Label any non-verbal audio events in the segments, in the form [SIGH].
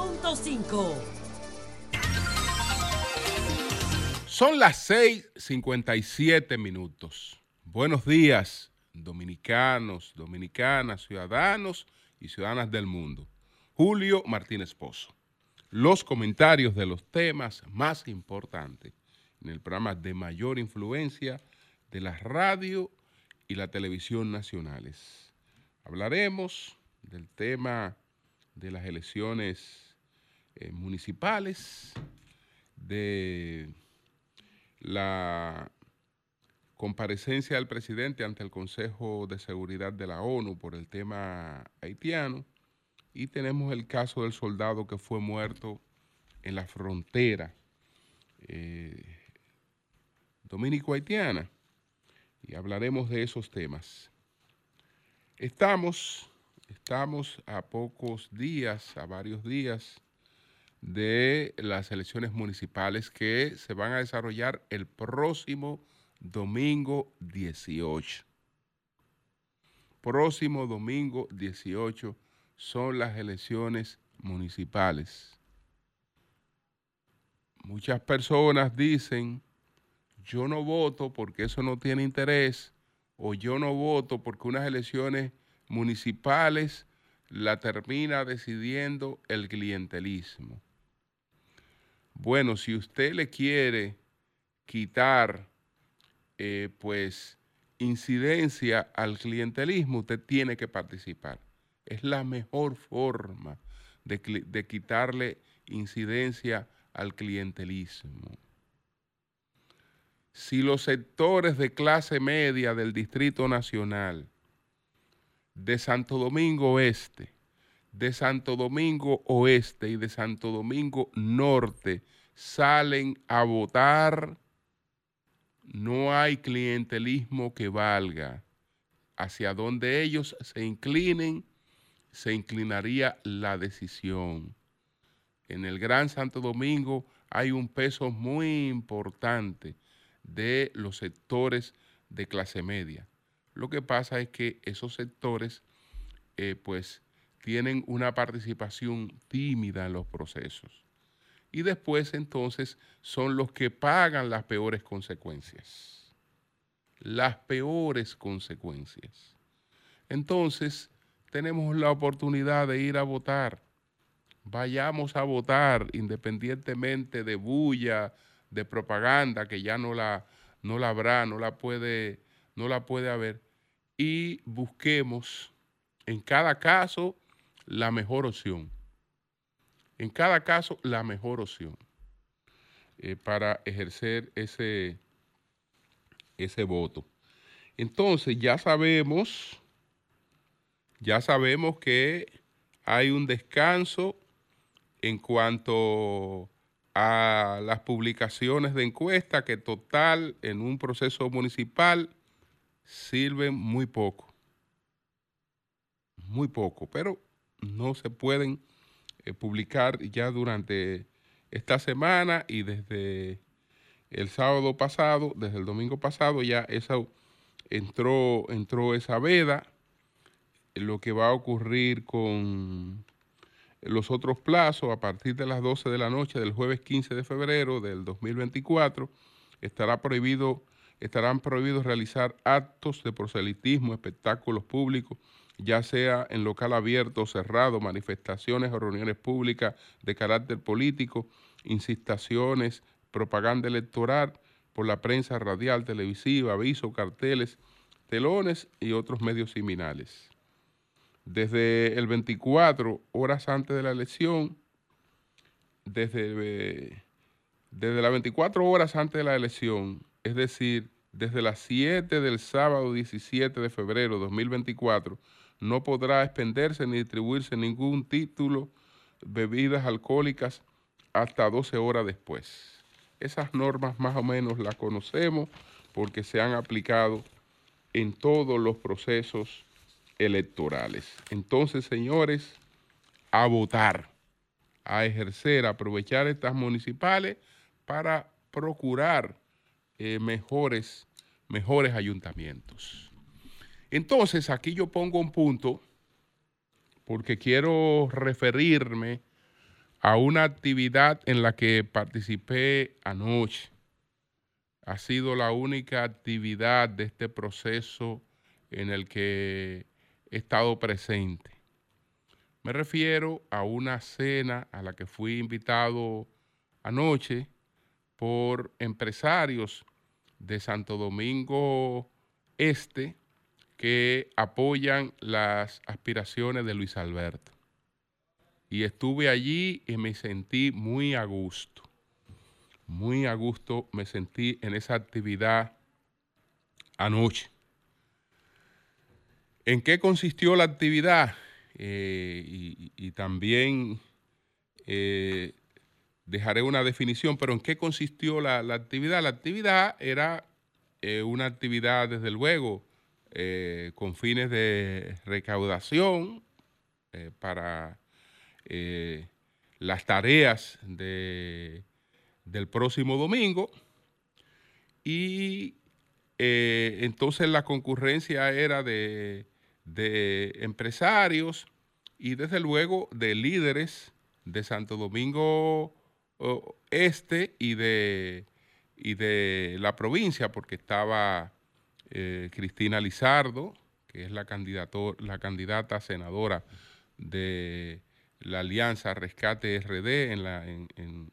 93.5. Son las 6:57 minutos. Buenos días, dominicanos, dominicanas, ciudadanos y ciudadanas del mundo. Julio Martínez Pozo. Los comentarios de los temas más importantes en el programa de mayor influencia de la radio y la televisión nacionales. Hablaremos del tema de las elecciones eh, municipales, de la comparecencia del presidente ante el Consejo de Seguridad de la ONU por el tema haitiano y tenemos el caso del soldado que fue muerto en la frontera eh, dominico-haitiana y hablaremos de esos temas. Estamos, estamos a pocos días, a varios días de las elecciones municipales que se van a desarrollar el próximo domingo 18. Próximo domingo 18 son las elecciones municipales. Muchas personas dicen, yo no voto porque eso no tiene interés, o yo no voto porque unas elecciones municipales la termina decidiendo el clientelismo. Bueno, si usted le quiere quitar, eh, pues, incidencia al clientelismo, usted tiene que participar. Es la mejor forma de, de quitarle incidencia al clientelismo. Si los sectores de clase media del Distrito Nacional, de Santo Domingo Oeste, de Santo Domingo Oeste y de Santo Domingo Norte salen a votar, no hay clientelismo que valga. Hacia donde ellos se inclinen, se inclinaría la decisión. En el Gran Santo Domingo hay un peso muy importante de los sectores de clase media. Lo que pasa es que esos sectores, eh, pues, tienen una participación tímida en los procesos. Y después entonces son los que pagan las peores consecuencias. Las peores consecuencias. Entonces tenemos la oportunidad de ir a votar. Vayamos a votar independientemente de bulla, de propaganda, que ya no la, no la habrá, no la puede, no la puede haber. Y busquemos en cada caso la mejor opción. En cada caso, la mejor opción eh, para ejercer ese, ese voto. Entonces, ya sabemos, ya sabemos que hay un descanso en cuanto a las publicaciones de encuesta que total en un proceso municipal sirven muy poco. Muy poco, pero no se pueden eh, publicar ya durante esta semana y desde el sábado pasado, desde el domingo pasado, ya eso entró, entró esa veda. Lo que va a ocurrir con los otros plazos a partir de las 12 de la noche del jueves 15 de febrero del 2024 estará prohibido, estarán prohibidos realizar actos de proselitismo, espectáculos públicos ya sea en local abierto o cerrado, manifestaciones o reuniones públicas de carácter político, incitaciones, propaganda electoral por la prensa radial, televisiva, avisos, carteles, telones y otros medios similares. Desde el 24 horas antes de la elección, desde, desde las 24 horas antes de la elección, es decir, desde las 7 del sábado 17 de febrero de 2024, no podrá expenderse ni distribuirse ningún título, bebidas alcohólicas hasta 12 horas después. Esas normas más o menos las conocemos porque se han aplicado en todos los procesos electorales. Entonces, señores, a votar, a ejercer, a aprovechar estas municipales para procurar eh, mejores, mejores ayuntamientos. Entonces, aquí yo pongo un punto porque quiero referirme a una actividad en la que participé anoche. Ha sido la única actividad de este proceso en el que he estado presente. Me refiero a una cena a la que fui invitado anoche por empresarios de Santo Domingo Este que apoyan las aspiraciones de Luis Alberto. Y estuve allí y me sentí muy a gusto. Muy a gusto me sentí en esa actividad anoche. ¿En qué consistió la actividad? Eh, y, también eh, dejaré una definición, pero ¿en qué consistió la, actividad? La actividad era eh, una actividad, desde luego, con fines de recaudación para las tareas de, del próximo domingo. Y entonces la concurrencia era de de empresarios y desde luego de líderes de Santo Domingo Este y de, y de la provincia, porque estaba eh, Cristina Lizardo, que es la, la candidata senadora de la Alianza Rescate RD en la, en,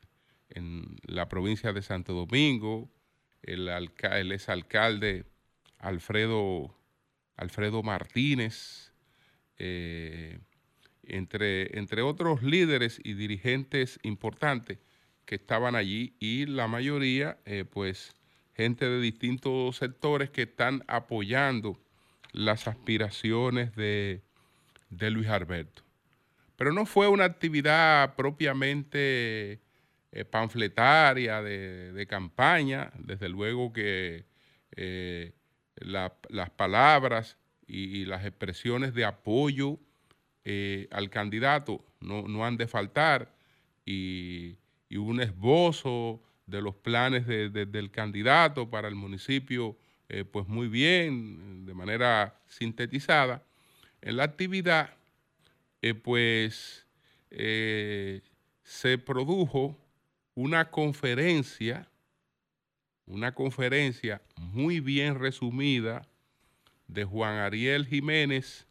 la provincia de Santo Domingo, el, el exalcalde Alfredo Alfredo Martínez, eh, entre, entre otros líderes y dirigentes importantes que estaban allí y la mayoría, eh, pues, gente de distintos sectores que están apoyando las aspiraciones de, Luis Alberto. Pero no fue una actividad propiamente eh, panfletaria de, campaña, desde luego que las palabras y, las expresiones de apoyo eh, al candidato no, han de faltar y, un esbozo de los planes del candidato para el municipio, eh, pues muy bien, de manera sintetizada. En la actividad, eh, pues se produjo una conferencia una conferencia muy bien resumida de Juan Ariel Jiménez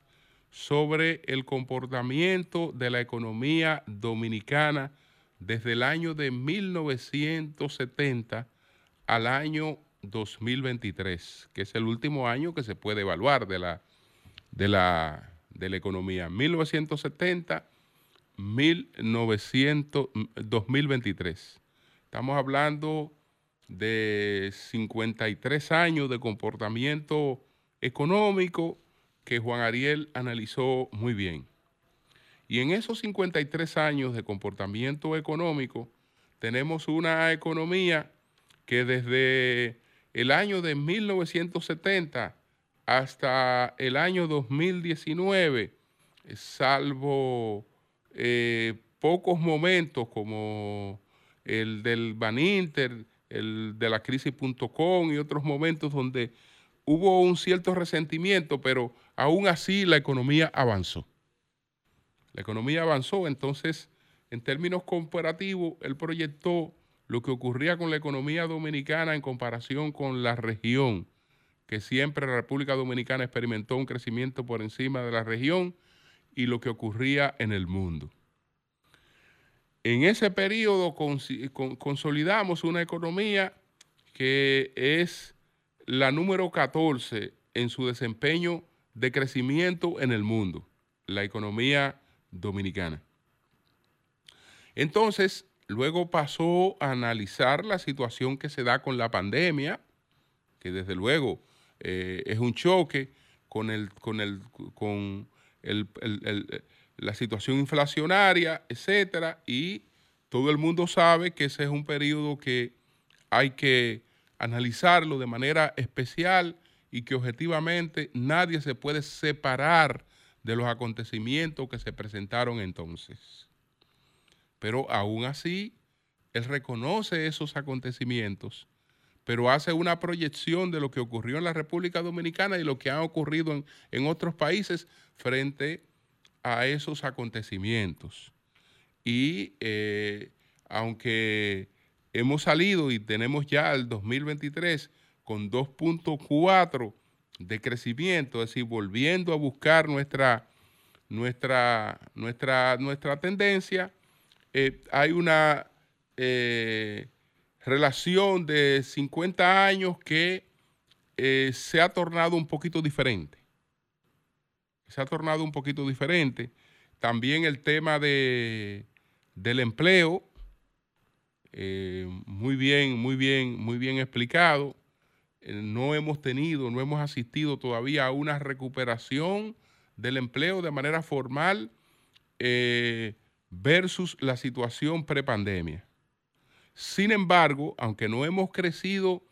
sobre el comportamiento de la economía dominicana desde el año de 1970 al año 2023, que es el último año que se puede evaluar de la, de la, de la economía. 1970, 1900, 2023. Estamos hablando de 53 años de comportamiento económico que Juan Ariel analizó muy bien. Y en esos 53 años de comportamiento económico tenemos una economía que desde el año de 1970 hasta el año 2019, salvo eh, pocos momentos como el del Baninter, el de la crisis.com y otros momentos donde hubo un cierto resentimiento, pero aún así la economía avanzó. La economía avanzó, entonces, en términos comparativos, él proyectó lo que ocurría con la economía dominicana en comparación con la región, que siempre la República Dominicana experimentó un crecimiento por encima de la región y lo que ocurría en el mundo. En ese periodo consolidamos una economía que es la número 14 en su desempeño de crecimiento en el mundo, la economía dominicana. Entonces, luego pasó a analizar la situación que se da con la pandemia, que desde luego eh, es un choque con, el, con, el, con el la situación inflacionaria, etcétera, y todo el mundo sabe que ese es un periodo que hay que analizarlo de manera especial y que objetivamente nadie se puede separar de los acontecimientos que se presentaron entonces. Pero aún así, él reconoce esos acontecimientos, pero hace una proyección de lo que ocurrió en la República Dominicana y lo que ha ocurrido en, otros países frente a esos acontecimientos. y eh, aunque hemos salido y tenemos ya el 2023 con 2.4 de crecimiento, es decir, volviendo a buscar nuestra, nuestra, nuestra, nuestra tendencia, eh, hay una eh, relación de 50 años que eh, se ha tornado un poquito diferente. Se ha tornado un poquito diferente. También el tema de, del empleo, muy bien, muy bien, muy bien explicado. No hemos tenido, no hemos asistido todavía a una recuperación del empleo de manera formal versus la situación prepandemia. Sin embargo, aunque no hemos crecido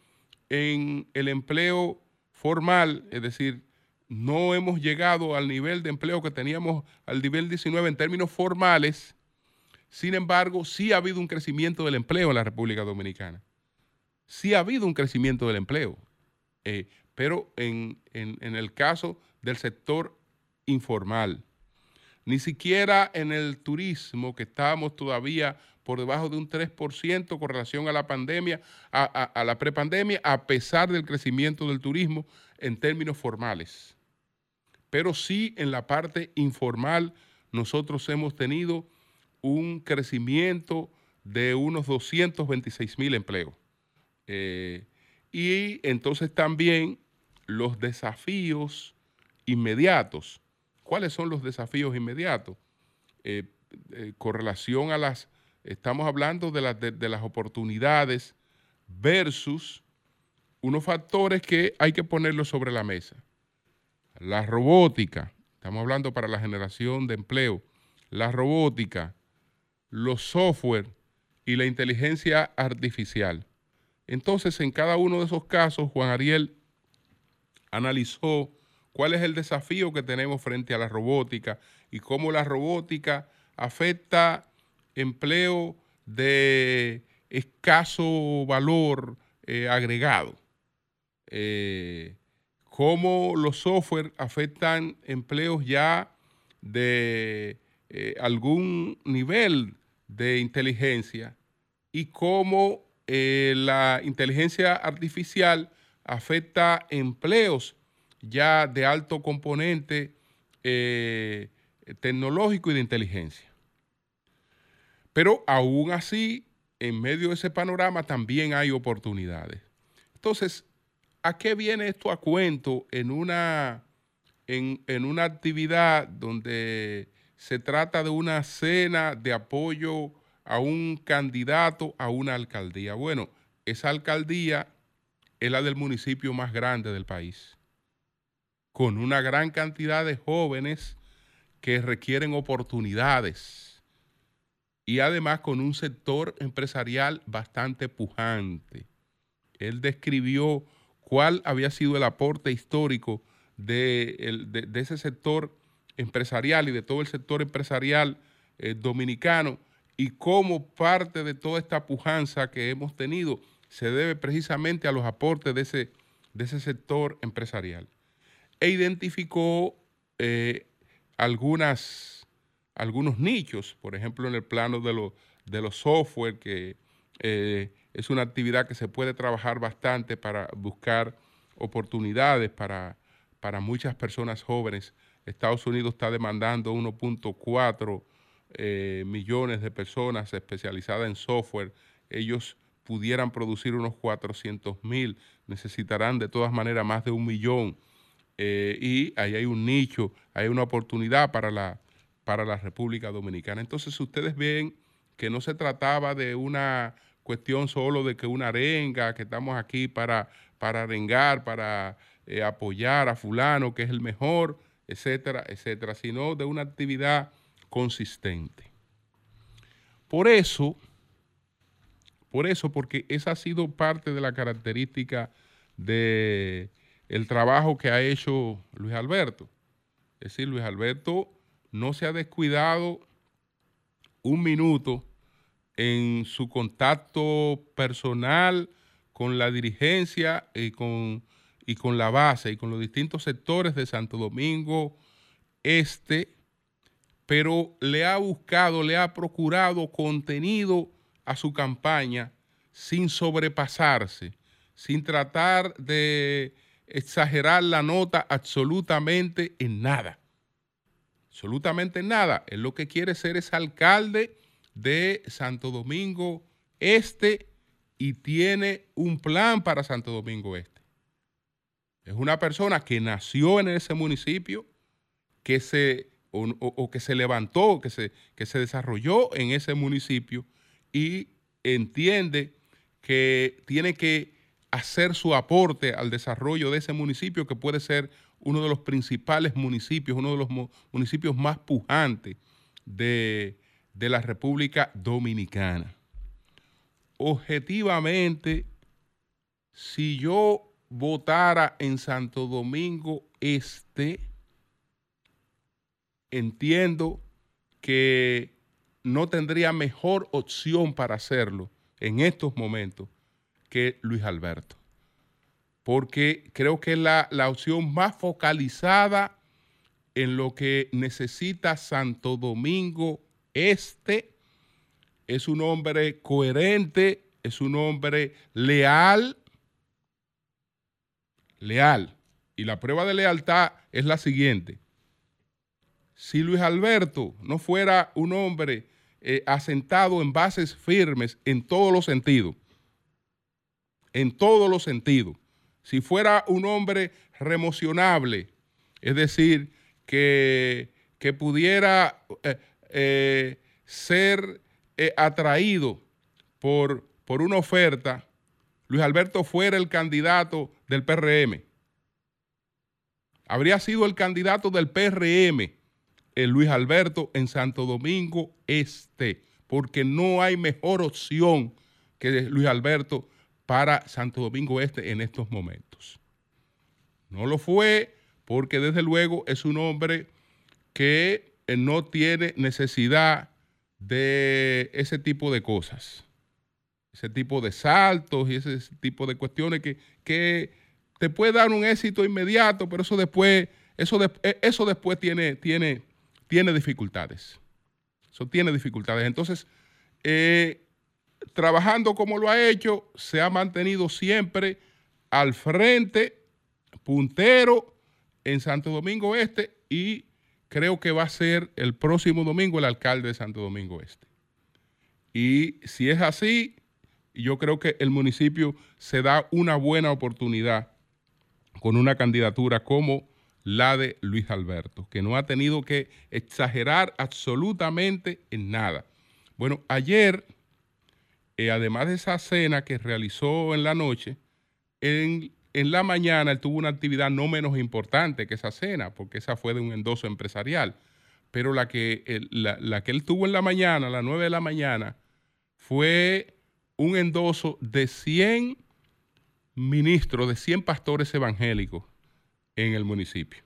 en el empleo formal, es decir, no hemos llegado al nivel de empleo que teníamos al nivel 19 en términos formales, sin embargo, sí ha habido un crecimiento del empleo en la República Dominicana. Sí ha habido un crecimiento del empleo, eh, pero en el caso del sector informal. Ni siquiera en el turismo, que estábamos todavía por debajo de un 3% con relación a la pandemia, a, la prepandemia, a pesar del crecimiento del turismo en términos formales. Pero sí en la parte informal nosotros hemos tenido un crecimiento de unos 226 mil empleos. Eh, y entonces también los desafíos inmediatos ¿Cuáles son los desafíos inmediatos? Eh, eh, con relación a las, estamos hablando de, de, las oportunidades versus unos factores que hay que ponerlos sobre la mesa. La robótica, estamos hablando para la generación de empleo, la robótica, los software y la inteligencia artificial. Entonces, en cada uno de esos casos, Juan Ariel analizó cuál es el desafío que tenemos frente a la robótica y cómo la robótica afecta empleo de escaso valor eh, agregado. Eh, cómo los software afectan empleos ya de eh, algún nivel de inteligencia y cómo la inteligencia artificial afecta empleos ya de alto componente eh, tecnológico y de inteligencia. Pero aún así, en medio de ese panorama también hay oportunidades. Entonces, ¿a qué viene esto a cuento en una, en, en una actividad donde se trata de una cena de apoyo a un candidato a una alcaldía? Bueno, esa alcaldía es la del municipio más grande del país con una gran cantidad de jóvenes que requieren oportunidades y además con un sector empresarial bastante pujante. Él describió cuál había sido el aporte histórico de, ese sector empresarial y de todo el sector empresarial eh, dominicano y cómo parte de toda esta pujanza que hemos tenido se debe precisamente a los aportes de ese, de ese sector empresarial e identificó eh, algunas, algunos nichos, por ejemplo, en el plano de, de los software, que eh, es una actividad que se puede trabajar bastante para buscar oportunidades para, para muchas personas jóvenes. Estados Unidos está demandando 1.4 eh, millones de personas especializadas en software. Ellos pudieran producir unos 400 mil, necesitarán de todas maneras más de un millón eh, y ahí hay un nicho, hay una oportunidad para la, para la República Dominicana. Entonces ustedes ven que no se trataba de una cuestión solo de que una arenga, que estamos aquí para, para arengar, para eh, apoyar a fulano, que es el mejor, etcétera, etcétera, sino de una actividad consistente. Por eso, por eso, porque esa ha sido parte de la característica de el trabajo que ha hecho Luis Alberto. Es decir, Luis Alberto no se ha descuidado un minuto en su contacto personal con la dirigencia y con, y con la base y con los distintos sectores de Santo Domingo Este pero le ha buscado, le ha procurado contenido a su campaña sin sobrepasarse, sin tratar de exagerar la nota absolutamente en nada. Absolutamente en nada. Él lo que quiere ser es alcalde de Santo Domingo Este y tiene un plan para Santo Domingo Este. Es una persona que nació en ese municipio, que se, o, que se levantó, que se, que se desarrolló en ese municipio y entiende que tiene que hacer su aporte al desarrollo de ese municipio, que puede ser uno de los principales municipios, uno de los municipios más pujantes de, de la República Dominicana. Objetivamente, si yo votara en Santo Domingo Este, entiendo que no tendría mejor opción para hacerlo en estos momentos que Luis Alberto. Porque creo que es la, la opción más focalizada en lo que necesita Santo Domingo Este. Es un hombre coherente, es un hombre leal leal. Y la prueba de lealtad es la siguiente. Si Luis Alberto no fuera un hombre eh, asentado en bases firmes en todos los sentidos, en todos los sentidos, si fuera un hombre remocionable, es decir, que, que pudiera eh, eh, ser atraído por, por una oferta, Luis Alberto fuera el candidato del PRM. Habría sido el candidato del PRM, el Luis Alberto, en Santo Domingo Este, porque no hay mejor opción que Luis Alberto para Santo Domingo Este en estos momentos. No lo fue porque desde luego es un hombre que no tiene necesidad de ese tipo de cosas ese tipo de saltos y ese tipo de cuestiones que, que te puede dar un éxito inmediato, pero eso después, eso, e, eso después tiene, tiene, tiene dificultades. Eso tiene dificultades. Entonces, eh, trabajando como lo ha hecho, se ha mantenido siempre al frente, puntero en Santo Domingo Este y creo que va a ser el próximo domingo el alcalde de Santo Domingo Este. Y si es así, yo creo que el municipio se da una buena oportunidad con una candidatura como la de Luis Alberto, que no ha tenido que exagerar absolutamente en nada. Bueno, ayer, eh, además de esa cena que realizó en la noche, en, la mañana él tuvo una actividad no menos importante que esa cena, porque esa fue de un endoso empresarial. Pero la que, la, la que él tuvo en la mañana, a las 9 de la mañana, fue un endoso de 100 ministros, de 100 pastores evangélicos en el municipio.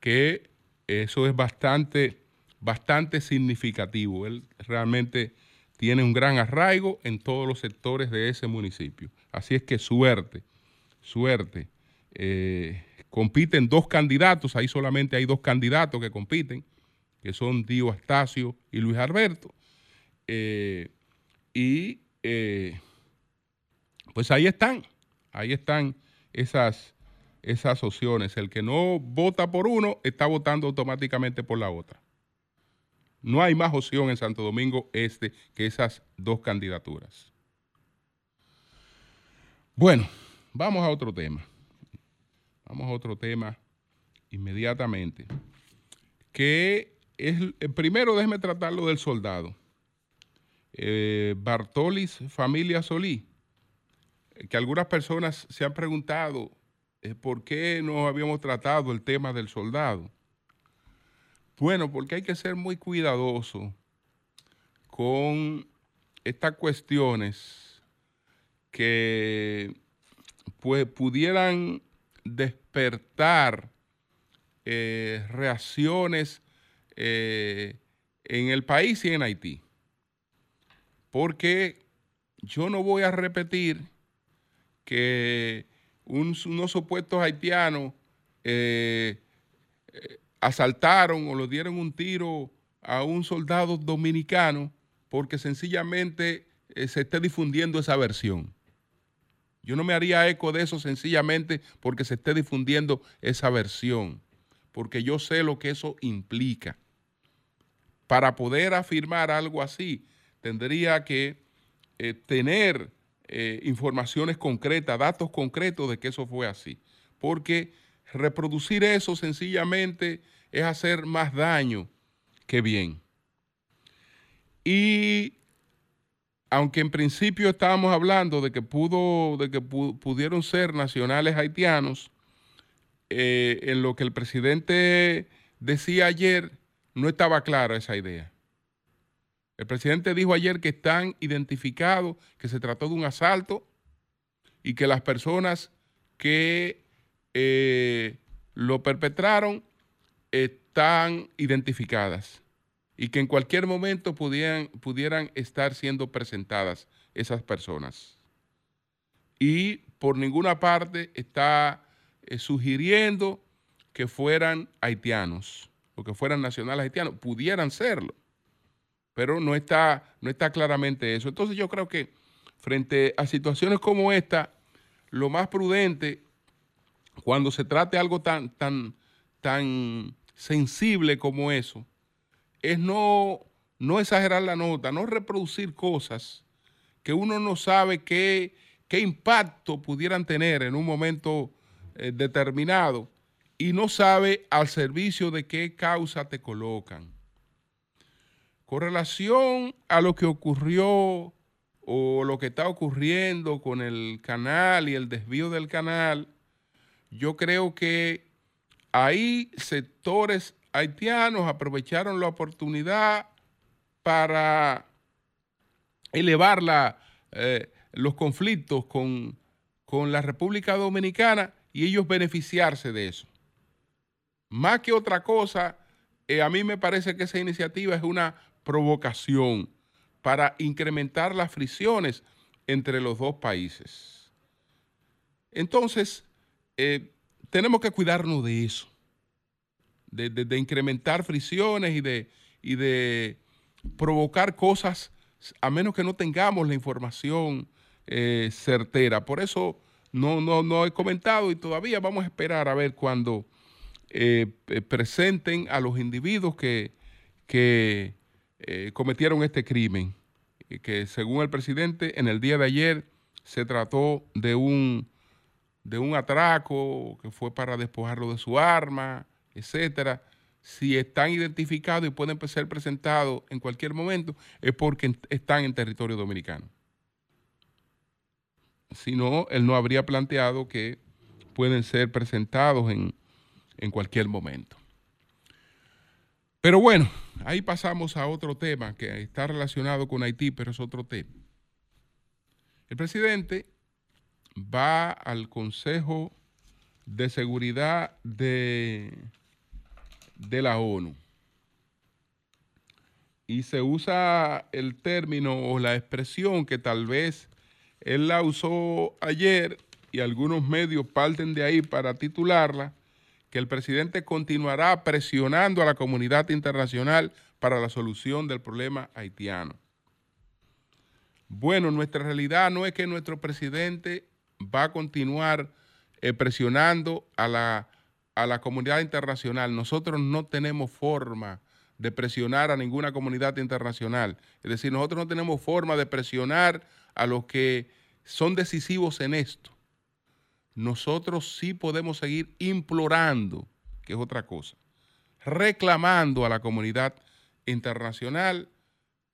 Que eso es bastante, bastante significativo. Él realmente tiene un gran arraigo en todos los sectores de ese municipio. Así es que suerte, suerte. Eh, compiten dos candidatos, ahí solamente hay dos candidatos que compiten, que son Dio Astacio y Luis Alberto. Eh, y eh, pues ahí están, ahí están esas, esas opciones. El que no vota por uno está votando automáticamente por la otra. No hay más opción en Santo Domingo Este que esas dos candidaturas. Bueno, vamos a otro tema. Vamos a otro tema inmediatamente. Que es, primero déjeme tratar lo del soldado eh, Bartolis Familia Solí, que algunas personas se han preguntado por qué no habíamos tratado el tema del soldado. Bueno, porque hay que ser muy cuidadoso con estas cuestiones que pues, pudieran despertar eh, reacciones eh, en el país y en Haití porque yo no voy a repetir que unos supuestos haitianos eh, eh, asaltaron o le dieron un tiro a un soldado dominicano porque sencillamente eh, se esté difundiendo esa versión. Yo no me haría eco de eso sencillamente porque se esté difundiendo esa versión, porque yo sé lo que eso implica. Para poder afirmar algo así, tendría que tener eh, informaciones concretas, datos concretos de que eso fue así. Porque reproducir eso sencillamente es hacer más daño que bien. Y aunque en principio estábamos hablando de que pudo, de que pudieron ser nacionales haitianos, eh, en lo que el presidente decía ayer, no estaba clara esa idea. El presidente dijo ayer que están identificados, que se trató de un asalto y que las personas que eh, lo perpetraron están identificadas y que en cualquier momento pudieran, pudieran estar siendo presentadas esas personas. Y por ninguna parte está eh, sugiriendo que fueran haitianos o que fueran nacionales haitianos. Pudieran serlo, pero no está, no está claramente eso. Entonces yo creo que frente a situaciones como esta, lo más prudente, cuando se trate algo tan, tan, tan sensible como eso, es no, no exagerar la nota, no reproducir cosas que uno no sabe qué, qué impacto pudieran tener en un momento eh, determinado y no sabe al servicio de qué causa te colocan. Con relación a lo que ocurrió o lo que está ocurriendo con el canal y el desvío del canal, yo creo que hay sectores haitianos aprovecharon la oportunidad para elevar eh, los conflictos con, la República Dominicana y ellos beneficiarse de eso. Más que otra cosa, eh, a mí me parece que esa iniciativa es una provocación para incrementar las fricciones entre los dos países. Entonces, eh, tenemos que cuidarnos de eso de, incrementar fricciones y de, y de provocar cosas a menos que no tengamos la información eh, certera. Por eso no, no, no he comentado y todavía vamos a esperar a ver cuando eh, presenten a los individuos que, que eh, cometieron este crimen, que según el presidente en el día de ayer se trató de un, de un atraco que fue para despojarlo de su arma, etcétera, si están identificados y pueden ser presentados en cualquier momento, es porque están en territorio dominicano. Si no, él no habría planteado que pueden ser presentados en, en cualquier momento. Pero bueno, ahí pasamos a otro tema que está relacionado con Haití, pero es otro tema. El presidente va al Consejo de Seguridad de de la ONU. Y se usa el término o la expresión que tal vez él la usó ayer y algunos medios parten de ahí para titularla, que el presidente continuará presionando a la comunidad internacional para la solución del problema haitiano. Bueno, nuestra realidad no es que nuestro presidente va a continuar eh, presionando a la a la comunidad internacional. Nosotros no tenemos forma de presionar a ninguna comunidad internacional. Es decir, nosotros no tenemos forma de presionar a los que son decisivos en esto. Nosotros sí podemos seguir implorando, que es otra cosa, reclamando a la comunidad internacional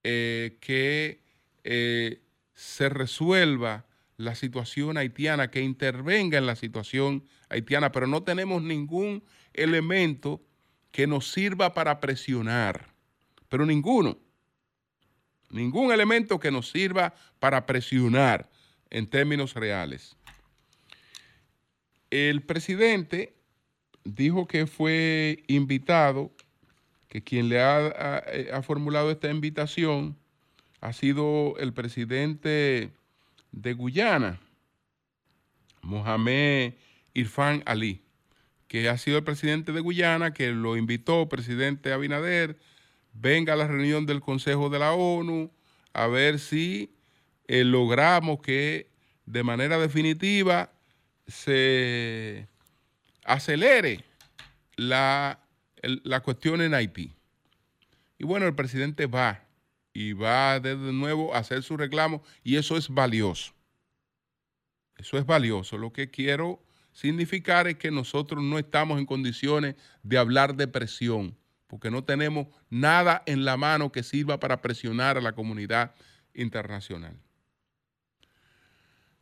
eh, que eh, se resuelva la situación haitiana, que intervenga en la situación haitiana, pero no tenemos ningún elemento que nos sirva para presionar, pero ninguno, ningún elemento que nos sirva para presionar en términos reales. El presidente dijo que fue invitado, que quien le ha, ha formulado esta invitación ha sido el presidente de Guyana, Mohamed Irfan Ali, que ha sido el presidente de Guyana, que lo invitó, presidente Abinader, venga a la reunión del Consejo de la ONU a ver si eh, logramos que de manera definitiva se acelere la, la cuestión en Haití. Y bueno, el presidente va y va de nuevo a hacer su reclamo y eso es valioso. Eso es valioso. Lo que quiero significar es que nosotros no estamos en condiciones de hablar de presión, porque no tenemos nada en la mano que sirva para presionar a la comunidad internacional.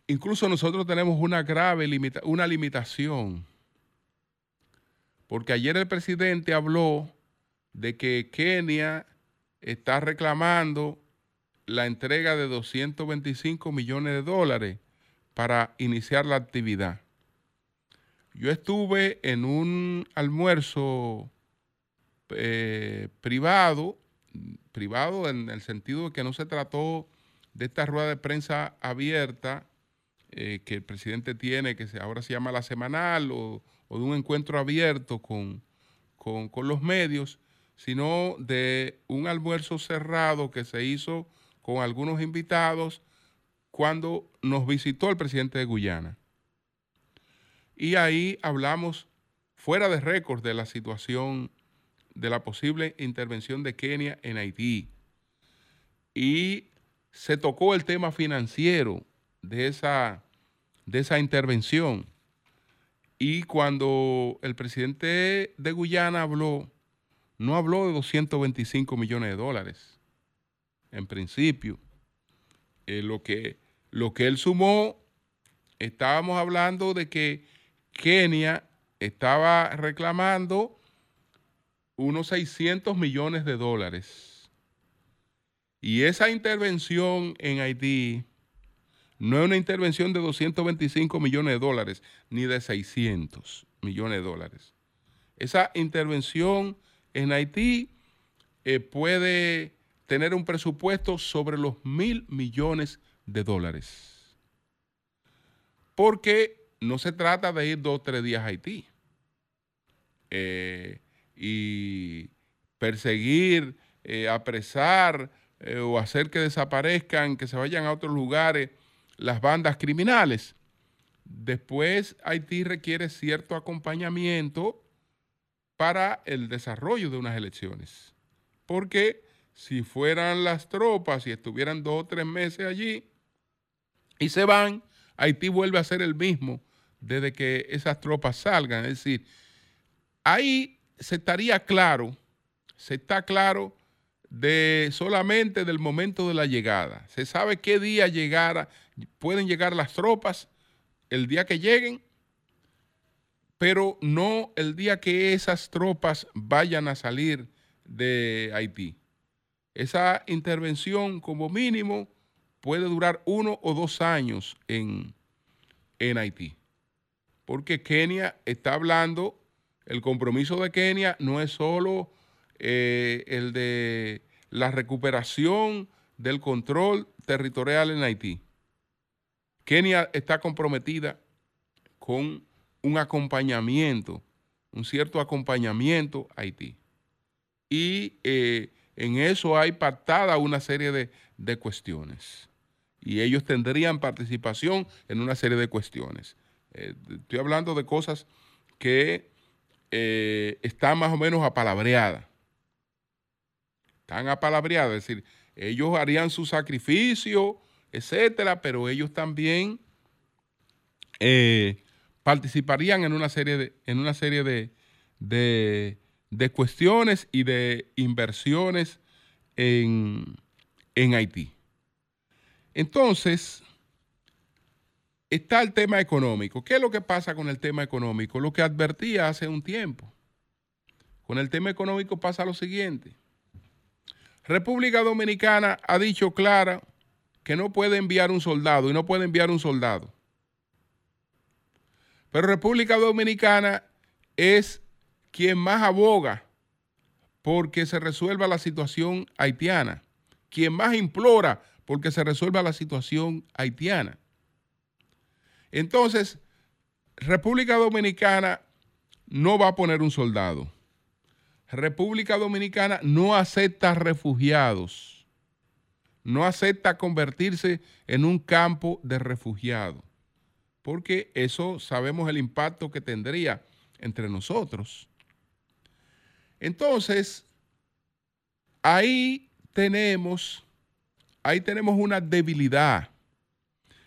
Incluso nosotros tenemos una grave una limitación, porque ayer el presidente habló de que Kenia está reclamando la entrega de 225 millones de dólares para iniciar la actividad. Yo estuve en un almuerzo eh, privado, privado en el sentido de que no se trató de esta rueda de prensa abierta eh, que el presidente tiene, que ahora se llama la semanal, o, de un encuentro abierto con, con los medios, sino de un almuerzo cerrado que se hizo con algunos invitados cuando nos visitó el presidente de Guyana. Y ahí hablamos fuera de récord de la situación de la posible intervención de Kenia en Haití. Y se tocó el tema financiero de esa, de esa intervención. Y cuando el presidente de Guyana habló, no habló de 225 millones de dólares. En principio, eh, lo, que, lo que él sumó, estábamos hablando de que Kenia estaba reclamando unos 600 millones de dólares. Y esa intervención en Haití no es una intervención de 225 millones de dólares, ni de 600 millones de dólares. Esa intervención en Haití eh, puede tener un presupuesto sobre los mil millones de dólares. Porque no se trata de ir dos o tres días a Haití eh, y perseguir, eh, apresar o hacer que desaparezcan, que se vayan a otros lugares las bandas criminales. Después Haití requiere cierto acompañamiento para el desarrollo de unas elecciones. Porque si fueran las tropas y estuvieran dos o tres meses allí y se van, Haití vuelve a ser el mismo desde que esas tropas salgan. Es decir, ahí se estaría claro, se está claro de solamente del momento de la llegada. Se sabe qué día llegara, pueden llegar las tropas, el día que lleguen pero no el día que esas tropas vayan a salir de Haití. Esa intervención como mínimo puede durar uno o dos años en, Haití. Porque Kenia está hablando, el compromiso de Kenia no es solo eh, el de la recuperación del control territorial en Haití. Kenia está comprometida con un acompañamiento, un cierto acompañamiento a Haití. Y eh, en eso hay pactada una serie de, cuestiones. Y ellos tendrían participación en una serie de cuestiones. Eh, estoy hablando de cosas que están más o menos apalabreadas. Están apalabreadas, es decir, ellos harían su sacrificio, etcétera, pero ellos también participarían en una serie de, en una serie de, de, cuestiones y de inversiones en, en Haití. Entonces, está el tema económico. ¿Qué es lo que pasa con el tema económico? Lo que advertía hace un tiempo. Con el tema económico pasa lo siguiente. República Dominicana ha dicho clara que no puede enviar un soldado y no puede enviar un soldado pero República Dominicana es quien más aboga porque se resuelva la situación haitiana, quien más implora porque se resuelva la situación haitiana. Entonces, República Dominicana no va a poner un soldado. República Dominicana no acepta refugiados. No acepta convertirse en un campo de refugiados. Porque eso sabemos el impacto que tendría entre nosotros. Entonces, ahí tenemos, ahí tenemos una debilidad,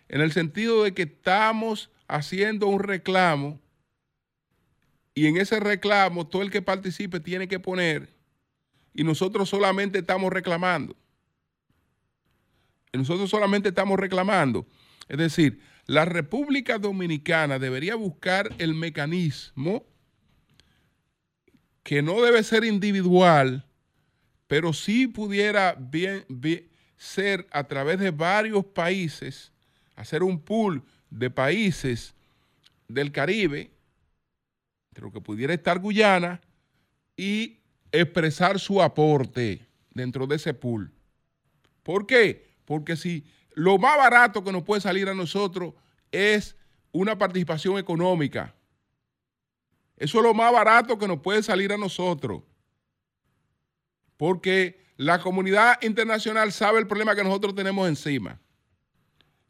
en el sentido de que estamos haciendo un reclamo y en ese reclamo todo el que participe tiene que poner y nosotros solamente estamos reclamando. Nosotros solamente estamos reclamando. Es decir, la República Dominicana debería buscar el mecanismo que no debe ser individual, pero sí pudiera bien, ser a través de varios países, hacer un pool de países del Caribe, pero que pudiera estar Guyana, y expresar su aporte dentro de ese pool. ¿Por qué? Porque si lo más barato que nos puede salir a nosotros es una participación económica, eso es lo más barato que nos puede salir a nosotros. Porque la comunidad internacional sabe el problema que nosotros tenemos encima.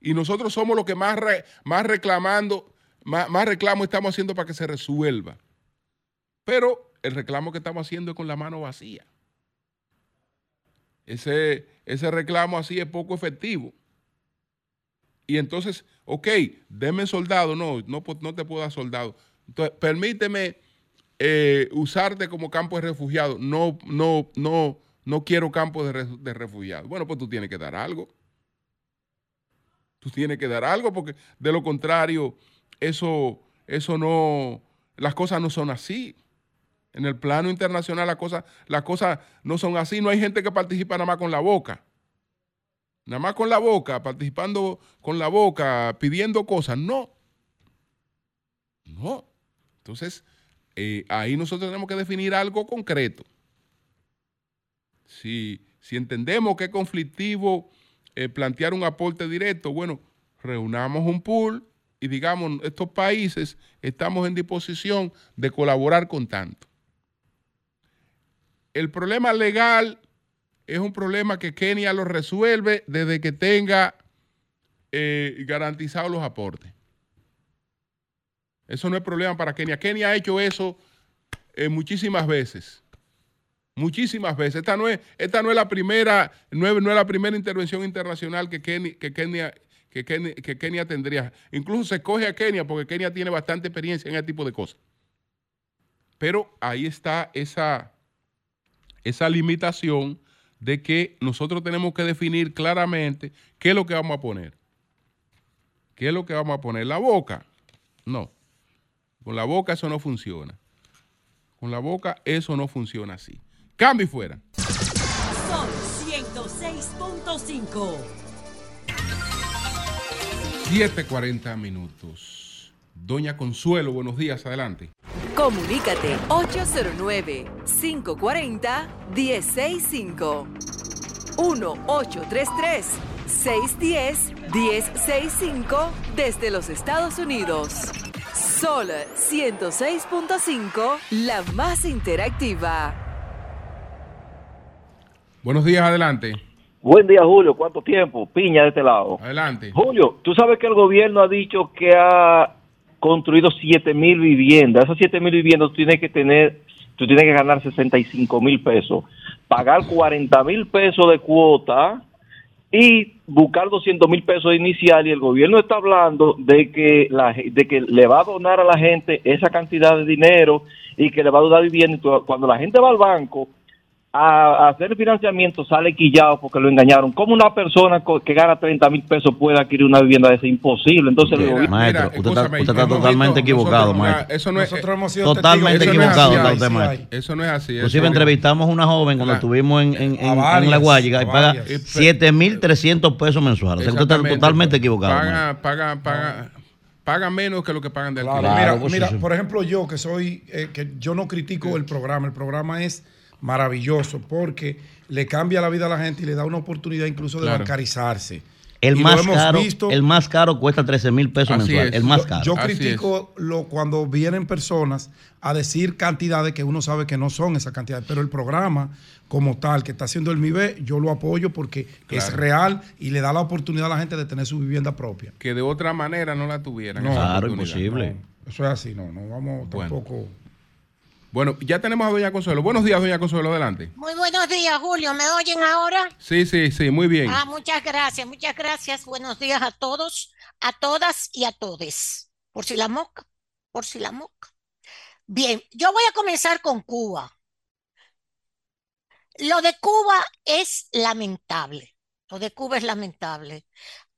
Y nosotros somos los que más, más reclamando, más, más reclamo estamos haciendo para que se resuelva. Pero el reclamo que estamos haciendo es con la mano vacía. Ese, ese reclamo así es poco efectivo. Y entonces, ok, denme soldado. No, no, no te puedo dar soldado. Entonces, permíteme eh, usarte como campo de refugiado. No, no, no, no quiero campo de, de refugiados. Bueno, pues tú tienes que dar algo. Tú tienes que dar algo porque de lo contrario, eso, eso no, las cosas no son así. En el plano internacional las cosas, las cosas no son así. No hay gente que participa nada más con la boca. Nada más con la boca, participando con la boca, pidiendo cosas. No. No. Entonces, eh, ahí nosotros tenemos que definir algo concreto. Si, entendemos que es conflictivo eh, plantear un aporte directo, bueno, reunamos un pool y digamos, estos países estamos en disposición de colaborar con tanto. El problema legal es un problema que Kenia lo resuelve desde que tenga eh, garantizados los aportes. Eso no es problema para Kenia. Kenia ha hecho eso eh, muchísimas veces. Muchísimas veces. Esta no es, esta no es la primera, no es, la primera intervención internacional que Kenia, que Kenia, que Kenia tendría. Incluso se escoge a Kenia porque Kenia tiene bastante experiencia en ese tipo de cosas. Pero ahí está esa, esa limitación de que nosotros tenemos que definir claramente qué es lo que vamos a poner. ¿Qué es lo que vamos a poner? ¿La boca? No. Con la boca eso no funciona. Con la boca eso no funciona así. Cambio fuera. Son 106.5. 7.40 minutos. Doña Consuelo, buenos días, adelante. Comunícate 809-540-1065. 1-833-610-1065 desde los Estados Unidos. Sol 106.5, la más interactiva. Buenos días, adelante. Buen día, Julio. ¿Cuánto tiempo? Piña de este lado. Adelante. Julio, tú sabes que el gobierno ha dicho que ha construido 7 mil viviendas. Esas 7 mil viviendas tú tienes que tener, tú tienes que ganar 65 mil pesos, pagar 40 mil pesos de cuota y buscar 200 mil pesos inicial y el gobierno está hablando de que la, de que le va a donar a la gente esa cantidad de dinero y que le va a dar vivienda. Cuando la gente va al banco a, hacer financiamiento sale quillado porque lo engañaron. ¿Cómo una persona que gana 30 mil pesos puede adquirir una vivienda de ese? Imposible. Entonces, maestro, usted, está, totalmente equivocado, maestro. Eso no es, Nosotros hemos sido totalmente equivocado. Eso no es así. Inclusive entrevistamos a una joven cuando estuvimos en, en, en, La Guayiga y paga 7 mil 300 pesos mensuales. O sea, usted está totalmente equivocado. Paga, paga, paga paga menos que lo que pagan de alquiler. mira, pues mira, por ejemplo, yo que soy, eh, que yo no critico el programa, el programa es maravilloso porque le cambia la vida a la gente y le da una oportunidad incluso de bancarizarse. El más, caro, el más caro cuesta 13 mil pesos mensuales. El más caro. Yo, critico lo, cuando vienen personas a decir cantidades que uno sabe que no son esas cantidades, pero el programa como tal que está haciendo el MIBE, yo lo apoyo porque es real y le da la oportunidad a la gente de tener su vivienda propia. Que de otra manera no la tuvieran. No, claro, imposible. eso es así, no, no vamos tampoco. Bueno, ya tenemos a Doña Consuelo. Buenos días, Doña Consuelo, adelante. Muy buenos días, Julio. ¿Me oyen ahora? Sí, sí, sí, muy bien. Ah, muchas gracias, muchas gracias. Buenos días a todos, a todas y a todes. Por si la moca, por si la moca. Bien, yo voy a comenzar con Cuba. Lo de Cuba es lamentable. Lo de Cuba es lamentable.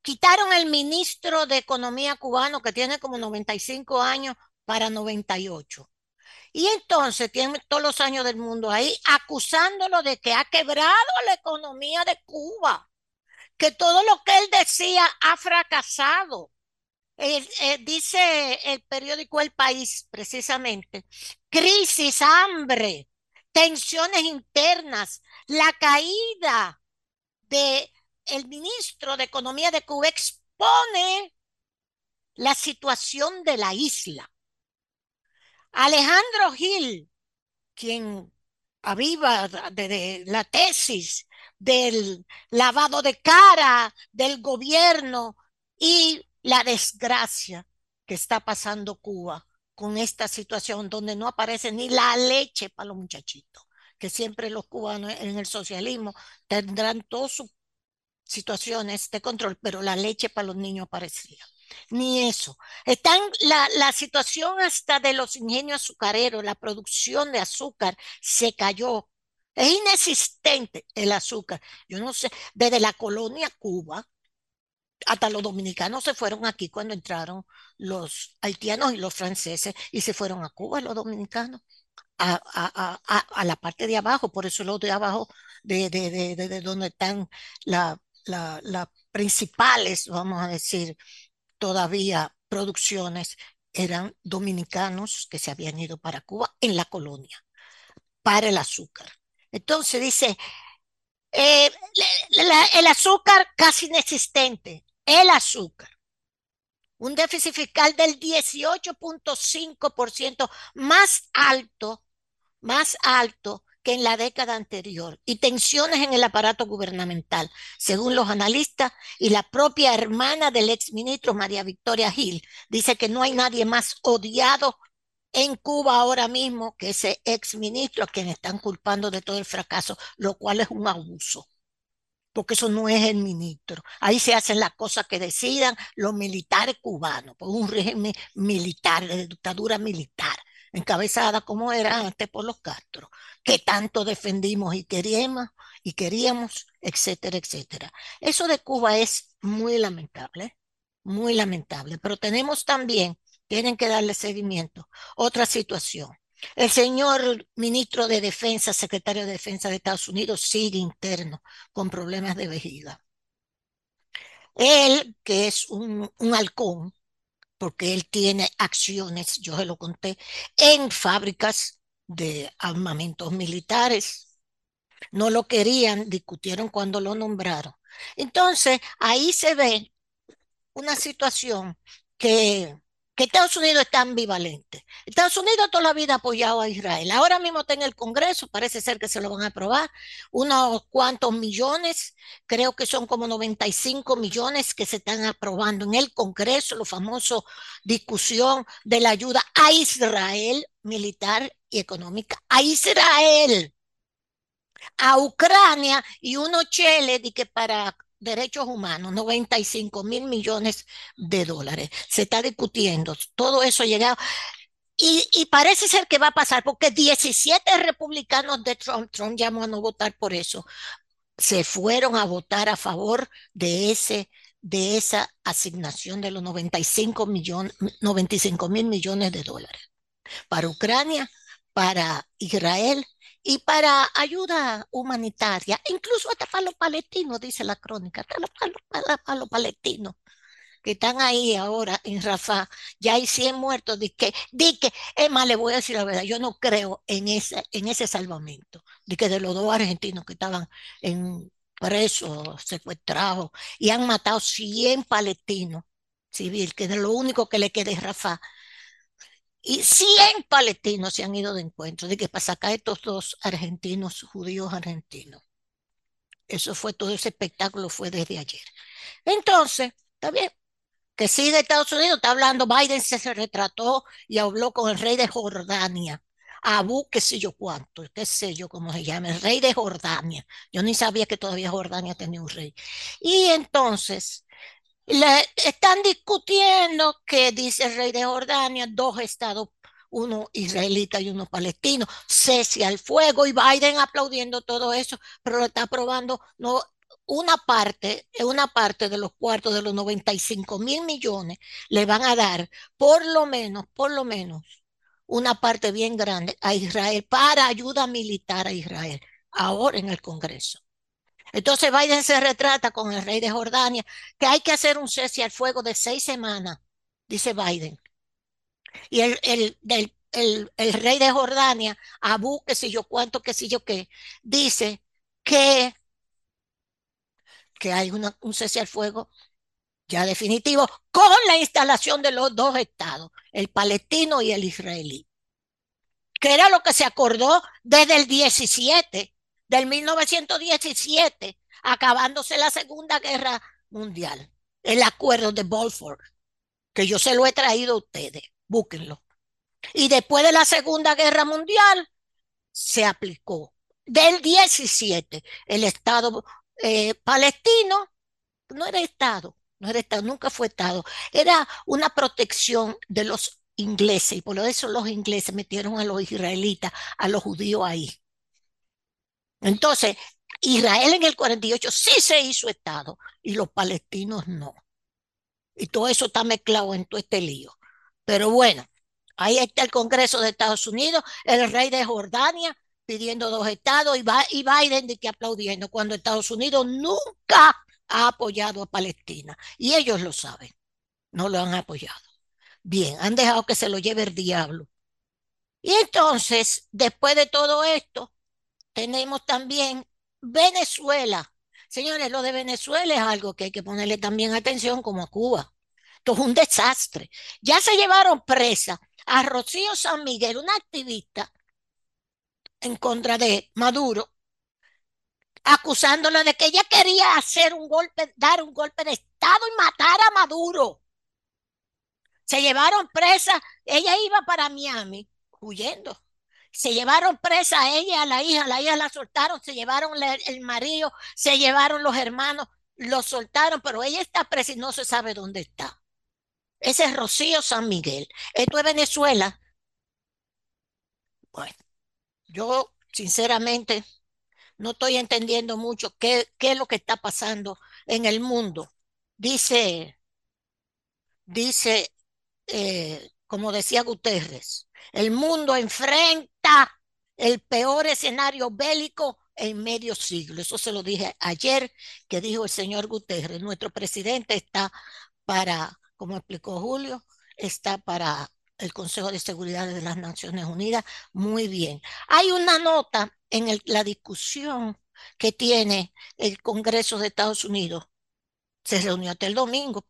Quitaron el ministro de Economía cubano que tiene como 95 años para 98 y entonces tiene todos los años del mundo ahí acusándolo de que ha quebrado la economía de Cuba, que todo lo que él decía ha fracasado. Eh, dice el periódico El País, precisamente, crisis, hambre, tensiones internas, la caída de el ministro de Economía de Cuba expone la situación de la isla. Alejandro Gil, quien aviva de, la tesis del lavado de cara del gobierno y la desgracia que está pasando Cuba con esta situación donde no aparece ni la leche para los muchachitos, que siempre los cubanos en el socialismo tendrán todas sus situaciones de control, pero la leche para los niños aparecía ni eso. Está la, la situación hasta de los ingenios azucareros, la producción de azúcar se cayó. Es inexistente el azúcar. Yo no sé, desde la colonia Cuba, hasta los dominicanos se fueron aquí cuando entraron los haitianos y los franceses y se fueron a Cuba los dominicanos. A, a, a, a la parte de abajo, por eso los de abajo, de, de, de, de donde están las la, principales, vamos a decir, todavía producciones eran dominicanos que se habían ido para Cuba en la colonia para el azúcar. Entonces dice, eh, el azúcar casi inexistente, el azúcar. Un déficit fiscal del 18.5% más alto, más alto que en la década anterior y tensiones en el aparato gubernamental, según los analistas y la propia hermana del exministro María Victoria Gil, dice que no hay nadie más odiado en Cuba ahora mismo que ese exministro a quien están culpando de todo el fracaso, lo cual es un abuso porque eso no es el ministro. Ahí se hacen las cosas que decidan los militares cubanos, por un régimen militar, de dictadura militar encabezada como era antes por los Castro, que tanto defendimos y queríamos, y queríamos, etcétera, etcétera. Eso de Cuba es muy lamentable, muy lamentable, pero tenemos también, tienen que darle seguimiento, otra situación. El señor ministro de Defensa, secretario de Defensa de Estados Unidos, sigue interno con problemas de vejiga. Él, que es un, un halcón, porque él tiene acciones, yo se lo conté, en fábricas de armamentos militares. No lo querían, discutieron cuando lo nombraron. Entonces, ahí se ve una situación que que Estados Unidos está ambivalente. Estados Unidos toda la vida ha apoyado a Israel. Ahora mismo está en el Congreso, parece ser que se lo van a aprobar, unos cuantos millones, creo que son como 95 millones que se están aprobando en el Congreso, lo famoso discusión de la ayuda a Israel militar y económica, a Israel, a Ucrania y uno chele de que para derechos humanos, 95 mil millones de dólares. Se está discutiendo, todo eso llegado. Y, parece ser que va a pasar, porque 17 republicanos de Trump, Trump llamó a no votar por eso, se fueron a votar a favor de, ese, de esa asignación de los 95 millones, 95 mil millones de dólares para Ucrania, para Israel y para ayuda humanitaria, incluso hasta para los palestinos, dice la crónica, hasta para, los palestinos que están ahí ahora en Rafah, ya hay 100 muertos, de que, de que, es más, le voy a decir la verdad, yo no creo en ese, en ese salvamento, de que de los dos argentinos que estaban en, presos, secuestrados, y han matado 100 palestinos civiles, que es lo único que le queda es Rafa. Y 100 palestinos se han ido de encuentro, de que para sacar estos dos argentinos, judíos argentinos. Eso fue todo ese espectáculo, fue desde ayer. Entonces, está bien, que sigue Estados Unidos, está hablando, Biden se retrató y habló con el rey de Jordania. Abu, qué sé yo cuánto, qué sé yo cómo se llama, el rey de Jordania. Yo ni sabía que todavía Jordania tenía un rey. Y entonces, le están discutiendo que dice el rey de Jordania, dos estados, uno israelita y uno palestino, cese al fuego y Biden aplaudiendo todo eso, pero lo está aprobando no una parte, una parte de los cuartos de los 95 mil millones le van a dar por lo menos, por lo menos una parte bien grande a Israel para ayuda militar a Israel, ahora en el Congreso. Entonces Biden se retrata con el rey de Jordania que hay que hacer un cese al fuego de seis semanas, dice Biden. Y el, el, el, el rey de Jordania, Abu, que sé yo cuánto, que sé yo qué, dice que, que hay una, un cese al fuego ya definitivo, con la instalación de los dos estados, el palestino y el israelí, que era lo que se acordó desde el 17, del 1917, acabándose la Segunda Guerra Mundial, el acuerdo de Balfour, que yo se lo he traído a ustedes, búsquenlo. Y después de la Segunda Guerra Mundial, se aplicó del 17 el Estado eh, palestino, no era Estado, no era Estado, nunca fue Estado, era una protección de los ingleses y por eso los ingleses metieron a los israelitas, a los judíos ahí. Entonces, Israel en el 48 sí se hizo Estado y los palestinos no. Y todo eso está mezclado en todo este lío. Pero bueno, ahí está el Congreso de Estados Unidos, el rey de Jordania pidiendo dos estados y, Biden de que aplaudiendo cuando Estados Unidos nunca ha apoyado a Palestina. Y ellos lo saben, no lo han apoyado. Bien, han dejado que se lo lleve el diablo. Y entonces, después de todo esto, tenemos también Venezuela. Señores, lo de Venezuela es algo que hay que ponerle también atención como a Cuba. Esto es un desastre. Ya se llevaron presa a Rocío San Miguel, una activista en contra de Maduro, acusándola de que ella quería hacer un golpe, dar un golpe de Estado y matar a Maduro. Se llevaron presa, ella iba para Miami huyendo. Se llevaron presa a ella, a la hija, la hija la soltaron, se llevaron el marido, se llevaron los hermanos, lo soltaron, pero ella está presa y no se sabe dónde está. Ese es Rocío San Miguel. Esto es Venezuela. Bueno, yo sinceramente no estoy entendiendo mucho qué, qué es lo que está pasando en el mundo. Dice, dice, eh, como decía Guterres, el mundo enfrenta el peor escenario bélico en medio siglo. Eso se lo dije ayer, que dijo el señor Guterres. Nuestro presidente está para, como explicó Julio, está para el Consejo de Seguridad de las Naciones Unidas. Muy bien. Hay una nota en la discusión que tiene el Congreso de Estados Unidos. Se reunió hasta el domingo,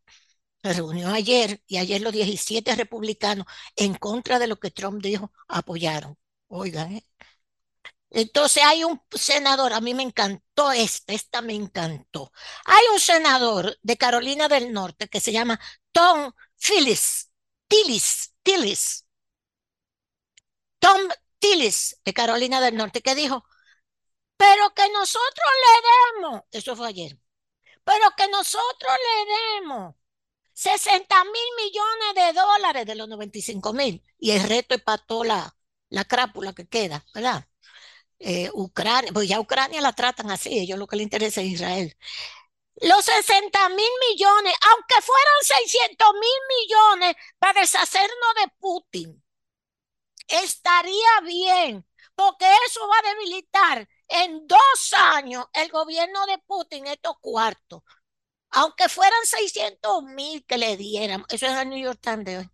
se reunió ayer y ayer los 17 republicanos en contra de lo que Trump dijo apoyaron. Oigan, ¿eh? Entonces hay un senador, a mí me encantó esta, esta me encantó. Hay un senador de Carolina del Norte que se llama Tom Phillips, Tillis, Tillis. Tom Tillis de Carolina del Norte que dijo, pero que nosotros le demos, eso fue ayer, pero que nosotros le demos 60 mil millones de dólares de los 95 mil. Y el reto es para toda la, la crápula que queda, ¿verdad? Eh, Ucrania, pues ya Ucrania la tratan así, ellos lo que les interesa es Israel. Los 60 mil millones, aunque fueran 600 mil millones para deshacernos de Putin, estaría bien, porque eso va a debilitar en dos años el gobierno de Putin estos cuartos aunque fueran 600 mil que le dieran, eso es el New York Times de hoy.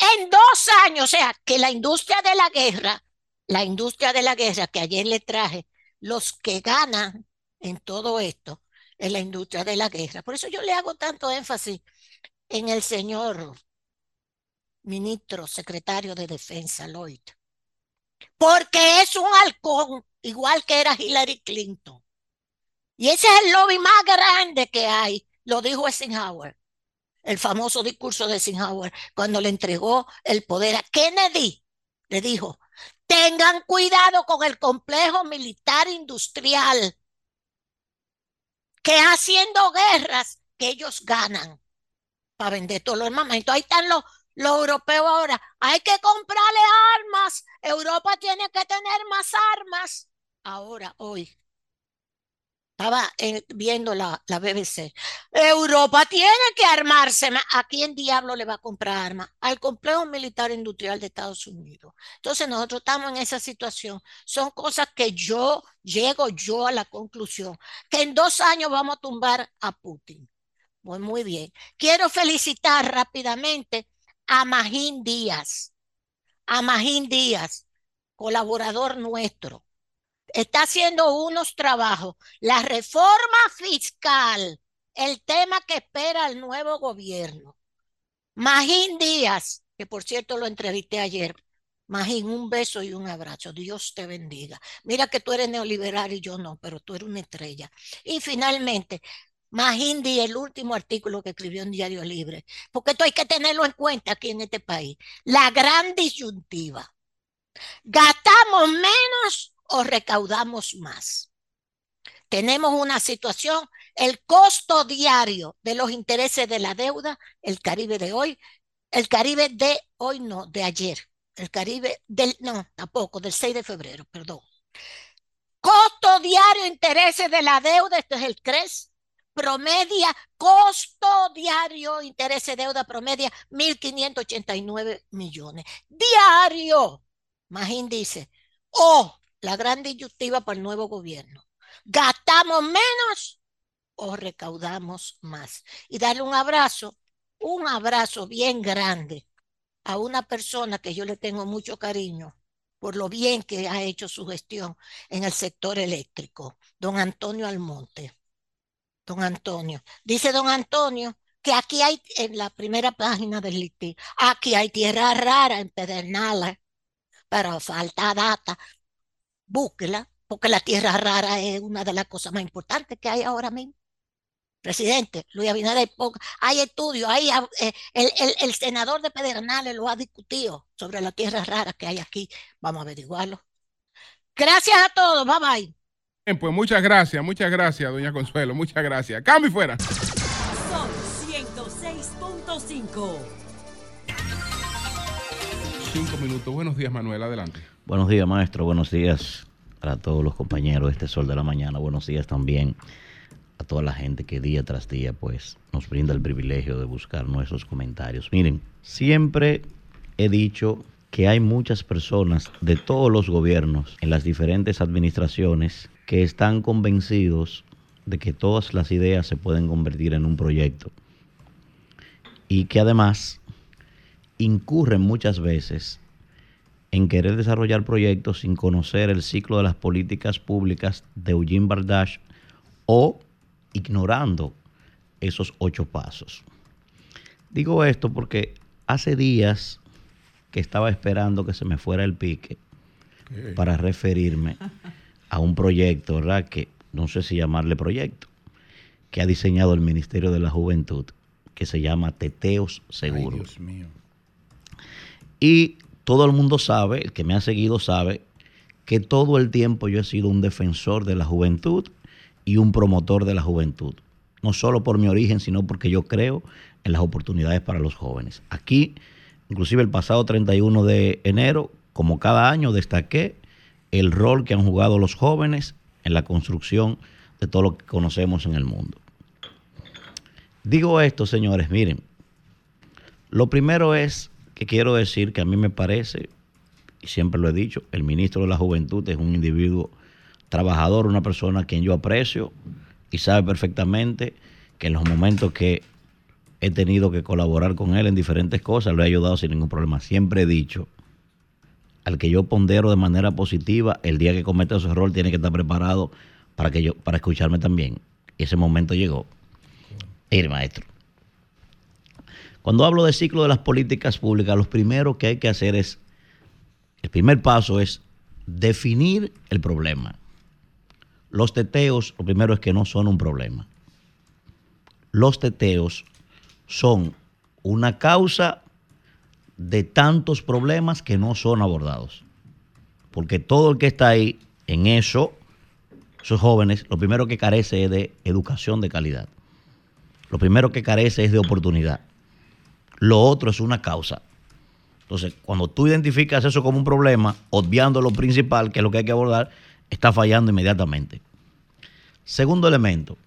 En dos años, o sea, que la industria de la guerra, la industria de la guerra que ayer le traje los que ganan en todo esto es la industria de la guerra. Por eso yo le hago tanto énfasis en el señor ministro secretario de Defensa, Lloyd, porque es un halcón, igual que era Hillary Clinton. Y ese es el lobby más grande que hay, lo dijo Eisenhower, el famoso discurso de Eisenhower, cuando le entregó el poder a Kennedy. Le dijo, tengan cuidado con el complejo militar industrial, que haciendo guerras que ellos ganan para vender todos los armamentos. Ahí están los, los europeos ahora. Hay que comprarle armas. Europa tiene que tener más armas. Ahora, hoy, estaba viendo la, la, BBC. Europa tiene que armarse. ¿A quién diablo le va a comprar armas? Al complejo militar industrial de Estados Unidos. Entonces nosotros estamos en esa situación. Son cosas que yo llego yo a la conclusión que en dos años vamos a tumbar a Putin. Muy bien. Quiero felicitar rápidamente a Magín Díaz. A Magín Díaz, colaborador nuestro está haciendo unos trabajos. La reforma fiscal, el tema que espera el nuevo gobierno. Magín Díaz, que por cierto lo entrevisté ayer. Magín, un beso y un abrazo. Dios te bendiga. Mira que tú eres neoliberal y yo no, pero tú eres una estrella. Y finalmente, Magín Díaz, el último artículo que escribió en Diario Libre, porque esto hay que tenerlo en cuenta aquí en este país. La gran disyuntiva. Gastamos menos o recaudamos más. Tenemos una situación, el costo diario de los intereses de la deuda, el Caribe de hoy, el Caribe de hoy no, de ayer, el Caribe del, no, tampoco, del 6 de febrero, perdón. Costo diario, intereses de la deuda, esto es el CRES, promedia, costo diario, intereses de deuda promedia, 1.589 millones. Diario, Magín dice, o la gran disyuntiva para el nuevo gobierno. ¿Gastamos menos o recaudamos más? Y darle un abrazo, un abrazo bien grande a una persona que yo le tengo mucho cariño por lo bien que ha hecho su gestión en el sector eléctrico, don Antonio Almonte. Don Antonio. Dice don Antonio que aquí hay, en la primera página del LITI, aquí hay tierra rara en Pedernales, pero falta data búsquela, porque la tierra rara es una de las cosas más importantes que hay ahora mismo. Presidente, Luis Abinader, hay estudios, hay, eh, el, el, senador de Pedernales lo ha discutido sobre la tierra rara que hay aquí. Vamos a averiguarlo. Gracias a todos, bye bye. Bien, pues muchas gracias, muchas gracias, doña Consuelo, muchas gracias. Cambio fuera. Son 106.5. Cinco minutos. Buenos días, Manuel, adelante. Buenos días, maestro. Buenos días a todos los compañeros de este Sol de la Mañana. Buenos días también a toda la gente que día tras día pues nos brinda el privilegio de buscar nuestros comentarios. Miren, siempre he dicho que hay muchas personas de todos los gobiernos en las diferentes administraciones que están convencidos de que todas las ideas se pueden convertir en un proyecto y que además incurren muchas veces en querer desarrollar proyectos sin conocer el ciclo de las políticas públicas de Eugene Bardash o ignorando esos ocho pasos. Digo esto porque hace días que estaba esperando que se me fuera el pique para referirme a un proyecto, ¿verdad? Que no sé si llamarle proyecto, que ha diseñado el Ministerio de la Juventud, que se llama Teteos Seguros. Dios mío. Y todo el mundo sabe, el que me ha seguido sabe, que todo el tiempo yo he sido un defensor de la juventud y un promotor de la juventud. No solo por mi origen, sino porque yo creo en las oportunidades para los jóvenes. Aquí, inclusive el pasado 31 de enero, como cada año, destaqué el rol que han jugado los jóvenes en la construcción de todo lo que conocemos en el mundo. Digo esto, señores, miren, lo primero es que quiero decir que a mí me parece, y siempre lo he dicho, el ministro de la Juventud es un individuo trabajador, una persona a quien yo aprecio y sabe perfectamente que en los momentos que he tenido que colaborar con él en diferentes cosas, lo he ayudado sin ningún problema. Siempre he dicho, al que yo pondero de manera positiva, el día que cometa ese error tiene que estar preparado para, que yo, para escucharme también. ese momento llegó. Mire, maestro. Cuando hablo de ciclo de las políticas públicas, lo primero que hay que hacer es, el primer paso es definir el problema. Los teteos, lo primero es que no son un problema. Los teteos son una causa de tantos problemas que no son abordados. Porque todo el que está ahí en eso, esos jóvenes, lo primero que carece es de educación de calidad. Lo primero que carece es de oportunidad. Lo otro es una causa. Entonces, cuando tú identificas eso como un problema, obviando lo principal, que es lo que hay que abordar, está fallando inmediatamente. Segundo elemento,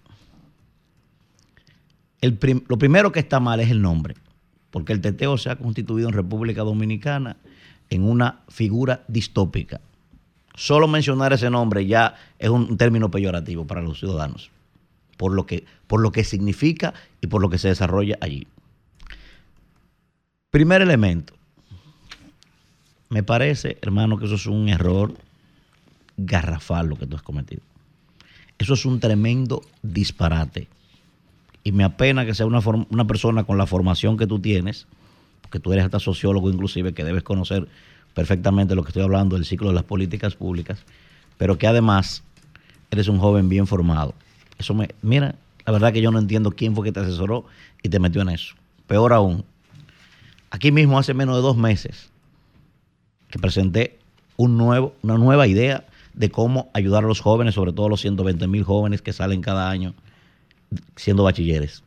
lo primero que está mal es el nombre, porque el teteo se ha constituido en República Dominicana en una figura distópica. Solo mencionar ese nombre ya es un término peyorativo para los ciudadanos, por lo que, por lo que significa y por lo que se desarrolla allí. Primer elemento, me parece, hermano, que eso es un error garrafal lo que tú has cometido. Eso es un tremendo disparate. Y me apena que sea una, una persona con la formación que tú tienes, porque tú eres hasta sociólogo inclusive, que debes conocer perfectamente lo que estoy hablando del ciclo de las políticas públicas, pero que además eres un joven bien formado. Eso me, mira, la verdad que yo no entiendo quién fue que te asesoró y te metió en eso. Peor aún, aquí mismo hace menos de dos meses que presenté una nueva idea de cómo ayudar a los jóvenes, sobre todo los 120 mil jóvenes que salen cada año siendo bachilleres,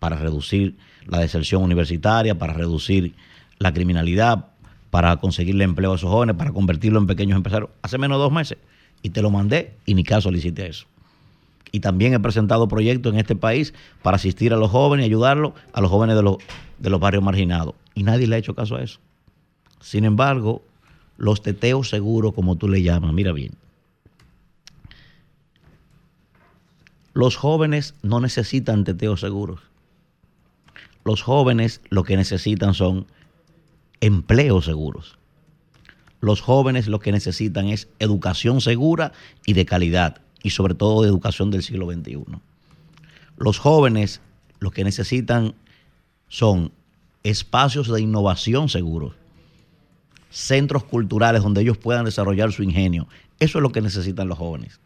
para reducir la deserción universitaria, para reducir la criminalidad, para conseguirle empleo a esos jóvenes, para convertirlo en pequeños empresarios. Hace menos de dos meses. Y te lo mandé y ni caso le eso. Y también he presentado proyectos en este país para asistir a los jóvenes y ayudarlos, a los jóvenes de los, de los barrios marginados. Y nadie le ha hecho caso a eso. Sin embargo, los teteos seguros, como tú le llamas, mira bien. Los jóvenes no necesitan teteos seguros. Los jóvenes lo que necesitan son empleos seguros. Los jóvenes lo que necesitan es educación segura y de calidad, y sobre todo de educación del siglo XXI. Los jóvenes lo que necesitan son espacios de innovación seguros centros culturales donde ellos puedan desarrollar su ingenio. Eso es lo que necesitan los jóvenes.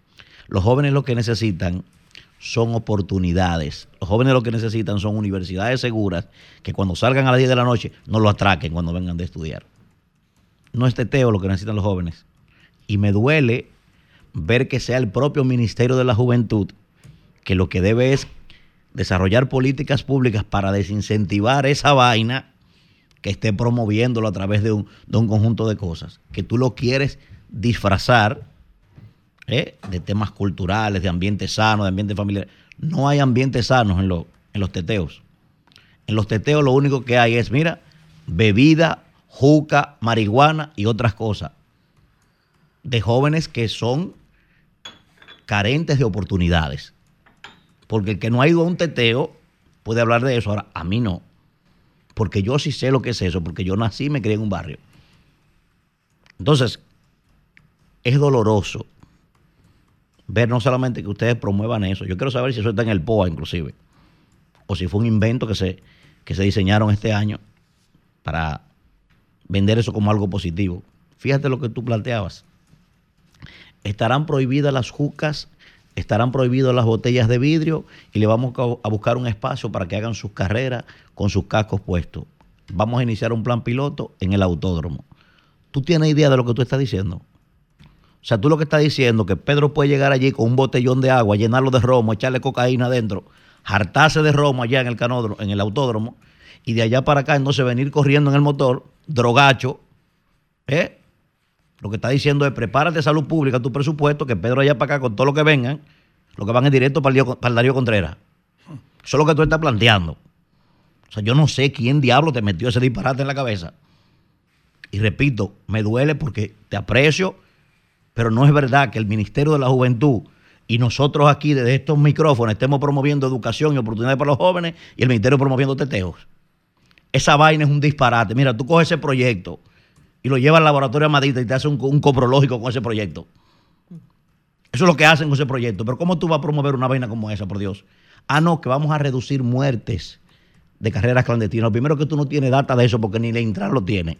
Los jóvenes lo que necesitan son oportunidades. Los jóvenes lo que necesitan son universidades seguras que cuando salgan a las 10 de la noche no lo atraquen cuando vengan de estudiar. No es teteo lo que necesitan los jóvenes. Y me duele ver que sea el propio Ministerio de la Juventud que lo que debe es desarrollar políticas públicas para desincentivar esa vaina que esté promoviéndolo a través de un, conjunto de cosas, que tú lo quieres disfrazar ¿eh? de temas culturales, de ambiente sano, de ambiente familiar. No hay ambiente sanos en los teteos. En los teteos lo único que hay es, mira, bebida, juca, marihuana y otras cosas. De jóvenes que son carentes de oportunidades. Porque el que no ha ido a un teteo puede hablar de eso. Ahora, a mí no porque yo sí sé lo que es eso, porque yo nací y me crié en un barrio. Entonces, es doloroso ver no solamente que ustedes promuevan eso, yo quiero saber si eso está en el POA inclusive, o si fue un invento que se, que se diseñaron este año para vender eso como algo positivo. Fíjate lo que tú planteabas. Estarán prohibidas las jucas estarán prohibidas las botellas de vidrio y le vamos a buscar un espacio para que hagan sus carreras con sus cascos puestos. Vamos a iniciar un plan piloto en el autódromo. ¿Tú tienes idea de lo que tú estás diciendo? O sea, tú lo que estás diciendo que Pedro puede llegar allí con un botellón de agua, llenarlo de romo, echarle cocaína adentro, hartarse de romo allá en el canódromo, en el autódromo, y de allá para acá entonces venir corriendo en el motor, drogacho, ¿eh? Lo que está diciendo es prepárate salud pública, tu presupuesto, que Pedro allá para acá con todo lo que vengan, lo que van en directo para el, para Darío Contreras. Eso es lo que tú estás planteando. O sea, yo no sé quién diablo te metió ese disparate en la cabeza. Y repito, me duele porque te aprecio, pero no es verdad que el Ministerio de la Juventud y nosotros aquí desde estos micrófonos estemos promoviendo educación y oportunidades para los jóvenes y el Ministerio promoviendo teteos. Esa vaina es un disparate. Mira, tú coges ese proyecto y lo lleva al laboratorio Amadita y te hace un, un coprológico con ese proyecto. Eso es lo que hacen con ese proyecto. Pero ¿cómo tú vas a promover una vaina como esa, por Dios? Ah, no, que vamos a reducir muertes de carreras clandestinas. Lo primero que tú no tienes data de eso porque ni la Intran lo tiene.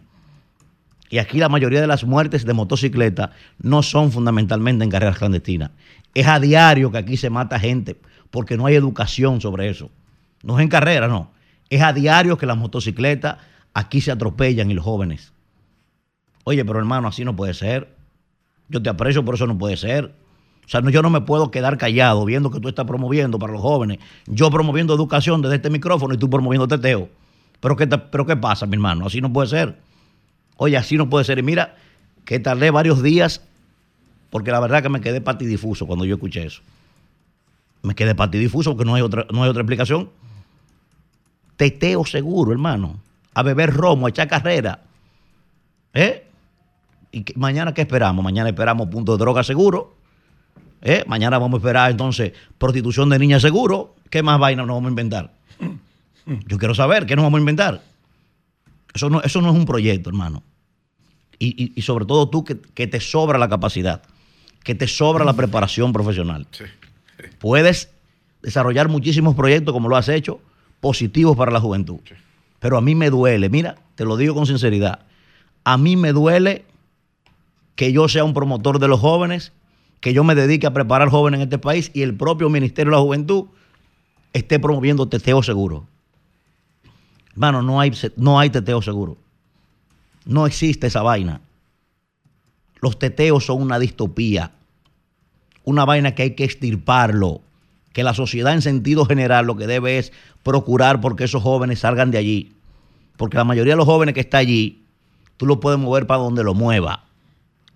Y aquí la mayoría de las muertes de motocicleta no son fundamentalmente en carreras clandestinas. Es a diario que aquí se mata gente porque no hay educación sobre eso. No es en carrera, no. Es a diario que las motocicletas aquí se atropellan y los jóvenes. Oye, pero hermano, así no puede ser. Yo te aprecio, pero eso no puede ser. O sea, yo no me puedo quedar callado viendo que tú estás promoviendo para los jóvenes. Yo promoviendo educación desde este micrófono y tú promoviendo teteo. Pero ¿qué, pero ¿qué pasa, mi hermano? Así no puede ser. Oye, así no puede ser. Y mira, que tardé varios días porque la verdad que me quedé patidifuso cuando yo escuché eso. Me quedé patidifuso porque no hay otra, no hay otra explicación. Teteo seguro, hermano. A beber romo, a echar carrera. ¿Eh? ¿Y qué- mañana qué esperamos? Mañana esperamos punto de droga seguro. ¿Eh? Mañana vamos a esperar entonces prostitución de niñas seguro. ¿Qué más vaina nos vamos a inventar? Yo quiero saber qué nos vamos a inventar. Eso no, eso no es un proyecto, hermano. Y, y- y sobre todo tú que, que te sobra la capacidad, que te sobra la preparación profesional. Puedes desarrollar muchísimos proyectos como lo has hecho, positivos para la juventud. Pero a mí me duele, mira, te lo digo con sinceridad, a mí me duele que yo sea un promotor de los jóvenes, que yo me dedique a preparar jóvenes en este país y el propio Ministerio de la Juventud esté promoviendo teteo seguro. Hermano, no hay, no hay teteo seguro. No existe esa vaina. Los teteos son una distopía. Una vaina que hay que extirparlo. Que la sociedad en sentido general lo que debe es procurar porque esos jóvenes salgan de allí. Porque la mayoría de los jóvenes que está allí, tú lo puedes mover para donde lo mueva.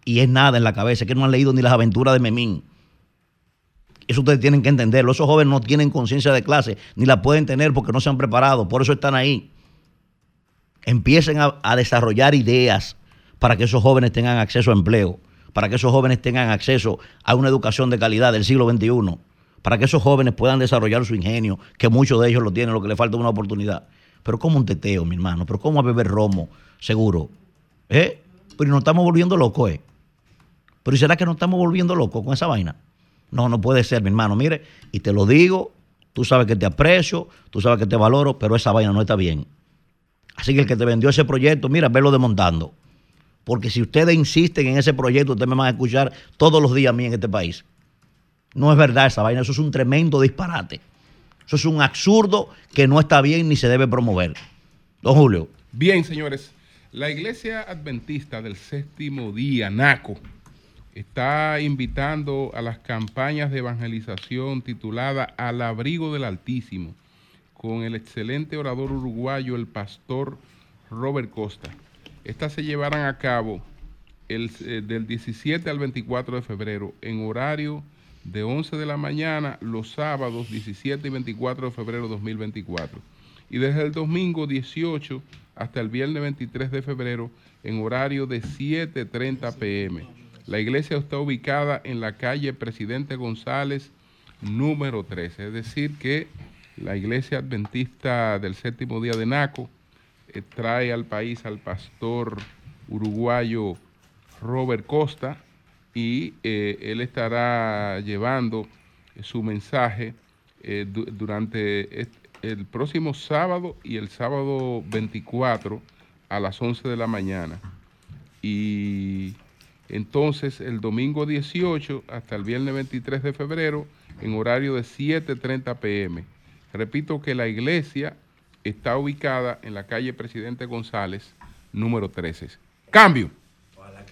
Y es nada en la cabeza, que no han leído ni las aventuras de Memín. Eso ustedes tienen que entenderlo. Esos jóvenes no tienen conciencia de clase, ni la pueden tener porque no se han preparado, por eso están ahí. Empiecen a, desarrollar ideas para que esos jóvenes tengan acceso a empleo, para que esos jóvenes tengan acceso a una educación de calidad del siglo XXI, para que esos jóvenes puedan desarrollar su ingenio, que muchos de ellos lo tienen, lo que le falta es una oportunidad. Pero como un teteo, mi hermano, pero cómo a beber romo, seguro. ¿Eh? Pero nos estamos volviendo locos, ¿eh? Pero ¿y será que nos estamos volviendo locos con esa vaina? No, no puede ser, mi hermano. Mire, y te lo digo, tú sabes que te aprecio, tú sabes que te valoro, pero esa vaina no está bien. Así que el que te vendió ese proyecto, mira, velo desmontando. Porque si ustedes insisten en ese proyecto, ustedes me van a escuchar todos los días a mí en este país. No es verdad esa vaina, eso es un tremendo disparate. Eso es un absurdo que no está bien ni se debe promover. Don Julio. Bien, señores, la Iglesia Adventista del Séptimo Día, NACO, está invitando a las campañas de evangelización titulada Al abrigo del Altísimo, con el excelente orador uruguayo, el pastor Robert Costa. Estas se llevarán a cabo el, eh, del 17 al 24 de febrero en horario de 11 de la mañana los sábados 17 y 24 de febrero 2024 y desde el domingo 18 hasta el viernes 23 de febrero en horario de 7.30 pm. La iglesia está ubicada en la calle Presidente González número 13, es decir que la iglesia adventista del séptimo día de Naco eh, trae al país al pastor uruguayo Robert Costa y eh, él estará llevando su mensaje eh, du- durante el próximo sábado y el sábado 24 a las 11 de la mañana. Y entonces el domingo 18 hasta el viernes 23 de febrero en horario de 7.30 pm. Repito que la iglesia está ubicada en la calle Presidente González, número 13. Cambio. La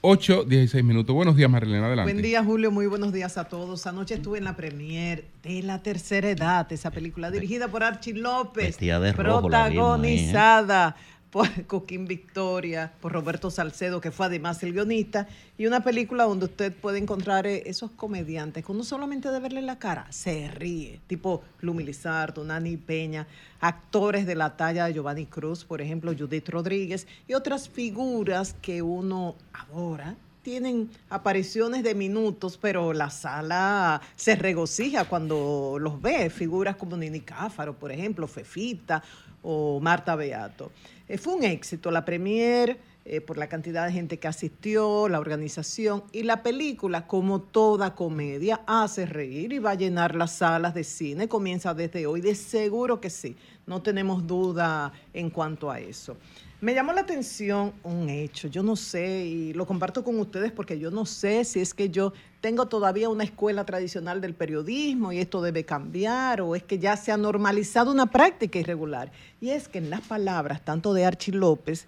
8, 16 minutos. Buenos días, Marilena, adelante. Buen día, Julio. Muy buenos días a todos. Anoche estuve en la premier de La Tercera Edad, esa película dirigida por Archie López, de rojo la ¿eh? Por [LAUGHS] Coquín Victoria, por Roberto Salcedo, que fue además el guionista, y una película donde usted puede encontrar eh, esos comediantes que uno solamente de verle la cara se ríe, tipo Lumi Lizardo, Nani Peña, actores de la talla de Giovanni Cruz, por ejemplo, Judith Rodríguez, y otras figuras que uno adora tienen apariciones de minutos, pero la sala se regocija cuando los ve. Figuras como Nini Cáfaro, por ejemplo, Fefita o Marta Beato. Eh, fue un éxito la premier eh, por la cantidad de gente que asistió, la organización y la película, como toda comedia, hace reír y va a llenar las salas de cine. Comienza desde hoy, de seguro que sí. No tenemos duda en cuanto a eso. Me llamó la atención un hecho, yo no sé, y lo comparto con ustedes porque yo no sé si es que yo tengo todavía una escuela tradicional del periodismo y esto debe cambiar o es que ya se ha normalizado una práctica irregular. Y es que en las palabras tanto de Archie López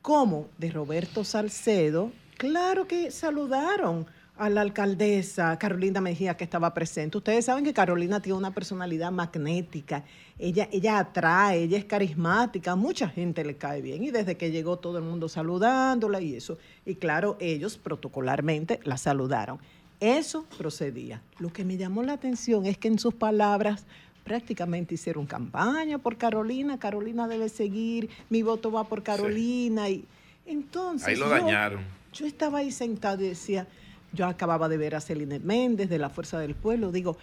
como de Roberto Salcedo, claro que saludaron a la alcaldesa Carolina Mejía que estaba presente. Ustedes saben que Carolina tiene una personalidad magnética, ella, ella atrae, ella es carismática, a mucha gente le cae bien y desde que llegó todo el mundo saludándola y eso. Y claro, ellos protocolarmente la saludaron. Eso procedía. Lo que me llamó la atención es que en sus palabras prácticamente hicieron campaña por Carolina, Carolina debe seguir, mi voto va por Carolina y entonces Ahí lo yo- dañaron. yo estaba ahí sentado y decía, yo acababa de ver a Celine Méndez de la Fuerza del Pueblo, digo,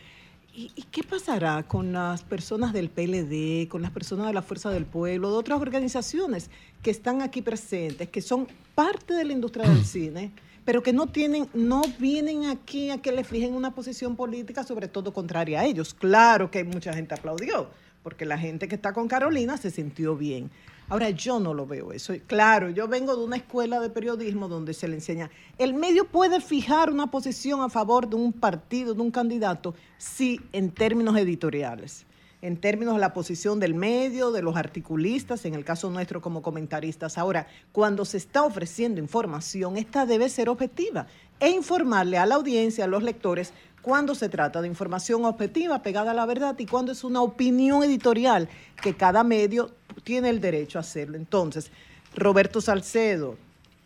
¿y, y qué pasará con las personas del PLD, con las personas de la Fuerza del Pueblo, de otras organizaciones que están aquí presentes, que son parte de la industria del [CLEARS THROAT] cine? pero que no tienen, no vienen aquí a que le fijen una posición política, sobre todo contraria a ellos. Claro que mucha gente aplaudió, porque la gente que está con Carolina se sintió bien. Ahora yo no lo veo eso. Claro, yo vengo de una escuela de periodismo donde se le enseña, el medio puede fijar una posición a favor de un partido, de un candidato, sí, en términos editoriales en términos de la posición del medio, de los articulistas, en el caso nuestro como comentaristas. Ahora, cuando se está ofreciendo información, esta debe ser objetiva e informarle a la audiencia, a los lectores, cuando se trata de información objetiva, pegada a la verdad, y cuando es una opinión editorial, que cada medio tiene el derecho a hacerlo. Entonces, Roberto Salcedo,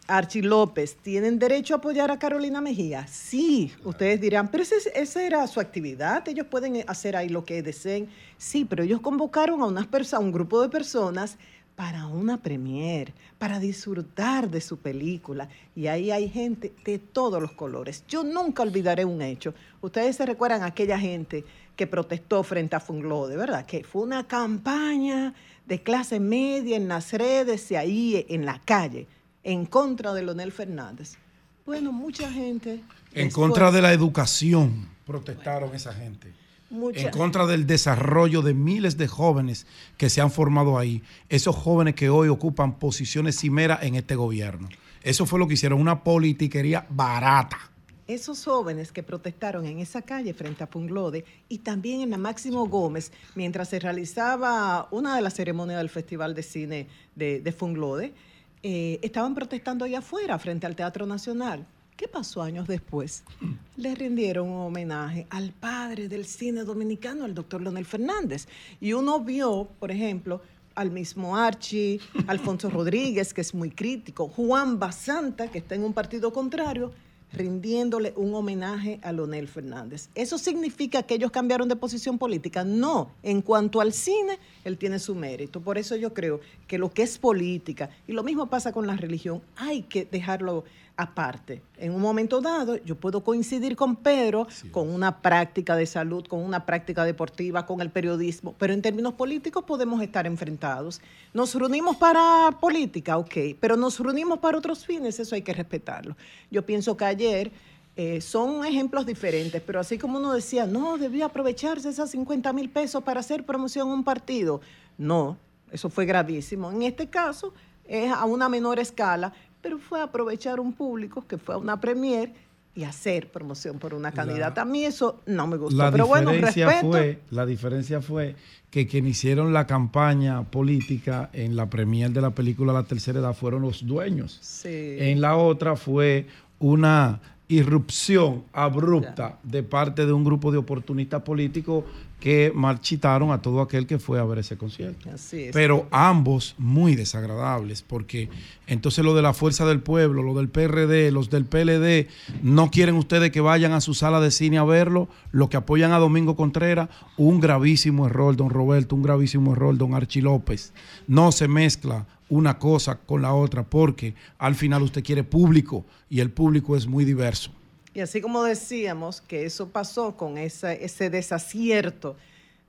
Archie López, ¿tienen derecho a apoyar a Carolina Mejía? Sí, ustedes dirán, pero ese- esa era su actividad, ellos pueden hacer ahí lo que deseen. Sí, pero ellos convocaron a, unas a un grupo de personas para una premier, para disfrutar de su película. Y ahí hay gente de todos los colores. Yo nunca olvidaré un hecho. Ustedes se recuerdan a aquella gente que protestó frente a Funglode, ¿verdad? Que fue una campaña de clase media en las redes y ahí en la calle en contra de Leonel Fernández. Bueno, mucha gente. En contra de la educación protestaron esa gente. mucha- En contra del desarrollo de miles de jóvenes que se han formado ahí. Esos jóvenes que hoy ocupan posiciones cimeras en este gobierno. Eso fue lo que hicieron, una politiquería barata. Esos jóvenes que protestaron en esa calle frente a Funglode y también en la Máximo Gómez, mientras se realizaba una de las ceremonias del Festival de Cine de, de Funglode, eh, estaban protestando allá afuera, frente al Teatro Nacional. ¿Qué pasó años después? Le rindieron un homenaje al padre del cine dominicano, el doctor Leonel Fernández. Y uno vio, por ejemplo, al mismo Archie, [LAUGHS] Alfonso Rodríguez, que es muy crítico, Juan Basanta, que está en un partido contrario, rindiéndole un homenaje a Leonel Fernández. ¿Eso significa que ellos cambiaron de posición política? No. En cuanto al cine, él tiene su mérito. Por eso yo creo que lo que es política, y lo mismo pasa con la religión, hay que dejarlo aparte. En un momento dado, yo puedo coincidir con Pedro, con una práctica de salud, con una práctica deportiva, con el periodismo, pero en términos políticos podemos estar enfrentados. Nos reunimos para política, ok, pero nos reunimos para otros fines, eso hay que respetarlo. Yo pienso que ayer eh, son ejemplos diferentes, pero así como uno decía, no, debía aprovecharse esas 50 mil pesos para hacer promoción a un partido. No, eso fue gravísimo. En este caso es a una menor escala, pero fue aprovechar un público que fue a una premier y hacer promoción por una candidata. A mí eso no me gustó, La pero bueno, diferencia respeto. fue, la diferencia fue que quienes hicieron la campaña política en la premier de la película La Tercera Edad fueron los dueños. Sí. En la otra fue una irrupción abrupta de parte de un grupo de oportunistas políticos que marchitaron a todo aquel que fue a ver ese concierto. Así es. Pero ambos muy desagradables, porque entonces lo de la Fuerza del Pueblo, lo del PRD, los del PLD, no quieren ustedes que vayan a su sala de cine a verlo, lo que apoyan a Domingo Contreras, un gravísimo error, don Roberto, un gravísimo error, don Archie López. No se mezcla una cosa con la otra, porque al final usted quiere público y el público es muy diverso. Y así como decíamos que eso pasó con ese desacierto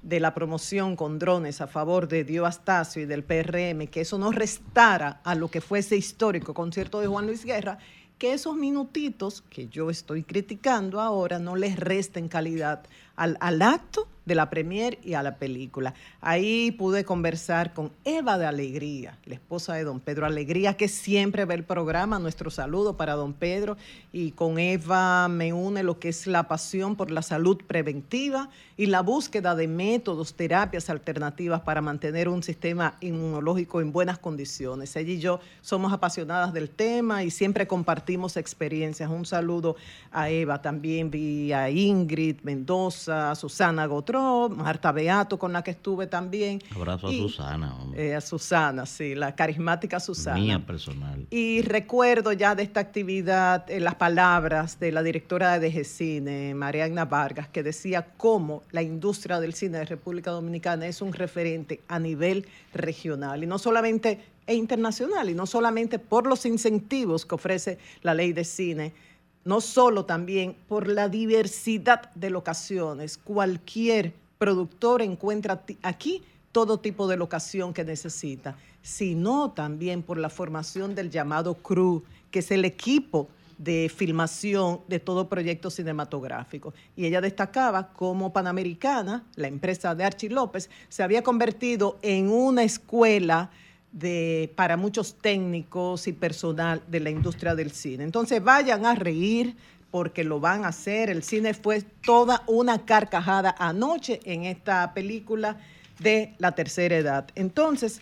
de la promoción con drones a favor de Dio Astacio y del PRM, que eso no restara a lo que fue ese histórico concierto de Juan Luis Guerra, que esos minutitos que yo estoy criticando ahora no les resten calidad al, al acto de la premier y a la película. Ahí pude conversar con Eva de Alegría, la esposa de don Pedro Alegría, que siempre ve el programa. Nuestro saludo para don Pedro. Y con Eva me une lo que es la pasión por la salud preventiva y la búsqueda de métodos, terapias alternativas para mantener un sistema inmunológico en buenas condiciones. Ella y yo somos apasionadas del tema y siempre compartimos experiencias. Un saludo a Eva, también vi a Ingrid Mendoza, a Susana Gotró, Marta Beato, con la que estuve también. Abrazo a Susana, eh, a Susana, sí, la carismática Susana. Mía personal. Y recuerdo ya de esta actividad eh, las palabras de la directora de DGCine, Mariana Vargas, que decía cómo la industria del cine de República Dominicana es un referente a nivel regional y no solamente e internacional, y no solamente por los incentivos que ofrece la ley de cine, no solo también por la diversidad de locaciones. Cualquier productor encuentra aquí todo tipo de locación que necesita, sino también por la formación del llamado crew, que es el equipo de filmación de todo proyecto cinematográfico. Y ella destacaba cómo Panamericana, la empresa de Archie López, se había convertido en una escuela de, para muchos técnicos y personal de la industria del cine. Entonces vayan a reír porque lo van a hacer. El cine fue toda una carcajada anoche en esta película de la tercera edad. Entonces,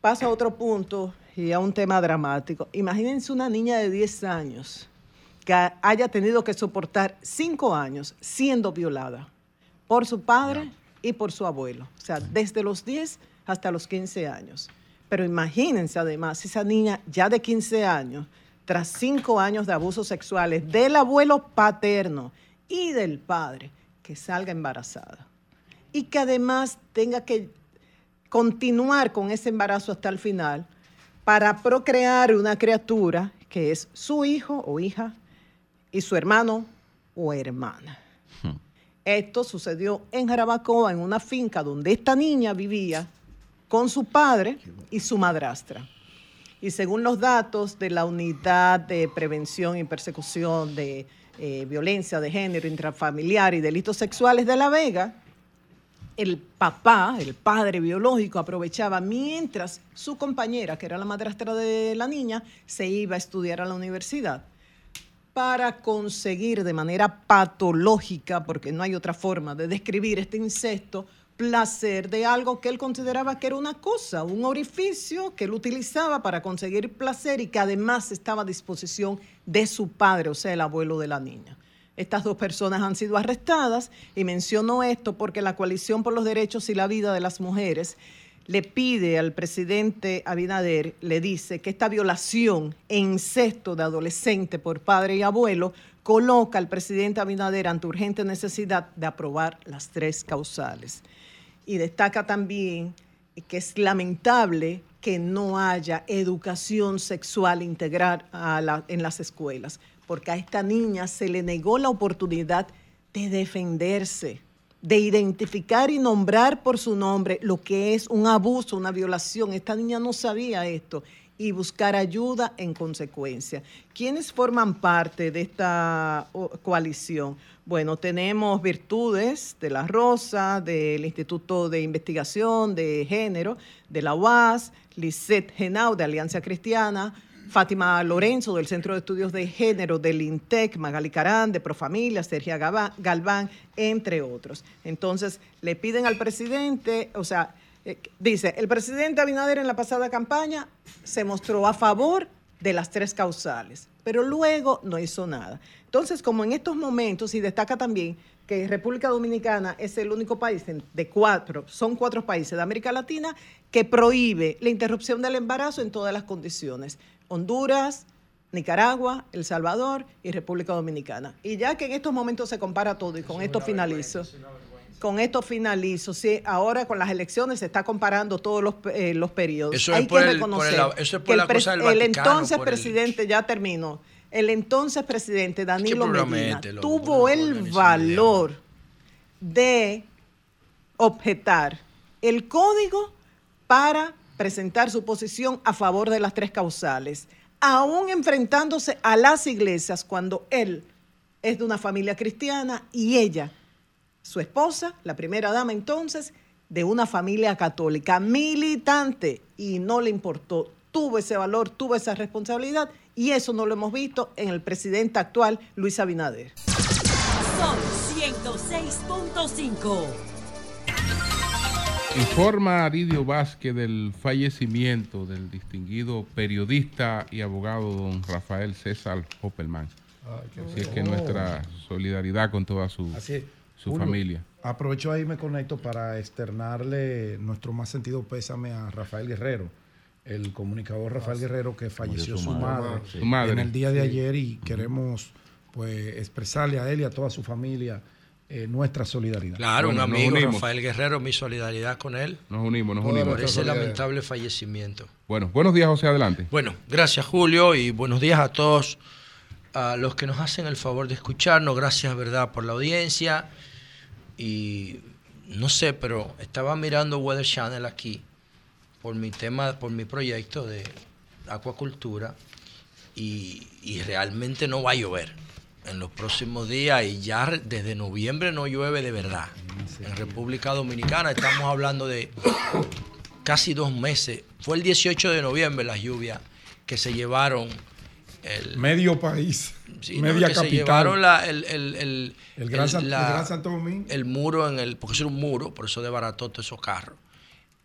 pasa a otro punto y a un tema dramático. Imagínense una niña de 10 años que haya tenido que soportar 5 años siendo violada por su padre y por su abuelo. O sea, desde los 10 hasta los 15 años. Pero imagínense además esa niña ya de 15 años, tras 5 años de abusos sexuales del abuelo paterno y del padre, que salga embarazada. Y que además tenga que continuar con ese embarazo hasta el final para procrear una criatura que es su hijo o hija y su hermano o hermana. Esto sucedió en Jarabacoa, en una finca donde esta niña vivía con su padre y su madrastra. Y según los datos de la Unidad de Prevención y Persecución de eh, Violencia de Género Intrafamiliar y Delitos Sexuales de La Vega, el papá, el padre biológico, aprovechaba mientras su compañera, que era la madrastra de la niña, se iba a estudiar a la universidad para conseguir de manera patológica, porque no hay otra forma de describir este incesto, placer de algo que él consideraba que era una cosa, un orificio que él utilizaba para conseguir placer y que además estaba a disposición de su padre, o sea, el abuelo de la niña. Estas dos personas han sido arrestadas y menciono esto porque la Coalición por los Derechos y la Vida de las Mujeres le pide al presidente Abinader, le dice que esta violación e incesto de adolescente por padre y abuelo coloca al presidente Abinader ante urgente necesidad de aprobar las tres causales. Y destaca también que es lamentable que no haya educación sexual integral en las escuelas, porque a esta niña se le negó la oportunidad de defenderse, de identificar y nombrar por su nombre lo que es un abuso, una violación. Esta niña no sabía esto y buscar ayuda en consecuencia. ¿Quiénes forman parte de esta coalición? Bueno, tenemos Virtudes de la Rosa, del Instituto de Investigación de Género, de la UAS, Lisette Genau de Alianza Cristiana, Fátima Lorenzo del Centro de Estudios de Género del INTEC, Magali Carán de Profamilia, Sergia Gaba- Galván, entre otros. Entonces, le piden al presidente, o sea, dice, el presidente Abinader en la pasada campaña se mostró a favor de las tres causales, pero luego no hizo nada. Entonces, como en estos momentos, y destaca también que República Dominicana es el único país de cuatro, son cuatro países de América Latina que prohíbe la interrupción del embarazo en todas las condiciones. Honduras, Nicaragua, El Salvador y República Dominicana. Y ya que en estos momentos se compara todo y con esto finalizo. Con esto finalizo. Sí, ahora con las elecciones se está comparando todos los, eh, los periodos. Eso es Hay por que el- por el- reconocer eso es que el, entonces presidente, ya terminó, el entonces presidente Danilo Medina este, tuvo el valor de objetar el código para presentar su posición a favor de las tres causales, aún enfrentándose a las iglesias cuando él es de una familia cristiana y ella, su esposa, la primera dama entonces, de una familia católica militante y no le importó, tuvo ese valor, tuvo esa responsabilidad y eso no lo hemos visto en el presidente actual, Luis Abinader. Sol 106.5. Informa Aridio Vázquez del fallecimiento del distinguido periodista y abogado don Rafael César Hoppelman. Así es que nuestra solidaridad con toda su, Así es. Su Julio, familia. Aprovecho ahí me conecto para externarle nuestro más sentido pésame a Rafael Guerrero, el comunicador Rafael Guerrero que falleció su su madre. madre, Su madre. en el día de Sí. ayer y queremos pues expresarle a él y a toda su familia eh, nuestra solidaridad. Claro, Bueno, un nos amigo, unimos. Rafael Guerrero, mi solidaridad con él Nos unimos, nos unimos. por ese lamentable fallecimiento. Bueno, buenos días, José, adelante. Bueno, gracias Julio y buenos días a todos a los que nos hacen el favor de escucharnos. Gracias, verdad, por la audiencia. Y no sé, pero estaba mirando Weather Channel aquí por mi tema, por mi proyecto de acuacultura y, y realmente no va a llover en los próximos días y ya desde noviembre no llueve de verdad. En República Dominicana estamos hablando de casi dos meses. Fue el 18 de noviembre las lluvias que se llevaron el, Medio país, sí, ¿no? media se capital. llevaron la- el, el, el, El Gran San- la- el Gran Santo Domingo. el muro en el, porque eso era un muro, por eso desbarató todos esos carros.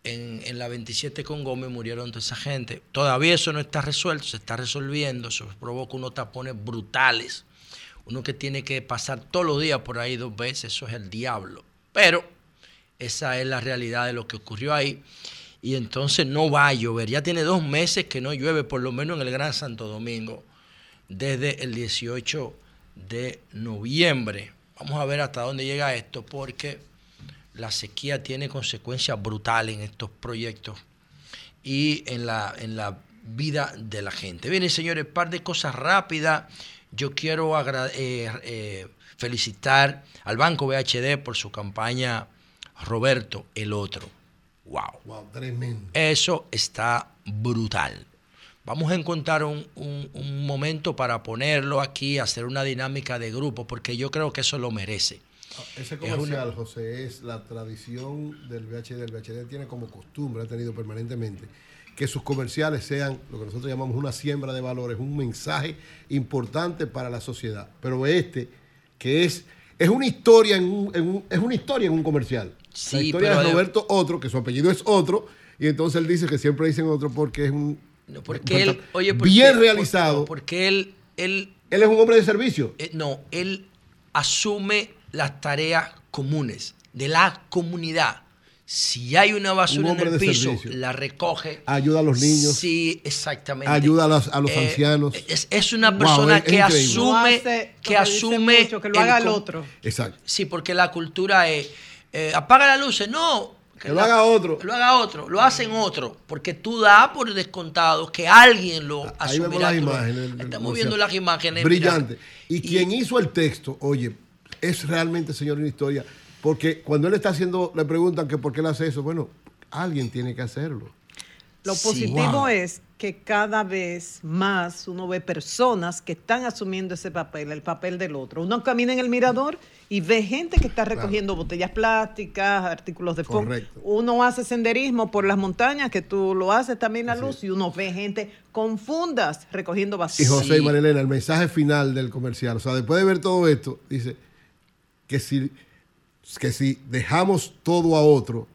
En, en la 27 con Gómez murieron toda esa gente. Todavía eso no está resuelto, se está resolviendo, eso provoca unos tapones brutales. Uno que tiene que pasar todos los días por ahí dos veces, eso es el diablo. Pero esa es la realidad de lo que ocurrió ahí. Y entonces no va a llover. Ya tiene dos meses que no llueve, por lo menos en el Gran Santo Domingo, desde el 18 de noviembre. Vamos a ver hasta dónde llega esto, porque la sequía tiene consecuencias brutales en estos proyectos y en la, en la vida de la gente. Bien, señores, par de cosas rápidas. Yo quiero eh, eh, felicitar al Banco BHD por su campaña Roberto el Otro. ¡Wow! Wow, tremendo. Eso está brutal. Vamos a encontrar un, un- un momento para ponerlo aquí, hacer una dinámica de grupo, porque yo creo que eso lo merece. Ese Es una- comercial, José, es la tradición del VHD. El VHD tiene como costumbre, ha tenido permanentemente, que sus comerciales sean lo que nosotros llamamos una siembra de valores, un mensaje importante para la sociedad. Pero este, que es, es una historia en un, en un- es una historia en un comercial. Sí, la historia pero de de- Roberto Otro, que su apellido es Otro, y entonces él dice que siempre dicen Otro porque es un No, porque él, oye, ¿por bien realizado. Por- porque él, él, él es un hombre de servicio. eh, no, él asume las tareas comunes de la comunidad. Si hay una basura en el piso, servicio. la recoge. Ayuda a los niños. Sí, exactamente. Ayuda a los- a los Eh, ancianos. Es, es una persona es que asume, hace que asume mucho, que lo haga el otro. Exacto. Sí, porque la cultura es eh, apaga las luces, no. Que lo haga otro. Lo haga otro, lo hacen otro, porque tú das por descontado que alguien lo Ahí vemos asumirá. las imágenes. Estamos viendo las imágenes. Brillante. Y, quien hizo el texto, oye, es realmente, señor, una historia. Porque cuando él está haciendo, le preguntan que por qué él hace eso. Bueno, alguien tiene que hacerlo. Lo Sí. positivo Wow. es que cada vez más uno ve personas que están asumiendo ese papel, el papel del otro. Uno camina en el mirador y ve gente que está recogiendo botellas plásticas, artículos de fondo. Uno hace senderismo por las montañas, que tú lo haces también la luz, y uno ve gente con fundas recogiendo Y basura. José y Marilena, el mensaje final del comercial, o sea, después de ver todo esto, dice que si, que si dejamos todo a otro,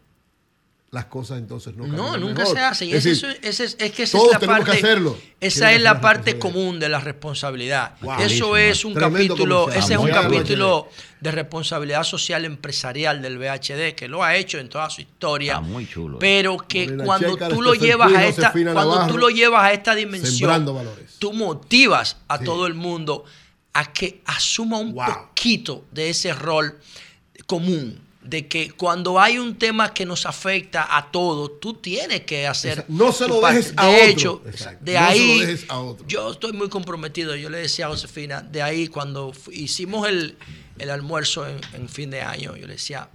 las cosas entonces no No, nunca mejor. se hace. Y Es decir, ese es, es que esa todos es la tenemos parte, que hacerlo. Esa es la parte común de la responsabilidad. Wow. Eso es un capítulo, ese es un capítulo de responsabilidad social empresarial del VHD que lo ha hecho en toda su historia. Está muy chulo. Pero que cuando Checa, tú lo llevas a esta, cuando tú lo llevas a esta dimensión, tú motivas a Sí. todo el mundo a que asuma un Wow. poquito de ese rol común. De que cuando hay un tema que nos afecta a todos, tú tienes que hacer. Exacto. No se lo dejes a de otro. hecho, Exacto. de No se lo ahí. dejes a otro. Yo estoy muy comprometido. Yo le decía a Josefina, de ahí cuando hicimos el, el almuerzo en, en fin de año, yo le decía,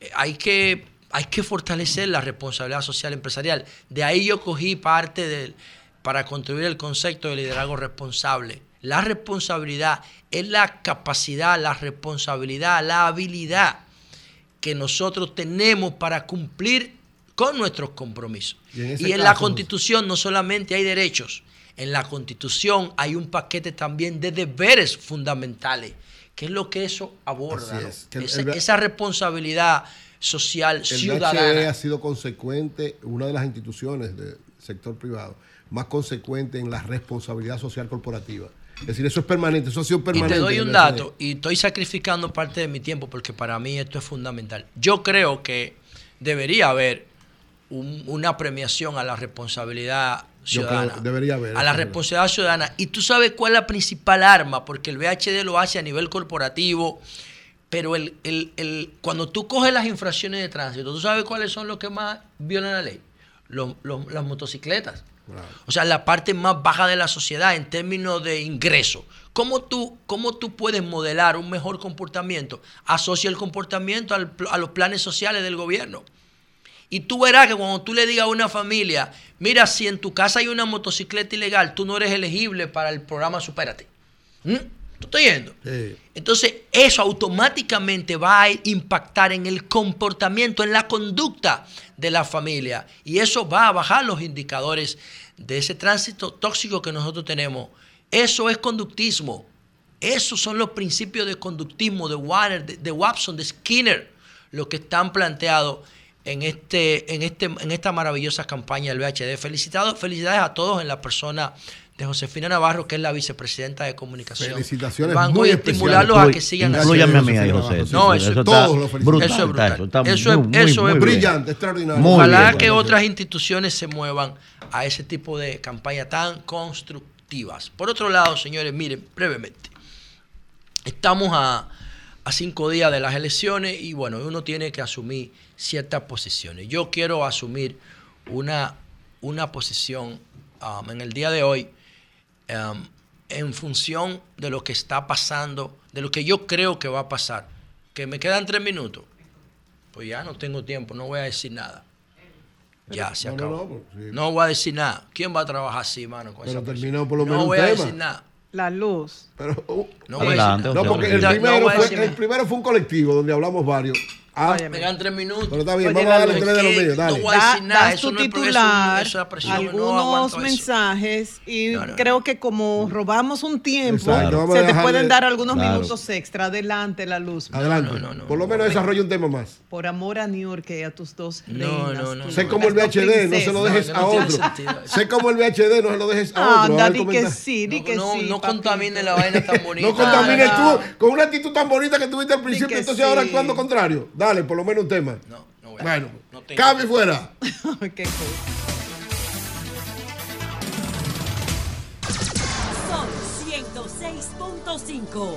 eh, hay que, hay que fortalecer la responsabilidad social empresarial. De ahí yo cogí parte del, para contribuir el concepto de liderazgo responsable. La responsabilidad es la capacidad, la responsabilidad, la habilidad que nosotros tenemos para cumplir con nuestros compromisos. Y en ese Y en la constitución no solamente hay derechos, en la constitución hay un paquete también de deberes fundamentales, que es lo que eso aborda. El- esa, el- esa responsabilidad social El ciudadana. VHE ha sido consecuente, una de las instituciones del sector privado, más consecuente en la responsabilidad social corporativa. Es decir, eso es permanente, eso ha sido Y permanente. te doy un dato, y estoy sacrificando parte de mi tiempo porque para mí esto es fundamental. Yo creo que debería haber un- una premiación a la responsabilidad creo ciudadana. debería haber, A la responsabilidad ciudadana. Y tú sabes cuál es la principal arma, porque el VHD lo hace a nivel corporativo, pero el, el- el- cuando tú coges las infracciones de tránsito, ¿tú sabes cuáles son los que más violan la ley? Los- los- las motocicletas. O sea, la parte más baja de la sociedad en términos de ingreso. ¿Cómo tú, ¿Cómo tú puedes modelar un mejor comportamiento? Asocia el comportamiento a los planes sociales del gobierno. Y tú verás que cuando tú le digas a una familia, mira, si en tu casa hay una motocicleta ilegal, tú no eres elegible para el programa Supérate. ¿Mm? ¿Tú estás yendo? Sí. Entonces, eso automáticamente va a impactar en el comportamiento, en la conducta de la familia. Y eso va a bajar los indicadores de ese tránsito tóxico que nosotros tenemos. Eso es conductismo. Esos son los principios de conductismo de Warner, de, de Watson, de Skinner, lo que están planteados en, este, en, este, en esta maravillosa campaña del VHD. Felicitados, felicidades a todos en la persona de Josefina Navarro, que es la vicepresidenta de comunicación. Felicitaciones Van muy a estimularlos a que sigan ahí, José. No, Sí, eso, está todos brutal, Eso es brutal. eso está Eso es- muy, eso es bien. Brillante, extraordinario. Muy Ojalá bien. que otras instituciones se muevan a ese tipo de campañas tan constructivas. Por otro lado, señores, miren, brevemente. Estamos a, a cinco días de las elecciones y bueno, uno tiene que asumir ciertas posiciones. Yo quiero asumir una, una posición um, en el día de hoy um, en función de lo que está pasando, de lo que yo creo que va a pasar. Que me quedan tres minutos. Pues ya no tengo tiempo, no voy a decir nada. Ya, se no, no, acabó. no, pues, sí. No voy a decir nada. ¿Quién va a trabajar así, mano? Con Pero esa persona? terminó por lo menos No un voy a decir nada. La luz. Pero, uh, No voy a decir Adelante, nada. no, porque el fue, primero fue un colectivo donde hablamos varios. Ah. Me quedan tres minutos. pero está bien, Oye, vamos a darle tres de los míos, dale. no voy a Da- decir nada. das Eso tu no es pro- eso- titular, eso es presión, no algunos mensajes y No, no, creo no. que como robamos un tiempo, Exacto, se te pueden dar algunos Claro. minutos extra. Adelante, la luz. Adelante. no, no, no. Por lo menos desarrolla un tema más. Por amor a New York y a tus dos No, reinas, no, no, tus Sé no. como el VHD, no se lo dejes No, a no otro. Sé como el VHD, no se lo dejes a otro. Anda, di que sí, di No, que no, sí. no contamine la vaina tan bonita. No contamines tú con una actitud tan bonita que tuviste al principio, entonces ahora actuando contrario. Dale, por lo menos un tema. No, no voy a- Bueno, no tengo. cambio [LAUGHS] y fuera. Qué cool. Son 106.5.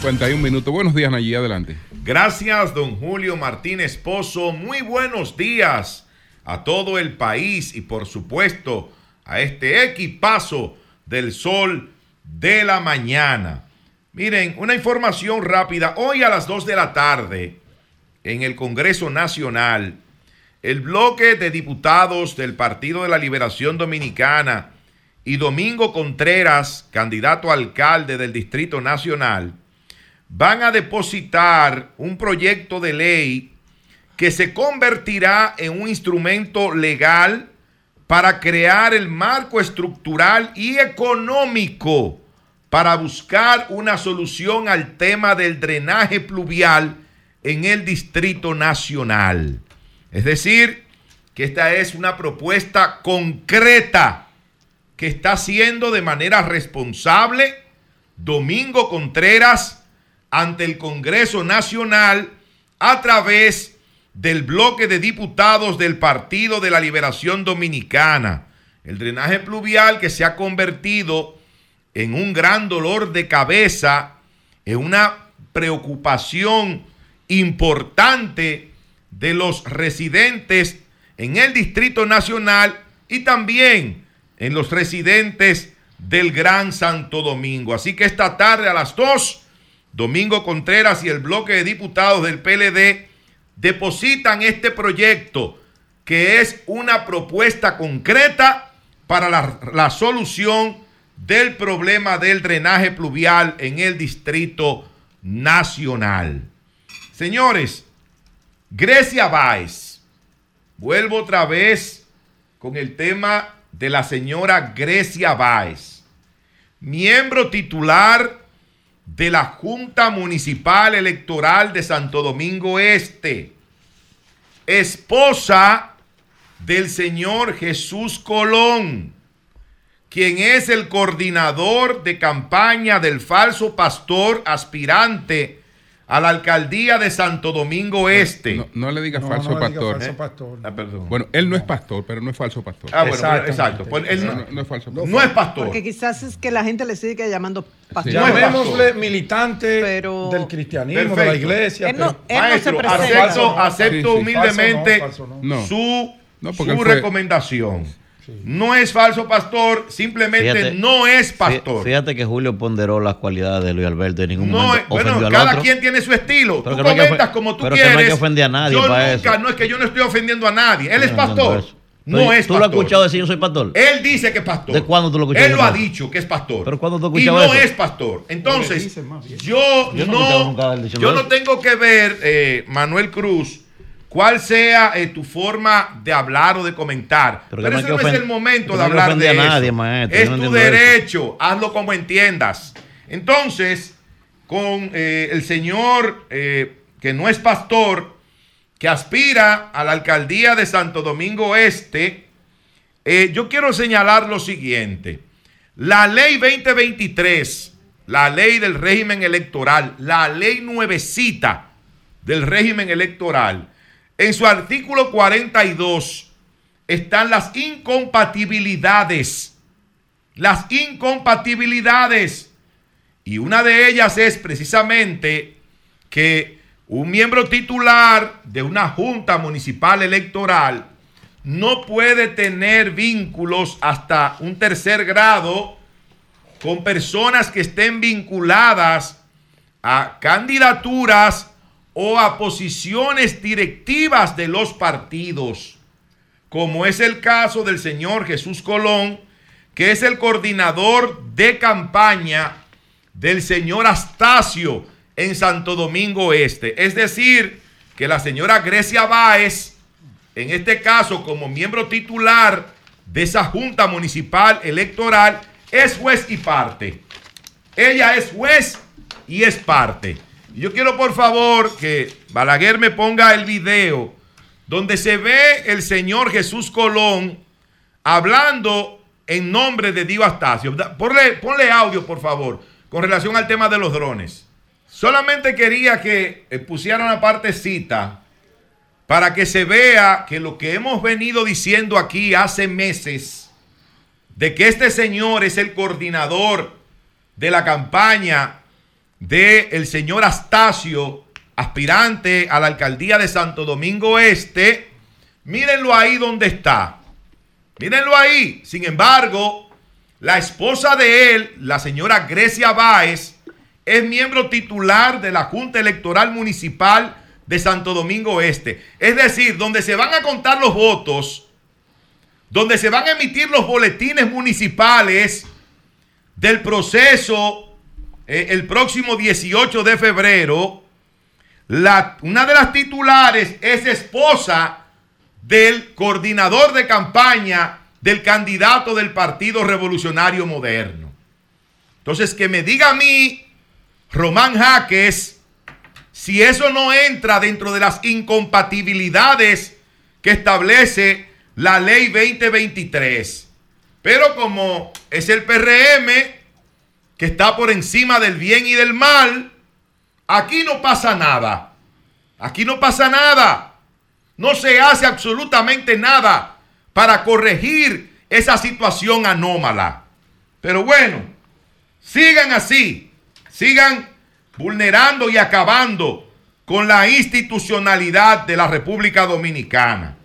51 minutos. Buenos días, Nayí, adelante. Gracias, don Julio Martínez Pozo. Muy buenos días a todo el país y por supuesto a este equipazo del sol de la mañana. Miren, una información rápida. Hoy a las 2 de la tarde en el Congreso Nacional el bloque de diputados del Partido de la Liberación Dominicana y Domingo Contreras, candidato a alcalde del Distrito Nacional, van a depositar un proyecto de ley que se convertirá en un instrumento legal para crear el marco estructural y económico para buscar una solución al tema del drenaje pluvial en el Distrito Nacional. Es decir, que esta es una propuesta concreta que está haciendo de manera responsable Domingo Contreras ante el Congreso Nacional a través del bloque de diputados del Partido de la Liberación Dominicana. El drenaje pluvial que se ha convertido en un gran dolor de cabeza, en una preocupación importante de los residentes en el Distrito Nacional y también en los residentes del Gran Santo Domingo. Así que esta tarde a las 2, Domingo Contreras y el bloque de diputados del PLD depositan este proyecto que es una propuesta concreta para la, la solución del problema del drenaje pluvial en el Distrito Nacional. Señores, Grecia Báez, vuelvo otra vez con el tema de la señora Grecia Báez, miembro titular de la Junta Municipal Electoral de Santo Domingo Este, esposa del señor Jesús Colón, quien es el coordinador de campaña del falso pastor aspirante a la alcaldía de Santo Domingo Este. No, no le digas No, falso no le diga pastor. falso pastor. Ah, perdón. Bueno, él no es pastor, pero no es falso pastor. Ah, bueno, exacto. Pues él No, es falso pastor. no es pastor. Porque quizás es que la gente le sigue llamando pastor. Sí. No es Llamémosle pastor. militante Pero- del cristianismo, de la iglesia. Él él no se Maestro, presenta. acepto, acepto Sí, sí. humildemente Falso no, falso no. No. su, su él No es falso pastor, simplemente Fíjate- no es pastor. Fíjate que Julio ponderó las cualidades de Luis Alberto en ningún No, momento bueno, ofendió al cada otro. quien tiene su estilo. Pero tú comentas como tú pero que quieres. no hay que ofender a nadie yo para nunca, eso. no es que yo no estoy ofendiendo a nadie. Él es no pastor. No Pero, es ¿Tú lo has pastor. escuchado decir yo soy pastor? Él dice que es pastor. ¿De cuándo tú lo escuchaste Él lo ha dicho que es pastor. ¿Pero cuándo tú has Y no eso? es pastor. Entonces, yo, Yo no yo no tengo que ver, eh, Manuel Cruz, cuál sea eh, tu forma de hablar o de comentar. Pero ese no es el momento de hablar de a eso. nadie, maestro. Es no tu eso. derecho. Hazlo como entiendas. Entonces, con eh, el señor eh, que no es pastor, que aspira a la alcaldía de Santo Domingo Este, yo quiero señalar lo siguiente. La ley 2023, la ley del régimen electoral, la ley nuevecita del régimen electoral, en su artículo 42 están las incompatibilidades. Las incompatibilidades. Y una de ellas es precisamente que un miembro titular de una junta municipal electoral no puede tener vínculos hasta un tercer grado con personas que estén vinculadas a candidaturas o a posiciones directivas de los partidos, como es el caso del señor Jesús Colón, que es el coordinador de campaña del señor Astacio en Santo Domingo Este. Es decir, que la señora Grecia Báez, en este caso como miembro titular de esa Junta Municipal Electoral, es juez y parte. Ella es juez y es parte. Yo quiero por favor que Balaguer me ponga el video donde se ve el señor Jesús Colón hablando en nombre de Dio Astacio. Ponle, ponle audio, por favor, con relación al tema de los drones. Solamente quería que eh, pusieran una partecita para que se vea que lo que hemos venido diciendo aquí hace meses, de que este señor es el coordinador de la campaña del el señor Astacio, aspirante a la alcaldía de Santo Domingo Este, mírenlo ahí donde está. Mírenlo ahí. Sin embargo, la esposa de él, la señora Grecia Báez, es miembro titular de la Junta Electoral Municipal de Santo Domingo Este. Es decir, donde se van a contar los votos, donde se van a emitir los boletines municipales del proceso eh, el próximo 18 de febrero. Una de las titulares es esposa del coordinador de campaña del candidato del Partido Revolucionario Moderno. Entonces, que me diga a mí, Román Jaques, si eso no entra dentro de las incompatibilidades que establece la ley 2023. Pero como es el PRM que está por encima del bien y del mal, aquí no pasa nada. Aquí no pasa nada. No se hace absolutamente nada para corregir esa situación anómala. Pero bueno, sigan así, sigan vulnerando y acabando con la institucionalidad de la República Dominicana.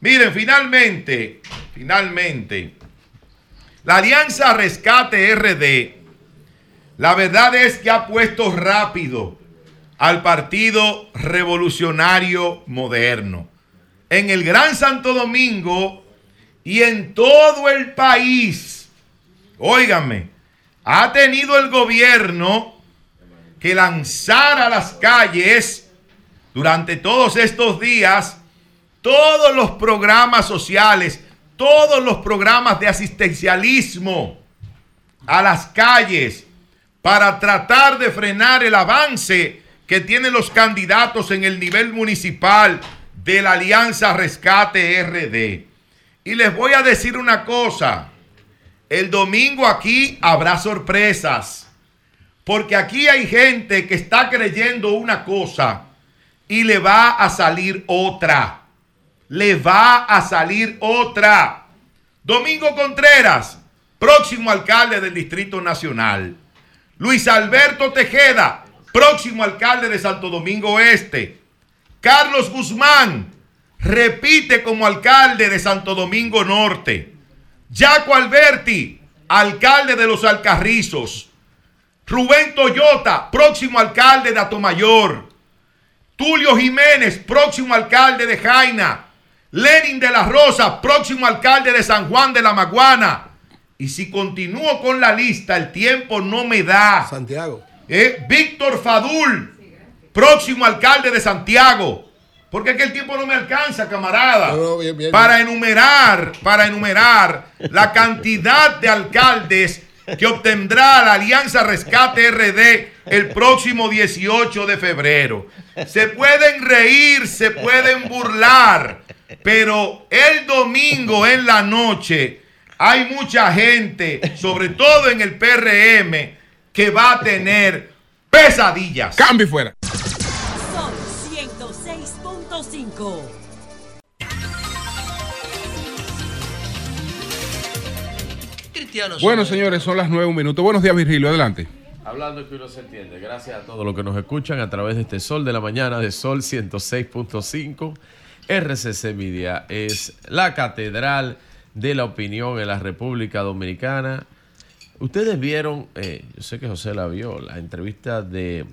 Miren, finalmente, finalmente, la Alianza Rescate RD, la verdad es que ha puesto rápido al Partido Revolucionario Moderno. En el Gran Santo Domingo y en todo el país, óigame, ha tenido el gobierno que lanzar a las calles durante todos estos días todos los programas sociales, todos los programas de asistencialismo a las calles para tratar de frenar el avance que tienen los candidatos en el nivel municipal de la Alianza Rescate RD. Y les voy a decir una cosa, el domingo aquí habrá sorpresas, porque aquí hay gente que está creyendo una cosa y le va a salir otra le va a salir otra. Domingo Contreras, próximo alcalde del Distrito Nacional. Luis Alberto Tejeda, próximo alcalde de Santo Domingo Este. Carlos Guzmán, repite como alcalde de Santo Domingo Norte. Jaco Alberti, alcalde de los Alcarrizos. Rubén Toyota, próximo alcalde de Atomayor. Tulio Jiménez, próximo alcalde de Jaina. Lenin de la Rosa, próximo alcalde de San Juan de la Maguana. Y si continúo con la lista, el tiempo no me da. Santiago. Eh, Víctor Fadul, próximo alcalde de Santiago. Porque es que el tiempo no me alcanza, camarada. No, no, bien, bien, para enumerar, para enumerar la cantidad de alcaldes que obtendrá la Alianza Rescate RD el próximo 18 de febrero. Se pueden reír, se pueden burlar, pero el domingo en la noche hay mucha gente, sobre todo en el PRM, que va a tener pesadillas. Cambio y fuera. Sol 106.5. Cristiano Bueno, señores, son las nueve un minuto. Buenos días, Virgilio. Adelante. Hablando que uno se entiende. Gracias a todos los que nos escuchan a través de este Sol de la Mañana de Sol 106.5. RCC Media es la catedral de la opinión en la República Dominicana. Ustedes vieron, eh, yo sé que José la vio, la entrevista de,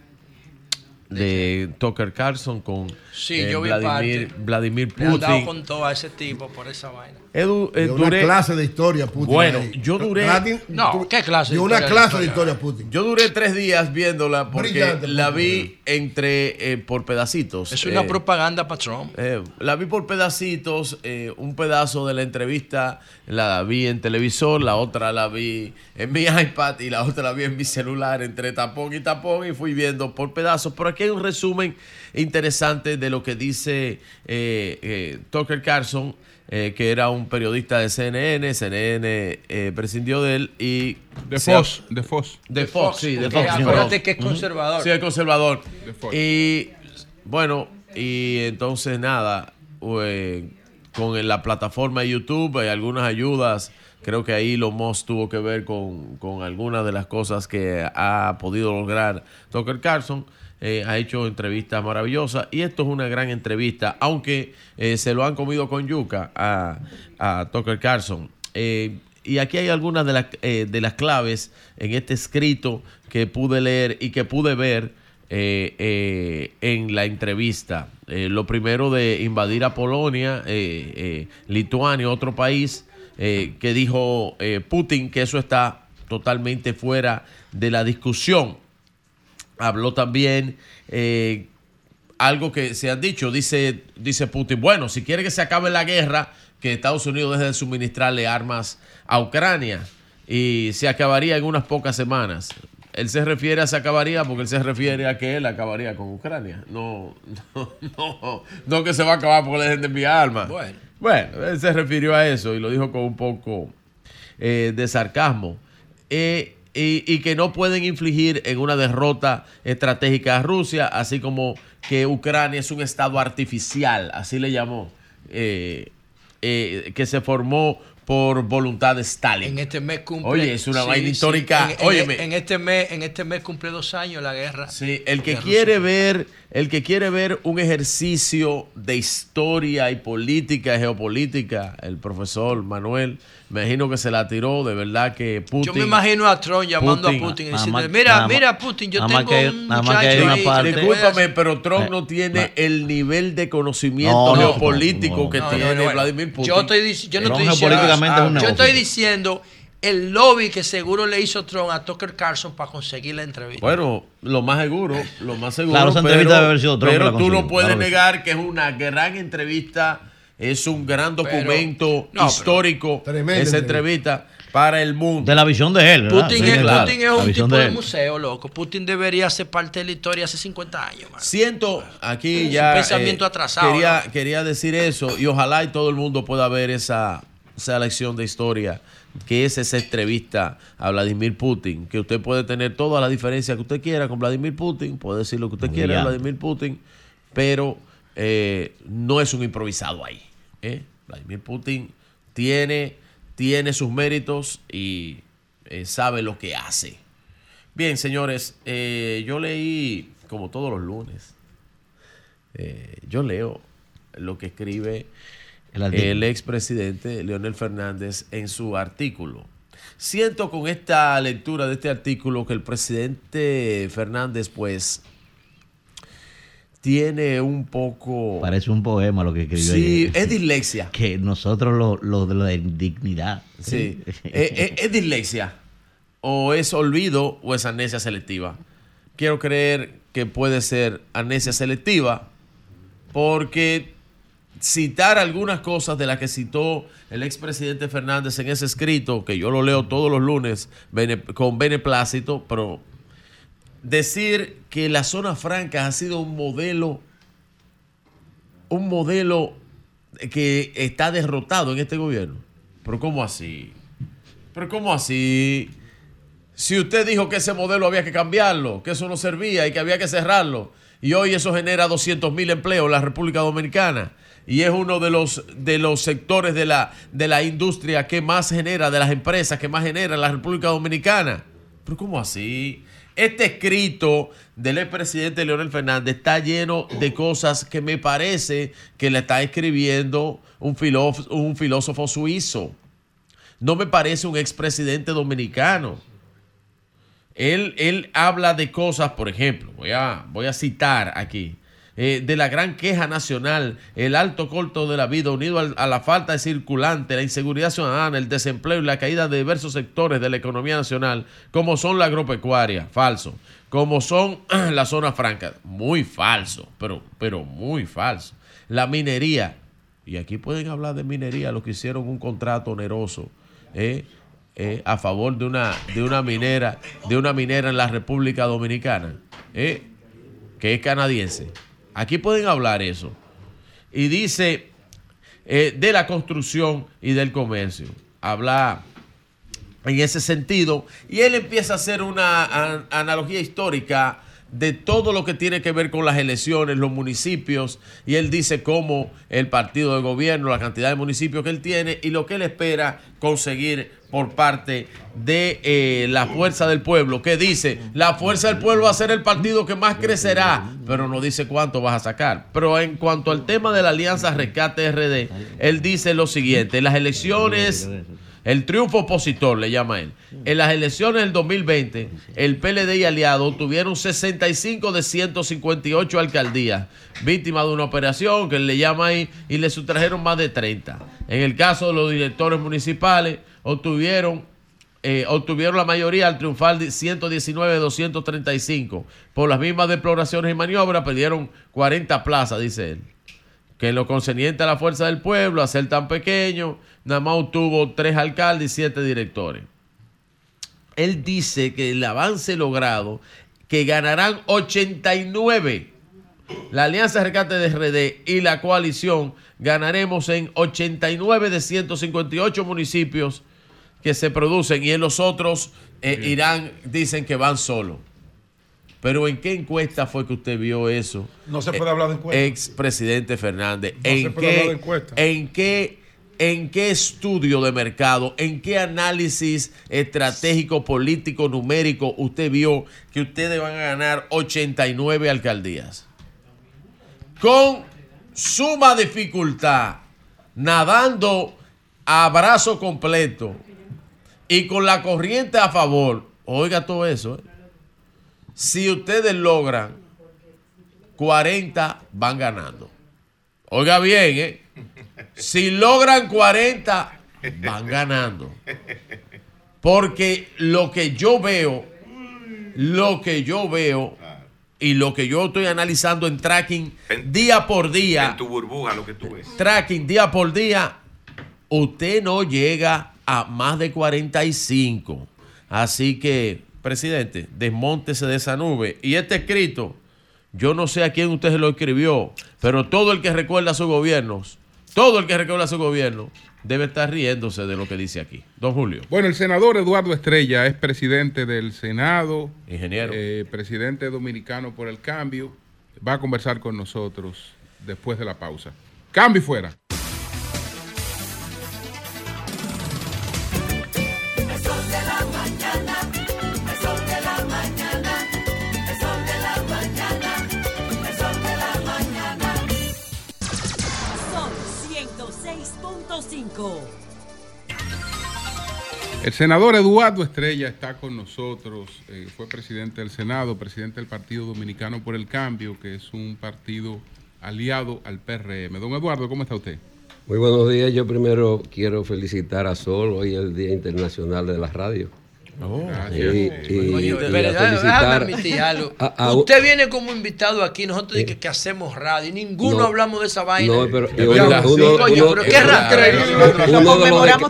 de Tucker Carlson con Sí, eh, yo vi Vladimir, parte. Vladimir Le han dado Putin. con todo a ese tipo por esa vaina. Edu, eh, Dio una duré- clase de historia, Putin. Bueno, ahí. yo duré- Latin- No, ¿qué clase de una historia clase de historia? historia, Putin. Yo duré tres días viéndola porque Brillante, la vi entre eh, por pedacitos. Es una Eh, propaganda para Trump. eh, la vi por pedacitos, eh, un pedazo de la entrevista la vi en televisor, la otra la vi en mi [LAUGHS] iPad y la otra la vi en mi celular entre tapón y tapón y fui viendo por pedazos. Pero aquí hay un resumen interesante de lo que dice eh, eh, Tucker Carlson, eh, que era un periodista de CNN, CNN eh, prescindió de él y... De Fox, de Fox. de Fox, sí, de Fox. acuérdate que es conservador. Sí, es conservador. De Fox. Y bueno, y entonces nada, con la plataforma de YouTube hay algunas ayudas. Creo que ahí Elon Musk tuvo que ver con, con algunas de las cosas que ha podido lograr Tucker Carlson. Eh, ha hecho entrevistas maravillosas y esto es una gran entrevista, aunque eh, se lo han comido con yuca a, Tucker Carlson. Eh, y aquí hay algunas de, las de las claves en este escrito que pude leer y que pude ver en la entrevista. Lo primero de invadir a Polonia, Lituania, otro país, que dijo Putin que eso está totalmente fuera de la discusión. Habló también eh, algo que se han dicho, dice, dice Putin, bueno, si quiere que se acabe la guerra, que Estados Unidos deje de suministrarle armas a Ucrania y se acabaría en unas pocas semanas. Él se refiere a se acabaría porque él se refiere a que él acabaría con Ucrania. No, [LAUGHS] no, no, no que se va a acabar porque le dejen de enviar armas. Bueno. Bueno, él se refirió a eso y lo dijo con un poco eh, de sarcasmo. Eh, y, y que no pueden infligir en una derrota estratégica a Rusia, así como que Ucrania es un estado artificial, así le llamó, eh, eh, que se formó por voluntad de Stalin. En este mes cumple. Oye, es una sí, vaina sí, histórica. En, en- Óyeme. en este mes, en este mes cumple dos años la guerra. Sí, el que quiere Rusia. ver, el que quiere ver un ejercicio de historia y política y geopolítica, el profesor Manuel, me imagino que se la tiró, de verdad que Putin. Yo me imagino a Trump llamando Putin- a Putin y diciendo, mira, mira Putin, yo tengo que- un muchacho una ahí parte- Discúlpame, pero Trump Eh, no tiene el nivel de conocimiento No, no, geopolítico no, que no, tiene no, no, Vladimir Putin. Yo, estoy, yo no estoy diciendo, geopolíticamente es un yo estoy diciendo el lobby que seguro le hizo Trump a Tucker Carlson para conseguir la entrevista. Bueno, lo más seguro, lo más seguro. Claro, esa pero, entrevista debe haber sido Trump pero tú no puedes claro que sí. negar que es una gran entrevista, es un gran documento no, histórico, Tremenda esa entrevista para el mundo. De la visión de él, ¿verdad? Putin, Sí, es, claro, Putin es la un tipo de museo, loco. Putin debería ser parte de la historia hace 50 años. man. Siento aquí Es ya. un pensamiento eh, atrasado, Quería, quería decir eso y ojalá y todo el mundo pueda ver esa, esa lección de historia que es esa entrevista a Vladimir Putin, que usted puede tener todas las diferencias que usted quiera con Vladimir Putin, puede decir lo que usted quiera Brillante. Vladimir Putin, pero eh, no es un improvisado ahí. ¿eh? Vladimir Putin tiene, tiene sus méritos y eh, sabe lo que hace. Bien, señores, yo leí, como todos los lunes, yo leo lo que escribe El expresidente Leonel Fernández en su artículo. Siento con esta lectura de este artículo que el presidente Fernández, pues, tiene un poco... Parece un poema lo que escribió Sí, es dislexia. [LAUGHS] Que nosotros lo, lo de la indignidad. Sí. ¿Es, [LAUGHS] es- es dislexia? ¿O es olvido o es amnesia selectiva? Quiero creer que puede ser amnesia selectiva porque citar algunas cosas de las que citó el expresidente Fernández en ese escrito, que yo lo leo todos los lunes con beneplácito, pero decir que la zona franca ha sido un modelo, un modelo que está derrotado en este gobierno. Pero ¿cómo así? Pero ¿cómo así? Si usted dijo que ese modelo había que cambiarlo, que eso no servía y que había que cerrarlo, y hoy eso genera 200 mil empleos en la República Dominicana, y es uno de los, de los sectores de la, de la industria que más genera, de las empresas que más genera en la República Dominicana. Pero ¿cómo así? Este escrito del expresidente Leonel Fernández está lleno de cosas que me parece que le está escribiendo un filósofo, un filósofo suizo. No me parece un expresidente dominicano. Él, él habla de cosas, por ejemplo, voy a, voy a citar aquí, eh, de la gran queja nacional, el alto costo de la vida unido a la falta de circulante, la inseguridad ciudadana, el desempleo y la caída de diversos sectores de la economía nacional, como son la agropecuaria, falso, como son [CLEARS THROAT] las zonas francas, muy falso, pero, pero muy falso, la minería, y aquí pueden hablar de minería, los que hicieron un contrato oneroso, ¿eh? eh, a favor de una, de una minera, de una minera en la República Dominicana, que es canadiense. Aquí pueden hablar eso. Y dice eh, de la construcción y del comercio. Habla en ese sentido. Y él empieza a hacer una analogía histórica de todo lo que tiene que ver con las elecciones, los municipios, y él dice cómo el partido de gobierno, la cantidad de municipios que él tiene y lo que él espera conseguir por parte de eh, la fuerza del pueblo, que dice, la fuerza del pueblo va a ser el partido que más crecerá, pero no dice cuánto vas a sacar. Pero en cuanto al tema de la alianza Rescate RD, él dice lo siguiente, las elecciones El triunfo opositor, le llama él. En las elecciones del 2020, el PLD y aliados tuvieron 65 de 158 alcaldías, víctimas de una operación que él le llama ahí, y le sustrajeron más de 30. En el caso de los directores municipales, obtuvieron eh, obtuvieron la mayoría al triunfar de 119 de 235. Por las mismas deploraciones y maniobras perdieron 40 plazas, dice él. Que en lo concerniente a la fuerza del pueblo, a ser tan pequeño, nada más obtuvo tres alcaldes y siete directores. Él dice que el avance logrado, que ganarán 89. La Alianza Rescate de RD y la coalición ganaremos en 89 de 158 municipios que se producen y en los otros eh, irán, dicen que van solos. Pero ¿en qué encuesta fue que usted vio eso? No se puede hablar de encuesta. Ex presidente Fernández. No ¿En, se puede hablar de encuesta. ¿En qué ¿En qué estudio de mercado, en qué análisis estratégico, político, numérico usted vio que ustedes van a ganar 89 alcaldías? Con suma dificultad, nadando a brazo completo y con la corriente a favor. Oiga todo eso. ¿eh? Si ustedes logran 40, van ganando. Oiga bien, ¿eh? Si logran 40, van ganando. Porque lo que yo veo, lo que yo veo y lo que yo estoy analizando en tracking día por día, En tu burbuja lo que tú ves. tracking día por día, usted no llega a más de 45. Así que, presidente, desmóntese de esa nube. Y este escrito, yo no sé a quién usted se lo escribió, pero todo el que recuerda a sus gobiernos, todo el que recuerda a su gobierno, debe estar riéndose de lo que dice aquí. Don Julio. Bueno, el senador Eduardo Estrella es presidente del Senado. Ingeniero. eh, presidente dominicano por el cambio. Va a conversar con nosotros después de la pausa. Cambio y fuera. El senador Eduardo Estrella está con nosotros. eh, fue presidente del Senado, presidente del Partido Dominicano por el Cambio, que es un partido aliado al PRM. Don Eduardo, ¿cómo está usted? Muy buenos días. Yo primero quiero felicitar a Sol. Hoy es el Día Internacional de la Radio. Gracias. Y, y- Oye, y a espere, déjame- felicitar déjame admitir algo. a- a- Usted viene como invitado aquí, nosotros dicen que, que hacemos radio y ninguno No. hablamos de esa vaina. No, pero uno-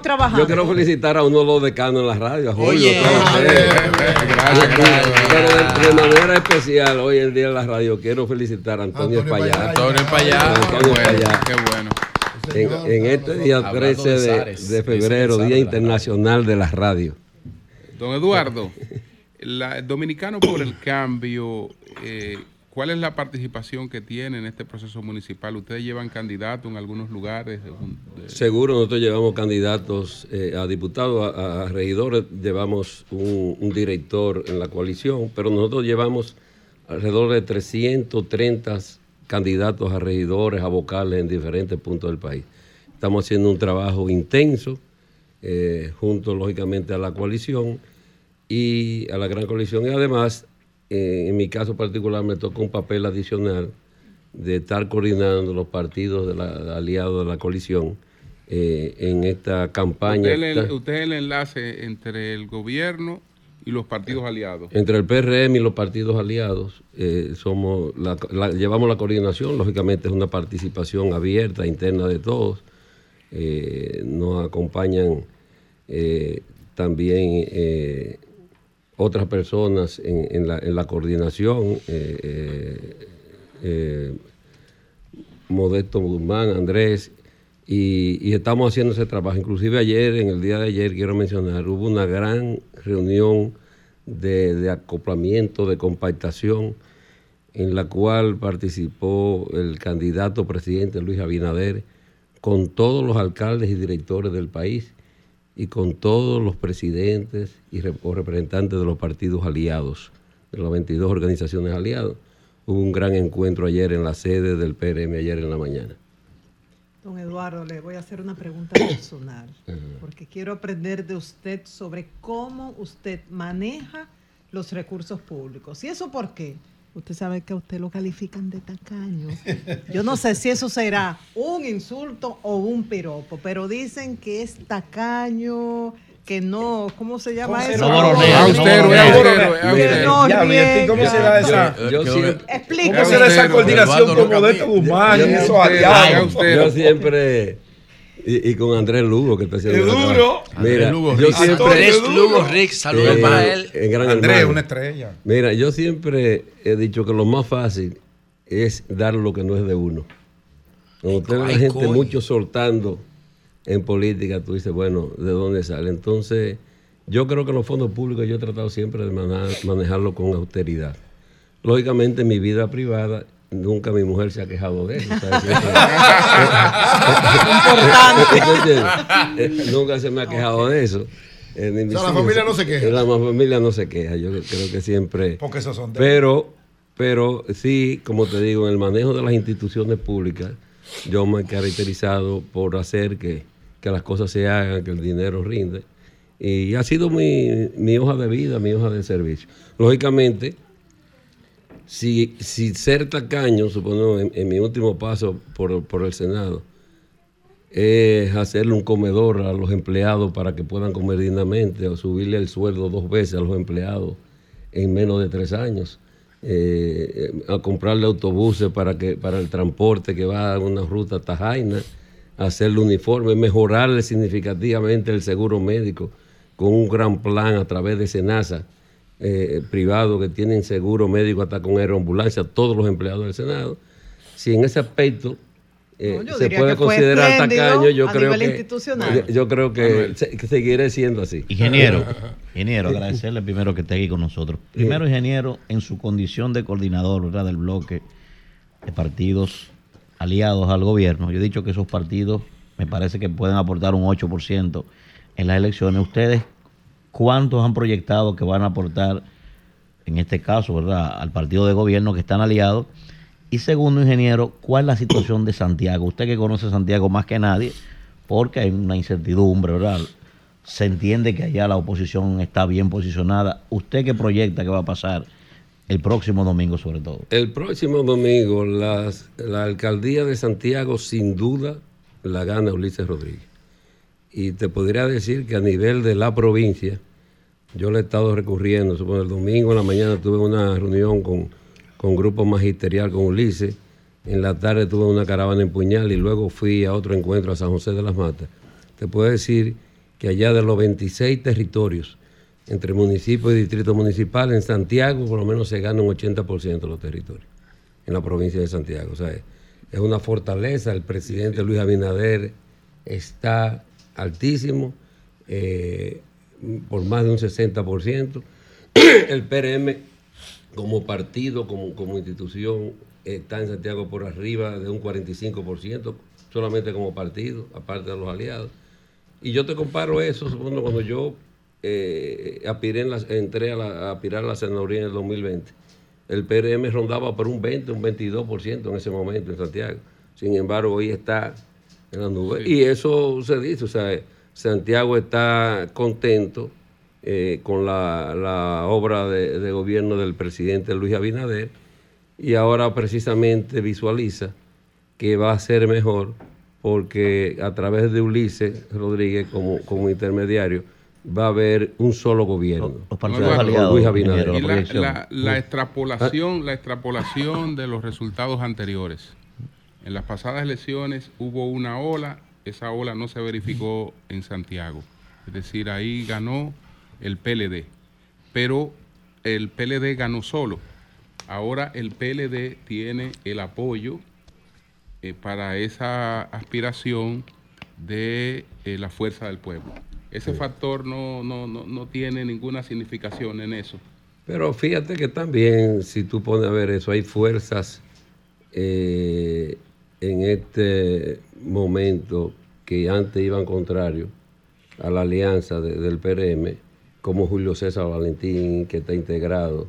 trabajando. Yo quiero felicitar a uno de los decanos en la radio, a Julio. Oye. Gracias, gracias. Pero de, de manera especial, hoy el Día de la Radio, quiero felicitar a Antonio Espaillat. Antonio Payá, qué Antonio bueno, Espaillat. qué bueno. En, en este día Hablando 13 de febrero, Día de la Internacional de la Radio. Don Eduardo, la, Dominicano por el Cambio, eh, ¿cuál es la participación que tiene en este proceso municipal? ¿Ustedes llevan candidatos en algunos lugares? Seguro nosotros llevamos candidatos eh, a diputados, a, regidores, llevamos un, un director en la coalición, pero nosotros llevamos alrededor de 330 candidatos a regidores, a vocales en diferentes puntos del país. Estamos haciendo un trabajo intenso, eh, junto lógicamente a la coalición y a la gran coalición. Y además, eh, en mi caso particular, me toca un papel adicional de estar coordinando los partidos de la, aliados de la coalición eh, en esta campaña Usted, es el- usted es el enlace entre el gobierno y los partidos aliados. entre el PRM y los partidos aliados. eh, somos la- la- llevamos la coordinación, lógicamente es una participación abierta, interna de todos. Eh, nos acompañan eh, también eh, otras personas en, la, coordinación. eh, eh, eh, Modesto Guzmán, Andrés, y, estamos haciendo ese trabajo. Inclusive ayer, en el día de ayer, quiero mencionar, hubo una gran reunión de acoplamiento, de compactación, en la cual participó el candidato presidente Luis Abinader, con todos los alcaldes y directores del país y con todos los presidentes y rep- o representantes de los partidos aliados, de las 22 organizaciones aliadas. Hubo un gran encuentro ayer en la sede del PRM, ayer en la mañana. Don Eduardo, le voy a hacer una pregunta [COUGHS] personal, porque quiero aprender de usted sobre cómo usted maneja los recursos públicos. ¿Y eso por qué? Usted sabe que a usted lo califican de tacaño. Yo no sé si eso será un insulto o un piropo, pero dicen que es tacaño, que no, ¿cómo se llama eso? Austero, austero, es Que austero. no Ya, ¿y a ti cómo riega. se da esa? ¿Cómo se da esa coordinación con Modesto Guzmán y esos aliados? Yo siempre. Y, y con Andrés Lugo, que está haciendo. ¡Qué la duro! Mira, Lugo yo Rix. siempre. Andrés Lugo Rix, saludos Eh, para él. en Gran Andrés, Hermano. una estrella. Mira, yo siempre he dicho que lo más fácil es dar lo que no es de uno. Cuando usted la gente coño. mucho soltando en política, tú dices, bueno, ¿de dónde sale? Entonces, yo creo que los fondos públicos yo he tratado siempre de mana- manejarlo con austeridad. Lógicamente, en mi vida privada, nunca mi mujer se ha quejado de eso. [LAUGHS] eh, nunca se me ha quejado de eso. Eh, ni mis O sea, la familia no se queja. La familia no se queja. Yo creo que siempre. Porque esos son de- Pero, pero sí, como te digo, en el manejo de las instituciones públicas, yo me he caracterizado por hacer que, que las cosas se hagan, que el dinero rinde. Y ha sido mi, mi hoja de vida, mi hoja de servicio. Lógicamente, si, si ser tacaño, supongo, en, en mi último paso por, por el Senado, es hacerle un comedor a los empleados para que puedan comer dignamente o subirle el sueldo dos veces a los empleados en menos de tres años. Eh, a comprarle autobuses para que para el transporte que va a una ruta tajaina, hacerle uniforme, mejorarle significativamente el seguro médico con un gran plan a través de Senasa eh, privado que tienen seguro médico hasta con aeroambulancia, todos los empleados del Senado. Si en ese aspecto eh, No, se puede considerar tacaño, yo creo que yo, yo creo que, se- que seguiré siendo así. Ingeniero, [LAUGHS] ingeniero, agradecerle primero que esté aquí con nosotros. Primero, ingeniero, en su condición de coordinador ¿verdad? del bloque de partidos aliados al gobierno, yo he dicho que esos partidos me parece que pueden aportar un 8% en las elecciones. ¿Ustedes cuántos han proyectado que van a aportar, en este caso, ¿verdad?, al partido de gobierno que están aliados? Y segundo, ingeniero, ¿cuál es la situación de Santiago? Usted que conoce Santiago más que nadie, porque hay una incertidumbre, ¿verdad? Se entiende que allá la oposición está bien posicionada. ¿Usted qué proyecta que va a pasar el próximo domingo sobre todo? El próximo domingo la alcaldía de Santiago sin duda la gana Ulises Rodríguez. Y te podría decir que a nivel de la provincia, yo le he estado recurriendo. Supongo, el domingo en la mañana tuve una reunión con, con grupo magisterial con Ulises. En la tarde tuve una caravana en Puñal y luego fui a otro encuentro a San José de las Matas. Te puedo decir que allá de los 26 territorios, entre municipios y distritos municipales, en Santiago por lo menos se gana un 80% de los territorios, en la provincia de Santiago. O sea, es una fortaleza. El presidente Luis Abinader está altísimo, eh, por más de un 60%. [CLEARS THROAT] El PRM como partido, como, como institución, está en Santiago por arriba de un 45%, solamente como partido, aparte de los aliados. Y yo te comparo eso, supongo, cuando yo eh, entré a, la- aspirar a la senaduría en el 2020. El PRM rondaba por un 20, un 22% en ese momento en Santiago. Sin embargo, hoy está en la nube. Y eso se dice, o sea, Santiago está contento eh, con la, la obra de, de gobierno del presidente Luis Abinader y ahora precisamente visualiza que va a ser mejor porque a través de Ulises Rodríguez como, como intermediario va a haber un solo gobierno. Los partidos no, aliados, Luis Abinader. ingeniero, Y la la, proyección. la- la extrapolación, la extrapolación de los resultados anteriores. En las pasadas elecciones hubo una ola, esa ola no se verificó en Santiago. Es decir, ahí ganó el PLD. Pero el PLD ganó solo. Ahora el PLD tiene el apoyo eh, para esa aspiración de eh, la fuerza del pueblo. Ese factor no, no, no, no tiene ninguna significación en eso. Pero fíjate que también, si tú pones a ver eso, hay fuerzas eh, en este momento que antes iban contrario a la alianza de- del PRM, como Julio César Valentín, que está integrado,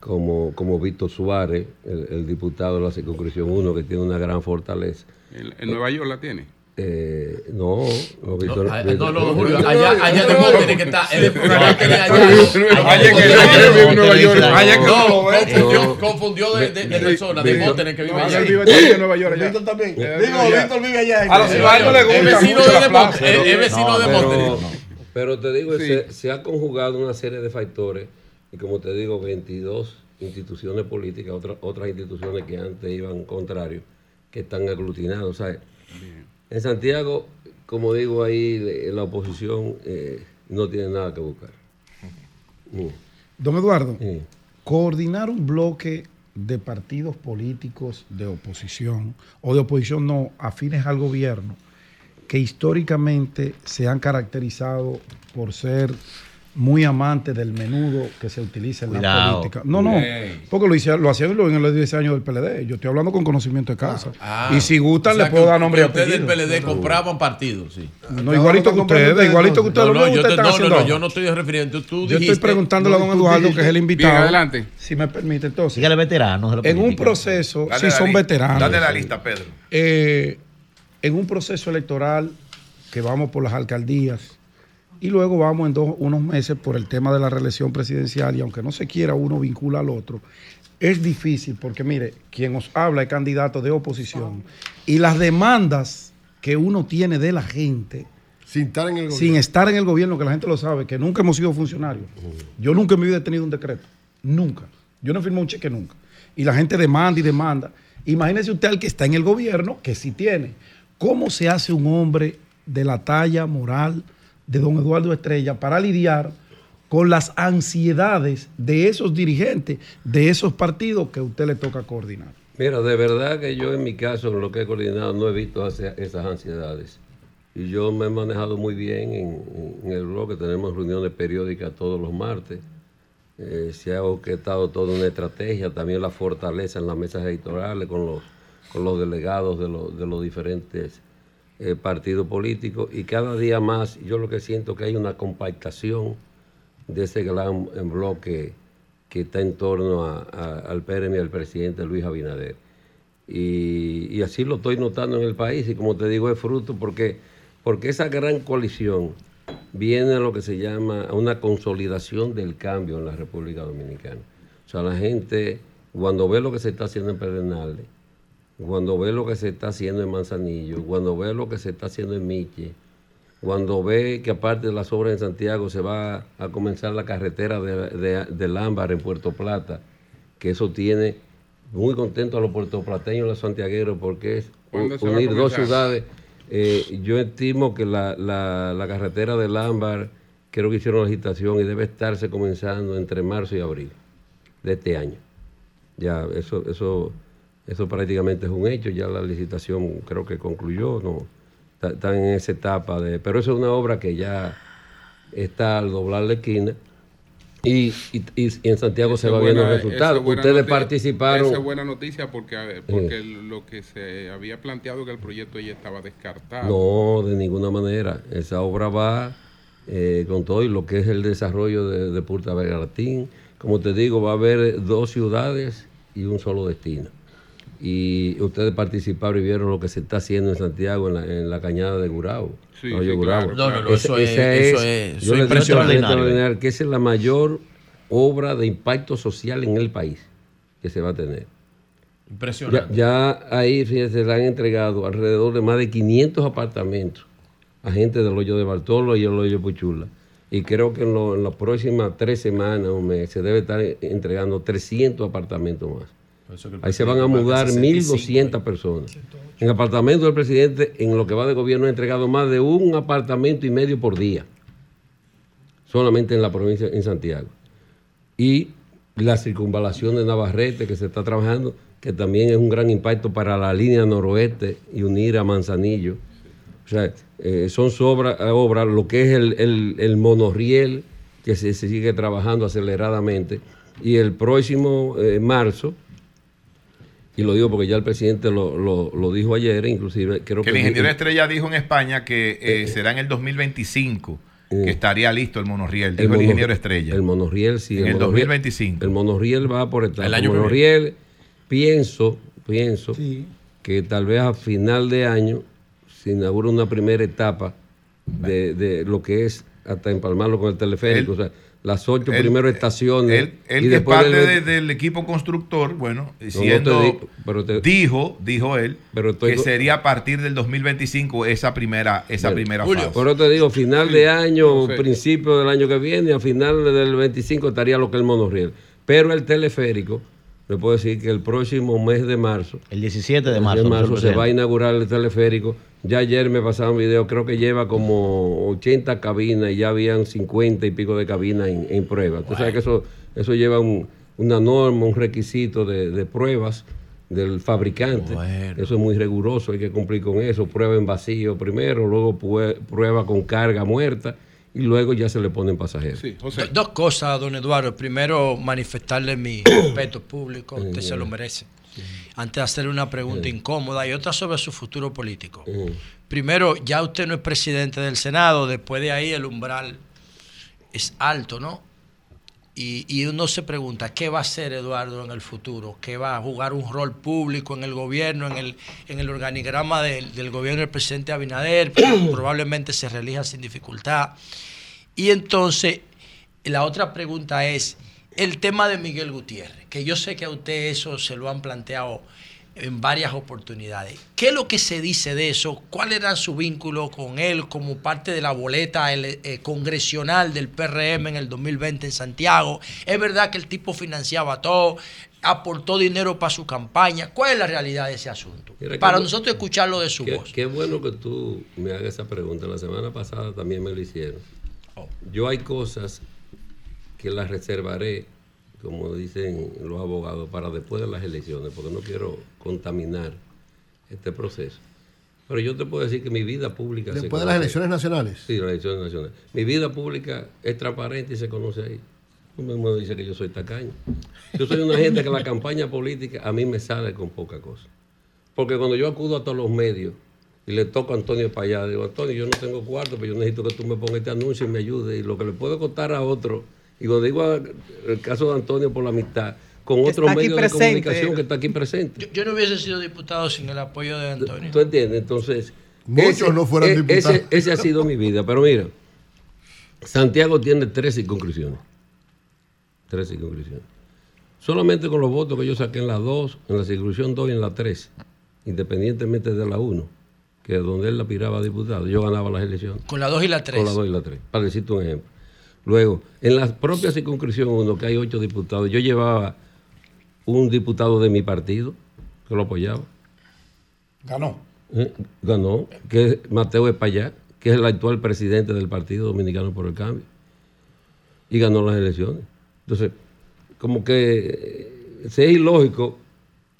como, como Víctor Suárez, el, diputado de la circunscripción 1, que tiene una gran fortaleza. ¿En, en Nueva York la tiene? Eh, no, no, Víctor- ah, Víctor- no, no, Julio, allá, allá de Monterrey que está. El de No, allá. Allá que allá vive en Nueva York. Allá que No, confundió, No. confundió de, de, de persona, de Monterrey que vive No, allá. vive en Nueva York. allá. Víctor también. Eh, Digo. Víctor vive allá. A los ciudadanos les gusta el vecino de pero, Monterrey. pero te digo, Sí. se, se ha conjugado una serie de factores y como te digo, 22 instituciones políticas, otras otras instituciones que antes iban contrarios, que están aglutinadas. O sea, en Santiago, como digo ahí, la oposición eh, no tiene nada que buscar. Mm. Don Eduardo, Sí. coordinar un bloque de partidos políticos de oposición o de oposición no afines al gobierno que históricamente se han caracterizado por ser muy amantes del menudo que se utiliza en la Cuidado. política. No, no, Ey. porque lo, hicieron, lo hacían en los 10 años del PLD. Yo estoy hablando con conocimiento de causa. Ah, y si gustan, o sea le puedo que- dar nombre y que Ustedes del. PLD compraban partidos, sí. No, igualito que ustedes, igualito que ustedes. No, no, yo, ustedes te- no, no, yo no estoy refiriendo. Tú Yo dijiste, estoy preguntándole a don Eduardo, que es el invitado. Bien, adelante. Si me permite, entonces. Dígale veteranos la En un proceso, sí la son veteranos. Dale la lista, Pedro. Eh, en un proceso electoral que vamos por las alcaldías y luego vamos en dos, unos meses por el tema de la reelección presidencial y aunque no se quiera uno vincula al otro, es difícil porque mire, quien os habla es candidato de oposición y las demandas que uno tiene de la gente Sin estar en el sin gobierno. estar en el gobierno, que la gente lo sabe, que nunca hemos sido funcionarios. Yo nunca en mi vida he tenido un decreto. Nunca. Yo no he firmado un cheque nunca. Y la gente demanda y demanda. Imagínese usted al que está en el gobierno, que sí tiene. ¿Cómo se hace un hombre de la talla moral de don Eduardo Estrella para lidiar con las ansiedades de esos dirigentes, de esos partidos que a usted le toca coordinar? Mira, de verdad que yo en mi caso, en lo que he coordinado, no he visto esas ansiedades. Y yo me he manejado muy bien en, en el bloque. Tenemos reuniones periódicas todos los martes. Eh, se ha orquestado toda una estrategia, también la fortaleza en las mesas electorales con los, con los delegados de, de los diferentes eh, partidos políticos. Y cada día más, yo lo que siento que hay una compactación de ese gran eh, bloque que está en torno al PRM y al presidente Luis Abinader. Y, así lo estoy notando en el país y como te digo es fruto porque, porque esa gran coalición viene a lo que se llama una consolidación del cambio en la República Dominicana. O sea, la gente cuando ve lo que se está haciendo en Pedernales, cuando ve lo que se está haciendo en Manzanillo, cuando ve lo que se está haciendo en Miche, cuando ve que aparte de las obras en Santiago se va a comenzar la carretera de, de, del Ámbar en Puerto Plata, que eso tiene muy contento a los puertoplateños y los santiagueros porque es ¿Cuándo se va a unir dos ciudades. Eh, yo estimo que la, la- la carretera del Ámbar, creo que hicieron la agitación y debe estarse comenzando entre marzo y abril de este año. Ya, eso, eso, eso prácticamente es un hecho, ya la licitación creo que concluyó, no, está- están en esa etapa de, pero eso es una obra que ya está al doblar la esquina y, y- y- en Santiago se va viendo el resultado. Ustedes noticia- participaron. Esa es buena noticia porque, a ver, porque lo que se había planteado que el proyecto ya estaba descartado. No, de ninguna manera. Esa obra va eh, con todo y lo que es el desarrollo de, de Punta. Como te digo, va a haber dos ciudades y un solo destino. Y ustedes participaron y vieron lo que se está haciendo en Santiago, en la, en la cañada de Gurabo. Sí, claro, No, no, no, eso es- eso es- eso es extraordinario. que esa es la mayor obra de impacto social en el país que se va a tener. Impresionante. ya ahí, fíjense, le han entregado alrededor de más de 500 apartamentos a gente del hoyo de Bartolo y el hoyo de Puchula. Y creo que en, lo- en las próximas tres semanas o mes se debe estar entregando 300 apartamentos más. El Ahí se van a mudar marca 65, 1.200 personas. En apartamentos del presidente, en lo que va de gobierno, ha entregado más de un apartamento y medio por día. Solamente en la provincia, en Santiago. Y la circunvalación de Navarrete que se está trabajando, que también es un gran impacto para la línea noroeste y unir a Manzanillo. O sea, eh, son obras, obras, lo que es el, el, el monorriel, que se, se sigue trabajando aceleradamente. Y el próximo eh, marzo, y lo digo porque ya el presidente lo, lo- lo dijo ayer, inclusive creo Que que... el ingeniero Estrella dijo en España que eh, será en el 2025 Eh, que estaría listo el monorriel, El dijo el, mono- ingeniero Estrella. El monorriel, sí. En el monorriel- 2025. El monorriel va por etapas. El El año monorriel, pienso, pienso que tal vez a final de año se inaugura una primera etapa de, de lo que es hasta empalmarlo con el teleférico. O sea, las ocho él- primeras estaciones. Él, él y que después parte del- de- del equipo constructor, bueno, te siendo, digo, pero te- dijo, dijo él, Pero estoy que sería a partir del 2025 esa primera, esa primera fase. Pero te digo, final de año, Sí. principio del año que viene, a final del 25 estaría lo que es el monorriel. Pero el teleférico, le puedo decir que el próximo mes de marzo, El 17 de el marzo. de no se marzo se va a inaugurar el teleférico. Ya ayer me pasaron video, creo que lleva como 80 cabinas y ya habían 50 y pico de cabinas en, en prueba. Tú sabes que eso, eso lleva un- una norma, un requisito de, de pruebas del fabricante. Eso es muy riguroso, hay que cumplir con eso. Prueba en vacío primero, luego prueba con carga muerta y luego ya se le ponen pasajeros. Do- Dos cosas, don Eduardo. Primero, manifestarle mi [COUGHS] respeto público. Usted se lo merece. Antes de hacerle una pregunta incómoda y otra sobre su futuro político. Primero, ya usted no es presidente del Senado. Después de ahí, el umbral es alto, ¿no? Y, y uno se pregunta, ¿qué va a hacer Eduardo en el futuro? ¿Qué va a jugar un rol público en el gobierno, en el, en el organigrama del, del gobierno del presidente Abinader? [CLEARS THROAT] Probablemente se reelija sin dificultad. Y entonces, la otra pregunta es el tema de Miguel Gutiérrez, que yo sé que a usted eso se lo han planteado en varias oportunidades. ¿Qué es lo que se dice de eso? ¿Cuál era su vínculo con él como parte de la boleta ele- eh, congresional del PRM en el 2020 en Santiago? ¿Es verdad que el tipo financiaba todo? ¿Aportó dinero para su campaña? ¿Cuál es la realidad de ese asunto? Mira, Para nosotros escucharlo de su Qué, voz. qué bueno que tú me hagas esa pregunta. La semana pasada también me lo hicieron. Yo hay cosas que las reservaré, como dicen los abogados, para después de las elecciones, porque no quiero contaminar este proceso. Pero yo te puedo decir que mi vida pública... se Después de las conoce- elecciones nacionales. Sí, las elecciones nacionales. Mi vida pública es transparente y se conoce ahí. Tú mismo dices que yo soy tacaño. Yo soy una gente que la campaña política a mí me sale con poca cosa. Porque cuando yo acudo a todos los medios y le toco a Antonio para allá, digo, Antonio, yo no tengo cuarto, pero yo necesito que tú me pongas este anuncio y me ayudes. Y lo que le puedo contar a otro, y cuando digo el caso de Antonio por la amistad, con aquí medios de comunicación que está aquí presente. Yo, yo no hubiese sido diputado sin el apoyo de Antonio. ¿Tú entiendes? Entonces. Muchos no fueran e- diputados. Ese, ese ha sido mi vida. Pero mira, Santiago tiene tres circunscripciones. Tres circunscripciones. Solamente con los votos que yo saqué en la 2, en la circunscripción 2 y en la 3, independientemente de la 1, que es donde él aspiraba a diputado, yo ganaba las elecciones. Con la 2 y la 3. Con la 2 y la 3, para decirte un ejemplo. Luego, en la propia circunscripción 1, que hay ocho diputados, yo llevaba un diputado de mi partido que lo apoyaba. Ganó. Eh, ganó, que es Mateo Espallá, que es el actual presidente del Partido Dominicano por el Cambio. Y ganó las elecciones. Entonces, como que eh, es ilógico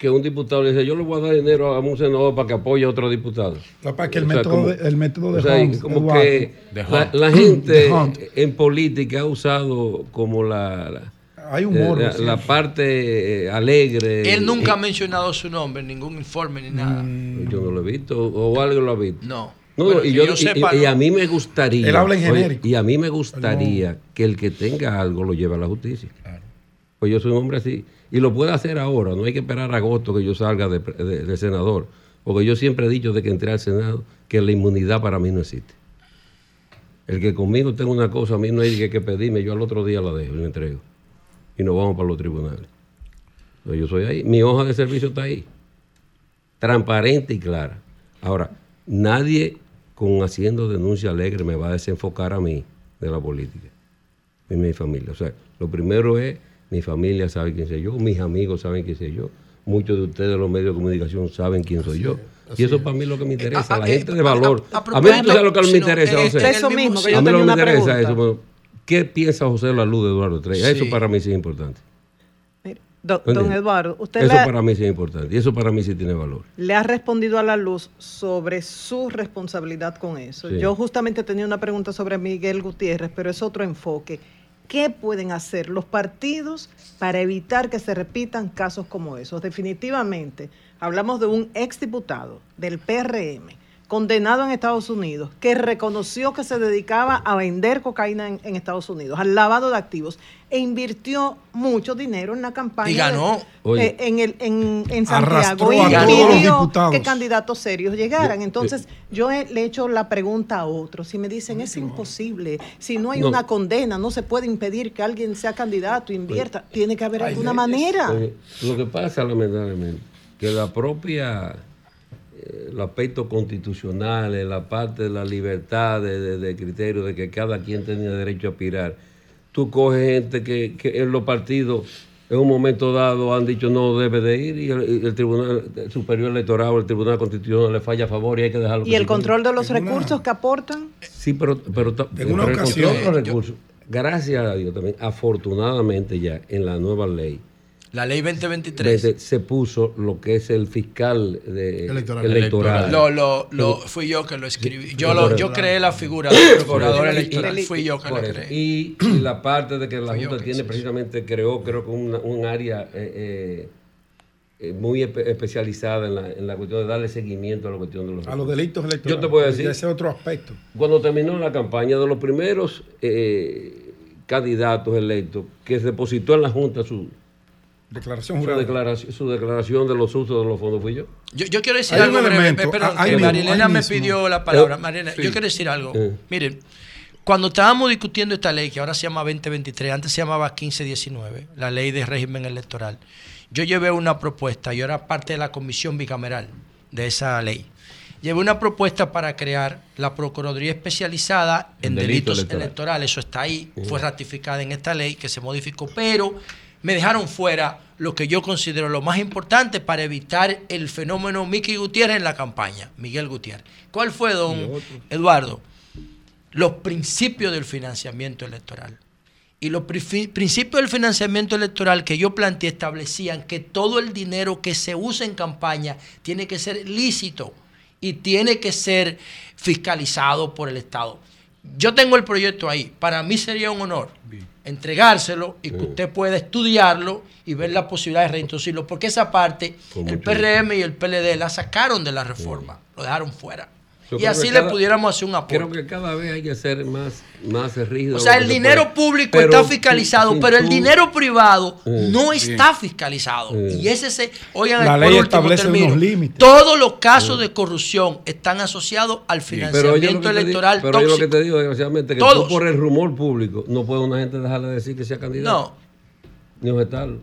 que un diputado le dice, yo le voy a dar dinero a un senador para que apoye a otro diputado. Lo que el O sea, método como- de- el método de o sea, Hunt, como Eduardo. que De la, gente en política ha usado como la, la- Hay humor, eh, la, sí. la parte eh, alegre. Él nunca y- ha mencionado su nombre en ningún informe ni nada. Yo no lo he visto, o alguien lo ha visto. No. No, Bueno, y, yo, yo y- sepa, y- a mí me gustaría. Él habla en oye, genérico. y a mí me gustaría que el que tenga algo lo lleve a la justicia. Pues yo soy un hombre así. Y lo puede hacer ahora. No hay que esperar a agosto que yo salga de, senador. Porque yo siempre he dicho de que entré al Senado que la inmunidad para mí no existe. El que conmigo tenga una cosa, a mí no hay que, que pedirme. Yo al otro día la dejo y la entrego. Y nos vamos para los tribunales. Pues yo soy ahí. Mi hoja de servicio está ahí transparente y clara. Ahora, nadie con haciendo denuncia alegre me va a desenfocar a mí de la política, ni mi familia. O sea, lo primero es, mi familia sabe quién soy yo, mis amigos saben quién soy yo, muchos de ustedes los medios de comunicación saben quién soy yo. Y eso para mí es lo que me interesa, la gente de valor. a- a A mí tú sabes lo que a mí me interesa, José. eh, Eso mismo, que yo a mí tenía lo que me interesa pregunta. eso. ¿Qué piensa José La Luz de Eduardo Estrella? Eso para mí sí es importante. Do- don. Eduardo, usted Eso le, para mí sí es importante. Y eso para mí sí tiene valor. le ha respondido a la luz sobre su responsabilidad con eso. Sí. Yo justamente tenía una pregunta sobre Miguel Gutiérrez, pero es otro enfoque. ¿Qué pueden hacer los partidos para evitar que se repitan casos como esos? Definitivamente, hablamos de un exdiputado del PRM condenado en Estados Unidos, que reconoció que se dedicaba a vender cocaína en, en Estados Unidos, al lavado de activos, e invirtió mucho dinero en la campaña. Y ganó. de- Oye. eh, en, el, en, en Santiago. Y diputados. que candidatos serios llegaran. Yo- Entonces, yo he- le he hecho la pregunta a otros. Si me dicen, es imposible. Si no hay No. una condena, no se puede impedir que alguien sea candidato, invierta. Tiene que haber alguna manera. Oye, lo que pasa, lamentablemente, que la propia, eh, el aspecto constitucional, en la parte de la libertad de, de- de criterio de que cada quien tenía derecho a aspirar, tú coges gente que, que en los partidos en un momento dado han dicho no debe de ir y el, Tribunal Superior Electoral o el Tribunal Constitucional le falla a favor y hay que dejarlo. Y el control de los recursos que aportan. Sí, pero, pero, En una pero el ocasión, control de los yo- recursos, gracias a Dios también, afortunadamente ya en la nueva ley, La ley 2023. se, se puso lo que es el fiscal de, Electoral. electoral. Lo, lo, lo, fui yo que lo escribí. Yo, lo, yo creé la figura del procurador Y- electoral. y- Fui yo que la creé. Y, y la parte de que la Junta que tiene precisamente, creó creo que una- un área eh, eh, eh, muy espe- especializada en la, en la cuestión de darle seguimiento a la cuestión de los A los delitos electorales. Yo te puedo decir- Ese es otro aspecto. Cuando terminó la campaña, de los primeros eh, candidatos electos que depositó en la Junta su, Declaración su, jurada. declaración, su declaración de los usos de los fondos, fui yo. Yo, yo quiero decir Hay algo breve, perdón, hay que Marilena me pidió la palabra. Eh, Marilena, sí. yo quiero decir algo. Eh. Miren, cuando estábamos discutiendo esta ley, que ahora se llama 2023, antes se llamaba 1519, la ley de régimen electoral, yo llevé una propuesta, yo era parte de la comisión bicameral de esa ley. Llevé una propuesta para crear la Procuraduría Especializada en, En delito delitos electoral. electorales. Eso está ahí, fue ratificada en esta ley que se modificó, pero me dejaron fuera lo que yo considero lo más importante para evitar el fenómeno Mickey Gutiérrez en la campaña, Miguel Gutiérrez. ¿Cuál fue, don Eduardo? Los principios del financiamiento electoral. Y los pri- principios del financiamiento electoral que yo planteé establecían que todo el dinero que se usa en campaña tiene que ser lícito y tiene que ser fiscalizado por el Estado. Yo tengo el proyecto ahí. Para mí sería un honor entregárselo y que usted pueda estudiarlo y ver la posibilidad de reintroducirlo, porque esa parte el PRM y el PLD la sacaron de la reforma, lo dejaron fuera. Yo y así le pudiéramos hacer un apoyo. Creo que cada vez hay que ser más, más rígido. O sea, el dinero puede. público Pero está fiscalizado, pero el tú- dinero privado no está fiscalizado. Y ese se, oigan, La por ley último establece termino. unos límites. Todos los casos de corrupción están asociados al financiamiento electoral pero oye lo que te digo, desgraciadamente, que Todos. tú por el rumor público no puede una gente dejar de decir que sea candidato. No, Ni objetarlo.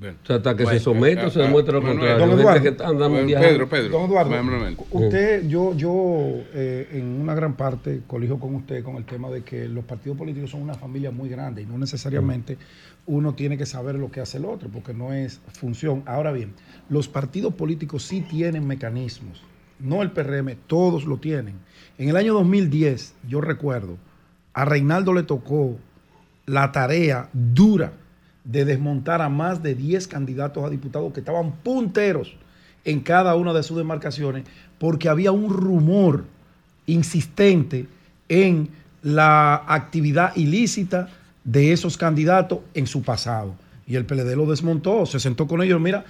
O sea, hasta que Bueno, se someta o se ah, ah, demuestre lo contrario. Don Gente Eduardo. que andan. Pedro, Pedro. Don Eduardo, Manuel. usted, yo, yo eh, en una gran parte colijo con usted con el tema de que los partidos políticos son una familia muy grande y no necesariamente uno tiene que saber lo que hace el otro, porque no es función. Ahora bien, los partidos políticos sí tienen mecanismos, no el PRM, todos lo tienen. En el año 2010, yo recuerdo, a Reinaldo le tocó la tarea dura de desmontar a más de 10 candidatos a diputados que estaban punteros en cada una de sus demarcaciones porque había un rumor insistente en la actividad ilícita de esos candidatos en su pasado. Y el PLD lo desmontó, se sentó con ellos, mira,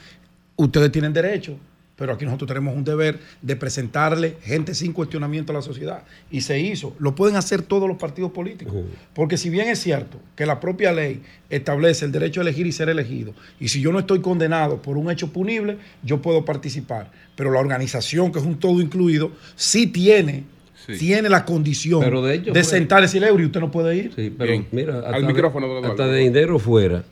ustedes tienen derecho, pero aquí nosotros tenemos un deber de presentarle gente sin cuestionamiento a la sociedad. Y se hizo. Lo pueden hacer todos los partidos políticos. Porque si bien es cierto que la propia ley establece el derecho a elegir y ser elegido, y si yo no estoy condenado por un hecho punible, yo puedo participar. Pero la organización, que es un todo incluido, sí tiene, Sí. tiene la condición Pero de de, sentar y decirle, Eury, usted no puede ir. Sí, pero Bien. mira, Al hasta, de- micrófono, hasta de dinero fuera,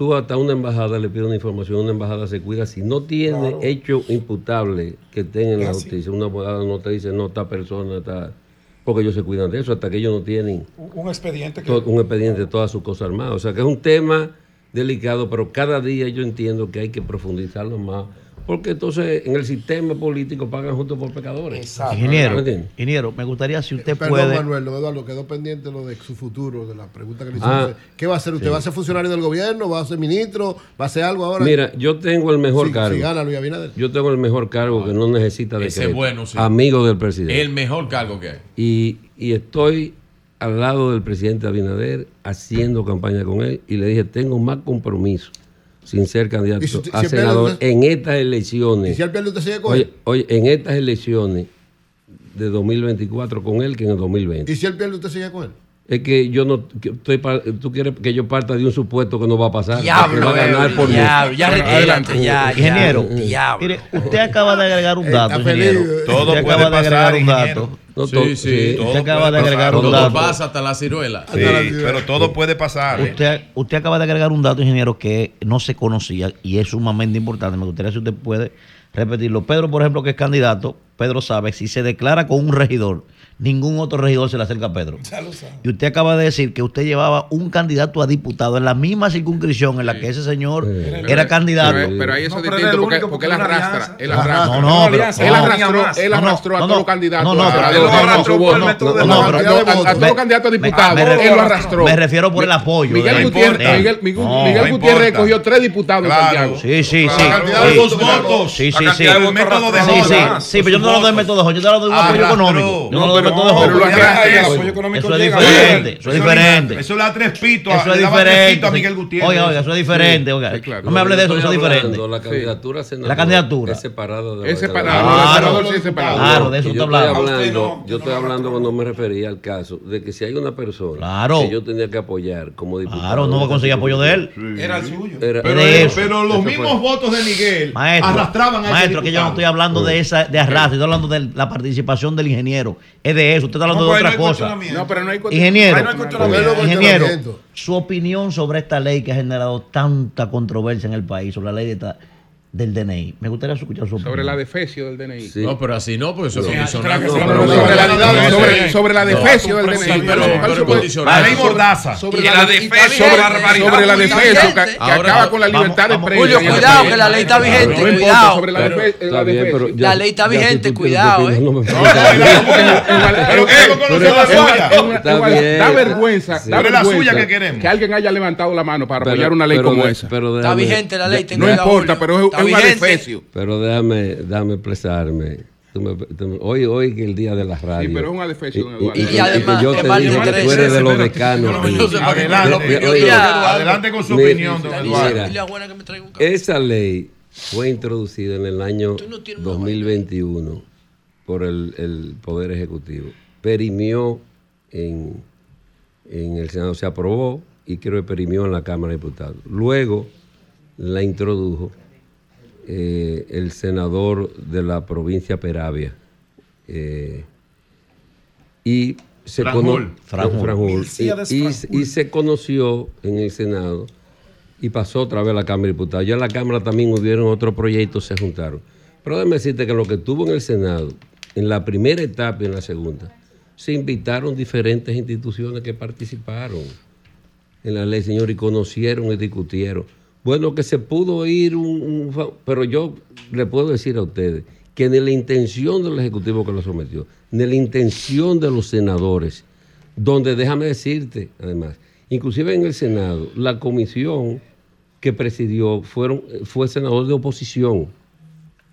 tú hasta una embajada le pides una información, una embajada se cuida. Si no tiene Claro. hecho imputable que tenga en la justicia, una abogada no te dice, no, esta persona está... Porque ellos se cuidan de eso, hasta que ellos no tienen Un expediente que... un expediente de todas sus cosas armadas. O sea, que es un tema delicado, pero cada día yo entiendo que hay que profundizarlo más. Porque entonces en el sistema político pagan justo por pecadores. Exacto. ¿Me Ingeniero, ingeniero, me gustaría si usted Perdón, puede. Manuel, Eduardo, quedó pendiente lo de su futuro, de la pregunta que le Ah, hicimos. ¿Qué va a hacer usted? ¿Va a ser funcionario del gobierno? ¿Va a ser ministro? ¿Va a hacer algo ahora? Mira, yo tengo el mejor si, cargo. si gana Luis Abinader. Yo tengo el mejor cargo que no necesita de Ese es bueno, sí. Amigo del presidente. El mejor cargo que hay. Y, y estoy al lado del presidente Abinader haciendo campaña con él y le dije, tengo más compromiso sin ser candidato si- a senador usted- en estas elecciones. ¿Y si él pierde, usted sigue con Oye, él? oye, en estas elecciones de 2024 con él que en el 2020. ¿Y si él pierde, usted sigue con él? Es que yo no que estoy tú quieres que yo parta de un supuesto que no va a pasar. Diablo, va a ganar por diablo, ya retírate, ya, Ingeniero, Diablo. mire, usted acaba de agregar un dato, ingeniero. Todo usted puede acaba de agregar pasar, un ingeniero. dato. No, Sí, sí. Usted acaba de agregar pasar. un Todo dato. pasa hasta la ciruela. Sí, pero todo puede pasar. Usted, usted acaba de agregar un dato, ingeniero, que no se conocía y es sumamente importante. Me gustaría si usted puede repetirlo. Pedro, por ejemplo, que es candidato, Pedro sabe, si se declara con un regidor, ningún otro regidor se le acerca a Pedro. Y usted acaba de decir que usted llevaba un candidato a diputado en la misma circunscripción en la que ese señor era candidato. Pero, pero ahí eso No, es distinto porque, porque porque él arrastra. Él arrastra. No, no, pero- él no, arrastró, él No, no, arrastró a todos los no, candidatos. no, no, a- lo la todos los candidatos a Me- diputados. Él refiero- lo arrastró. me refiero por el apoyo Miguel Gutiérrez, Miguel, Gutiérrez cogió tres diputados en. Santiago. Sí, sí, La sí. cantidad de Sí. los votos. Sí, la sí, sí. del método de Sí, pero yo no hablo del método yo estoy hablando de un apoyo económico. No, eso. apoyo económico Eso es llega. diferente, eso es diferente. Eso le da tres pitos. Eso es diferente. a Miguel Gutiérrez. Oiga, oiga, eso es diferente. oiga. claro. No me hable de eso, eso es diferente. La candidatura senador La candidatura. Es separada de la Es separado. Claro. senador sí es separado. Claro, de eso está hablando. yo estoy hablando cuando me refería al caso de que si hay una persona Claro. que yo tenía que apoyar como diputado. Claro, no va a conseguir apoyo de él. Era el suyo. Era- Pero, de eso. pero los mismos fue. votos de Miguel Maestro, arrastraban a ese maestro, que yo no estoy hablando de esa de arrastre, estoy hablando de la participación del ingeniero. Es de eso, usted está hablando No, de pues, otra no cosa. No, pero no hay Ingeniero, no hay ingeniero, su opinión sobre esta ley que ha generado tanta controversia en el país, sobre la ley de esta- del DNI. Me gustaría escuchar su opinión. Sobre la defecio del DNI. Sí. No, pero así no, porque eso es condicional. sobre, la, defecio del DNI. pero- ¿Cuál pero su- condicional. La ley Mordaza. sobre la, la de- defecio, sobre, barbaridad. sobre la defecio que, acaba con la libertad de prensa. Julio, cuidado, que la ley está vigente, No importa, cuidado. la, ley está vigente, cuidado, eh. Pero qué, da vergüenza, Pero la vergüenza suya que queremos. que alguien haya levantado la mano para apoyar una ley como esa. Está vigente la ley, no importa, pero es, es un adefesio. Pero déjame, déjame expresarme. Tú me- tú me- hoy, hoy que es el día de la radio. Sí, pero es un adefesio, don Eduardo. Y, Y además, yo te digo que tú eres de los decanos. no- Adelante, con su opinión, don Eduardo. Esa ley fue introducida en el año Tú no tienes una 2021 por el, el Poder Ejecutivo. Perimió en, en el Senado, se aprobó y creo que perimió en la Cámara de Diputados. Luego la introdujo eh, el senador de la provincia Peravia. eh, y se Franjul. cono- Franjul. Franjul. Milcíades Y- y- Franjul. y se conoció en el Senado y pasó otra vez a la Cámara de Diputados. Ya en la Cámara también hubieron otros proyectos, se juntaron. Pero déjame decirte que lo que tuvo en el Senado, en la primera etapa y en la segunda, se invitaron diferentes instituciones que participaron en la ley, señor, y conocieron y discutieron. Bueno, que se pudo ir, un, pero yo le puedo decir a ustedes que ni la intención del Ejecutivo que lo sometió, ni la intención de los senadores, donde déjame decirte, además, inclusive en el Senado, la comisión que presidió fueron, fue senador de oposición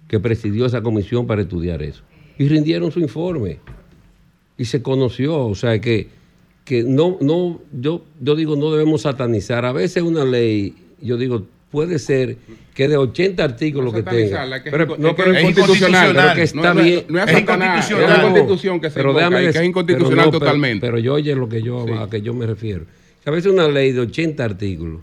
que presidió esa comisión para estudiar eso. Y rindieron su informe. Y se conoció, o sea que, que no, no, yo, yo digo, no debemos satanizar. A veces una ley, yo digo, puede ser que de 80 artículos que tenga. que pero, no, pero es inconstitucional. pero que No está es- bien. no es Es Satanás, es inconstitucional. la constitución que se pero invoca déjame que es inconstitucional pero no, pero- totalmente. Pero, yo oye lo que yo, a que yo me refiero. Que a veces una ley de 80 artículos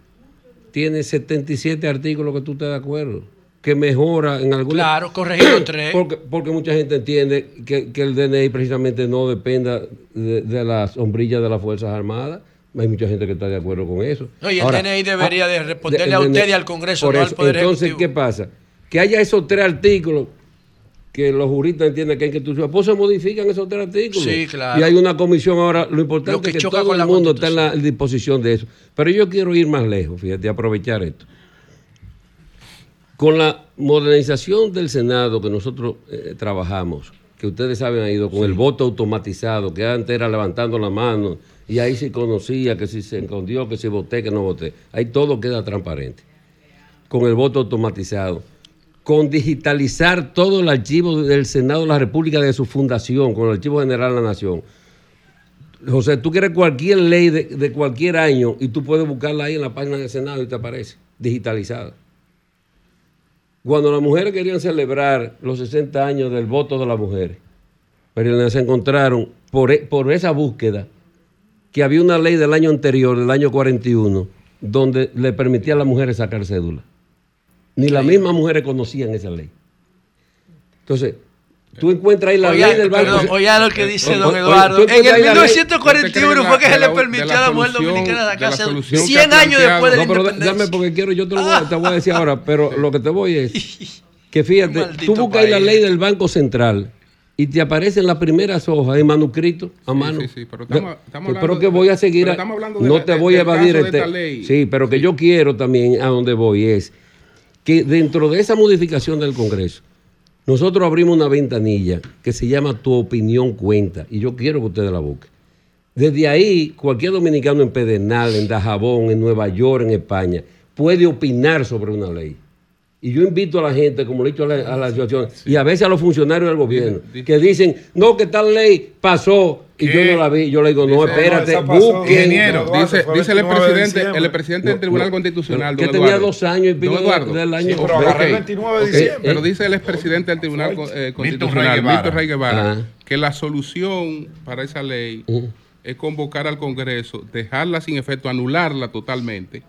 tiene 77 artículos que tú estás de acuerdo, que mejora en alguna... Claro, corregido tres. [CLEARS THROAT] Porque, porque mucha gente entiende que, que el DNI precisamente no dependa de, de las sombrillas de las Fuerzas Armadas. Hay mucha gente que está de acuerdo con eso. No, y el Ahora, DNI debería de ah, responderle el a usted y al Congreso, no al. Poder Entonces, Ejecutivo. ¿qué pasa? Que haya esos tres artículos que los juristas entienden que hay que institución, pues se modifican esos tres artículos. Sí, claro. Y hay una comisión ahora, lo importante Lo que es que todo el mundo está en la disposición de eso. Pero yo quiero ir más lejos, fíjate, aprovechar esto. Con la modernización del Senado que nosotros eh, trabajamos, que ustedes saben ha ido con el voto automatizado, que antes era levantando la mano y ahí se conocía que si se escondió, que si voté, que no voté. Ahí todo queda transparente. Con el voto automatizado. Con digitalizar todo el archivo del Senado de la República de su fundación, con el Archivo General de la Nación. José, tú quieres cualquier ley de, de cualquier año y tú puedes buscarla ahí en la página del Senado y te aparece, digitalizada. Cuando las mujeres querían celebrar los 60 años del voto de las mujeres, María se encontraron por, e- por esa búsqueda que había una ley del año anterior, del año 41, donde le permitía a las mujeres sacar cédula. Ni las mismas mujeres conocían esa ley. Entonces, tú encuentras ahí la Oiga, ley del banco. perdón, oiga lo que dice O- don Eduardo. En el ahí la ley- 1941 fue que se le permitió a la mujer dominicana sacar cédula. 100 años después de la No, pero independencia. dame porque quiero, yo te, lo voy, a- te voy a decir ahora, pero lo que te voy es [LAUGHS] que fíjate, tú buscas ahí la ley del Banco Central y te aparecen las primeras hojas en manuscrito a mano. sí, sí, pero estamos- estamos pero hablando que voy a seguir, a- hablando de no la- te de- voy a evadir este, ley. sí, pero que yo quiero también a donde voy es que dentro de esa modificación del Congreso nosotros abrimos una ventanilla que se llama Tu opinión cuenta y yo quiero que ustedes la busquen. Desde ahí, cualquier dominicano en Pedernal, en Dajabón, en Nueva York, en España, puede opinar sobre una ley. Y yo invito a la gente, como le he dicho a la, a la asociación, y a veces a los funcionarios del gobierno, que dicen, no, que tal ley pasó y yo no la vi. Yo le digo, no, espérate, busquen. Dice, dice el presidente, el presidente del Tribunal Constitucional, que tenía dos años y pico del año. Sí, pero ok, agarré el ok, 29 de diciembre. Pero dice el expresidente del Tribunal eh, Constitucional. Víctor Rey Guevara, que la solución para esa ley es convocar al Congreso, dejarla sin efecto, anularla totalmente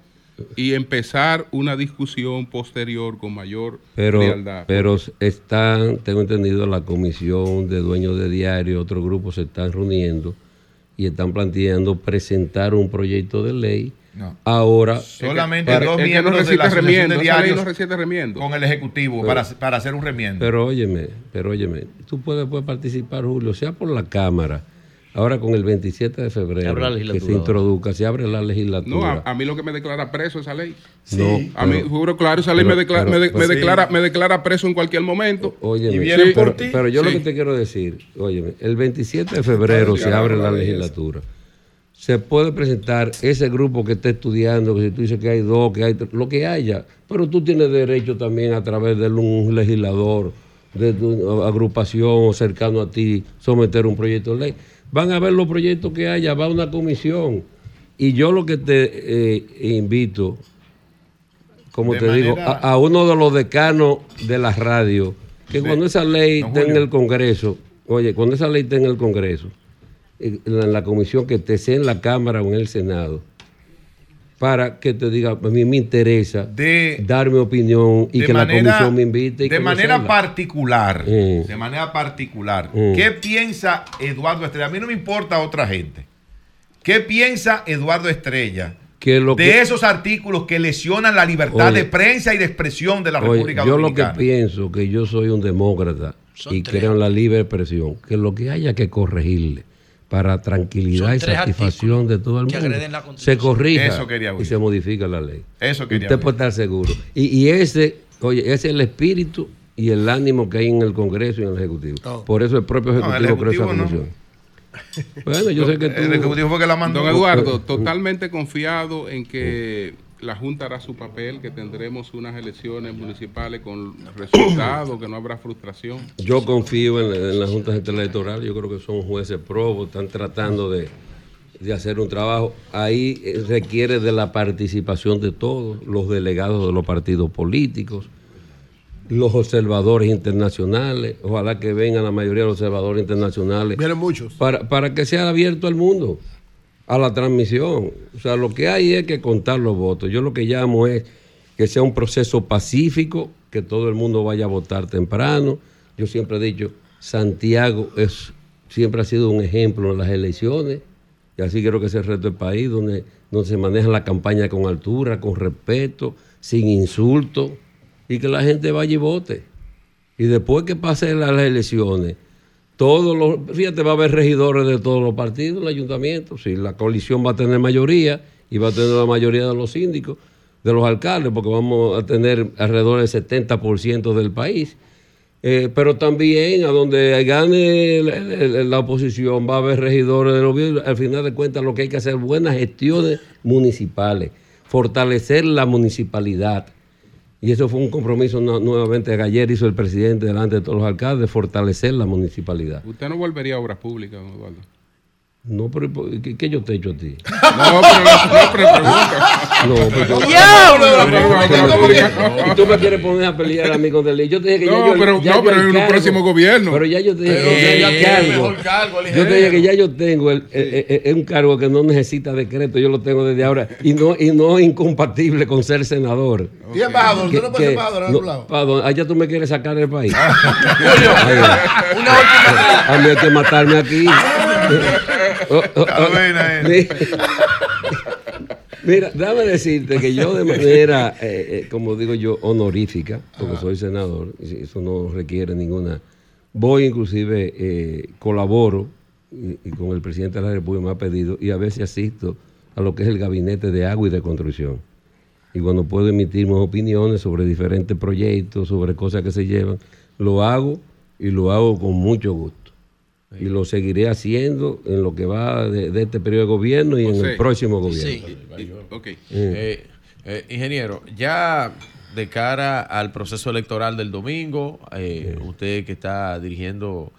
y empezar una discusión posterior con mayor Pero, frialdad. pero están, tengo entendido, la comisión de dueños de diario, otros grupos se están reuniendo y están planteando presentar un proyecto de ley. No. Ahora, Solamente para- dos no miembros de la remiendo, de Diarios no con el Ejecutivo Pero- para, para hacer un remiendo. Pero óyeme, pero óyeme, tú puedes, puedes participar, Julio, sea por la Cámara. Ahora con el 27 de febrero que se introduzca, se abre la legislatura. No, a, a mí lo que me declara preso esa ley. No, a mí, pero- juro, claro, esa ley pero- me, declara, pero- me, de- pues me sí. declara, me declara preso en cualquier momento. Óyeme, Y vienen sí, por pero, ti. pero yo lo que te quiero decir, óyeme, el 27 de febrero se abre la legislatura. Se puede presentar ese grupo que está estudiando, que si tú dices que hay dos, que hay tres, lo que haya, pero tú tienes derecho también a través de un legislador, de tu agrupación cercano a ti, someter un proyecto de ley. Van a ver los proyectos que haya, va a una comisión. Y yo lo que te eh, invito, como De te digo, a, a uno de los decanos de la radio, que cuando esa ley esté en el Congreso, oye, cuando esa ley esté en el Congreso, en la, en la comisión que esté sea en la Cámara o en el Senado, para que te diga, a mí me interesa dar mi opinión y que la comisión me invite. Y de manera particular, Mm. de manera particular, Mm. ¿qué piensa Eduardo Estrella? A mí no me importa otra gente. ¿Qué piensa Eduardo Estrella Que lo de que- esos artículos que lesionan la libertad Oye, de prensa y de expresión de la Oye, República yo lo Dominicana? que pienso que yo soy un demócrata y creo en la libre expresión, que lo que haya que corregirle para tranquilidad y satisfacción de todo el mundo, se corrija Eso y se modifica la ley. Eso quería Usted puede estar seguro. Y, y ese, oye, ese es el espíritu y el ánimo que hay en el Congreso y en el Ejecutivo. Por eso el propio No, Ejecutivo, creó esa no. comisión. Bueno, yo sé que tú... El Ejecutivo fue que la mandó. Don Eduardo, totalmente confiado en que la Junta hará su papel, que tendremos unas elecciones municipales con resultados, que no habrá frustración. Yo confío en, en la Junta Central Electoral, yo creo que son jueces probos, están tratando de, de hacer un trabajo. Ahí eh, requiere de la participación de todos, los delegados de los partidos políticos, los observadores internacionales, ojalá que vengan la mayoría de los observadores internacionales. Vienen muchos. Para, para que sea abierto al mundo, a la transmisión. O sea, lo que hay es que contar los votos. Yo lo que llamo es que sea un proceso pacífico, que todo el mundo vaya a votar temprano. Yo siempre he dicho, Santiago es, siempre ha sido un ejemplo en las elecciones, y así creo que es el resto del país, donde, donde se maneja la campaña con altura, con respeto, sin insultos, y que la gente vaya y vote. Y después que pasen las elecciones, todos los, fíjate, va a haber regidores de todos los partidos, el ayuntamiento, si la coalición va a tener mayoría y va a tener la mayoría de los síndicos, de los alcaldes, porque vamos a tener alrededor del 70% del país. Eh, pero también a donde gane la oposición va a haber regidores de gobierno. Al final de cuentas lo que hay que hacer buenas gestiones municipales, fortalecer la municipalidad. Y eso fue un compromiso nu- nuevamente que ayer hizo el presidente delante de todos los alcaldes, fortalecer la municipalidad. Usted no volvería a obras públicas, don Eduardo. No, pero ¿por- ¿qué, qué yo te he hecho a ti? [LAUGHS] No, pero no, pero pregunta. No, pero Y tú me quieres poner a pelear a mí con Delí. Yo te dije que No, ya yo, pero- ya no, yo pero el en un próximo gobierno. Pero ya yo te dije que ya ya el tiene cargo. el Yo te dije que ya yo tengo el, eh, eh, eh, un cargo que no necesita decreto. Yo lo tengo desde ahora y no y no es incompatible con ser senador. Y embajador, ¿tú no puedes ser embajador en algún lado? ¿pa' dónde? Allá tú me quieres sacar del país. Julio, [LAUGHS] una última A mí hay que matarme aquí. Oh, oh, oh, Está buena [LAUGHS] Mira, déjame decirte que yo de manera, eh, eh, como digo yo, honorífica, porque soy senador, eso no requiere ninguna... Voy inclusive, eh, colaboro y, y con el presidente de la República me ha pedido y a veces asisto a lo que es el gabinete de agua y de construcción. Y cuando puedo emitir mis opiniones sobre diferentes proyectos, sobre cosas que se llevan, lo hago y lo hago con mucho gusto. Y lo seguiré haciendo en lo que va de, de este periodo de gobierno y en el próximo gobierno. Sí. Ok. Eh, eh, ingeniero, ya de cara al proceso electoral del domingo, eh, usted que está dirigiendo,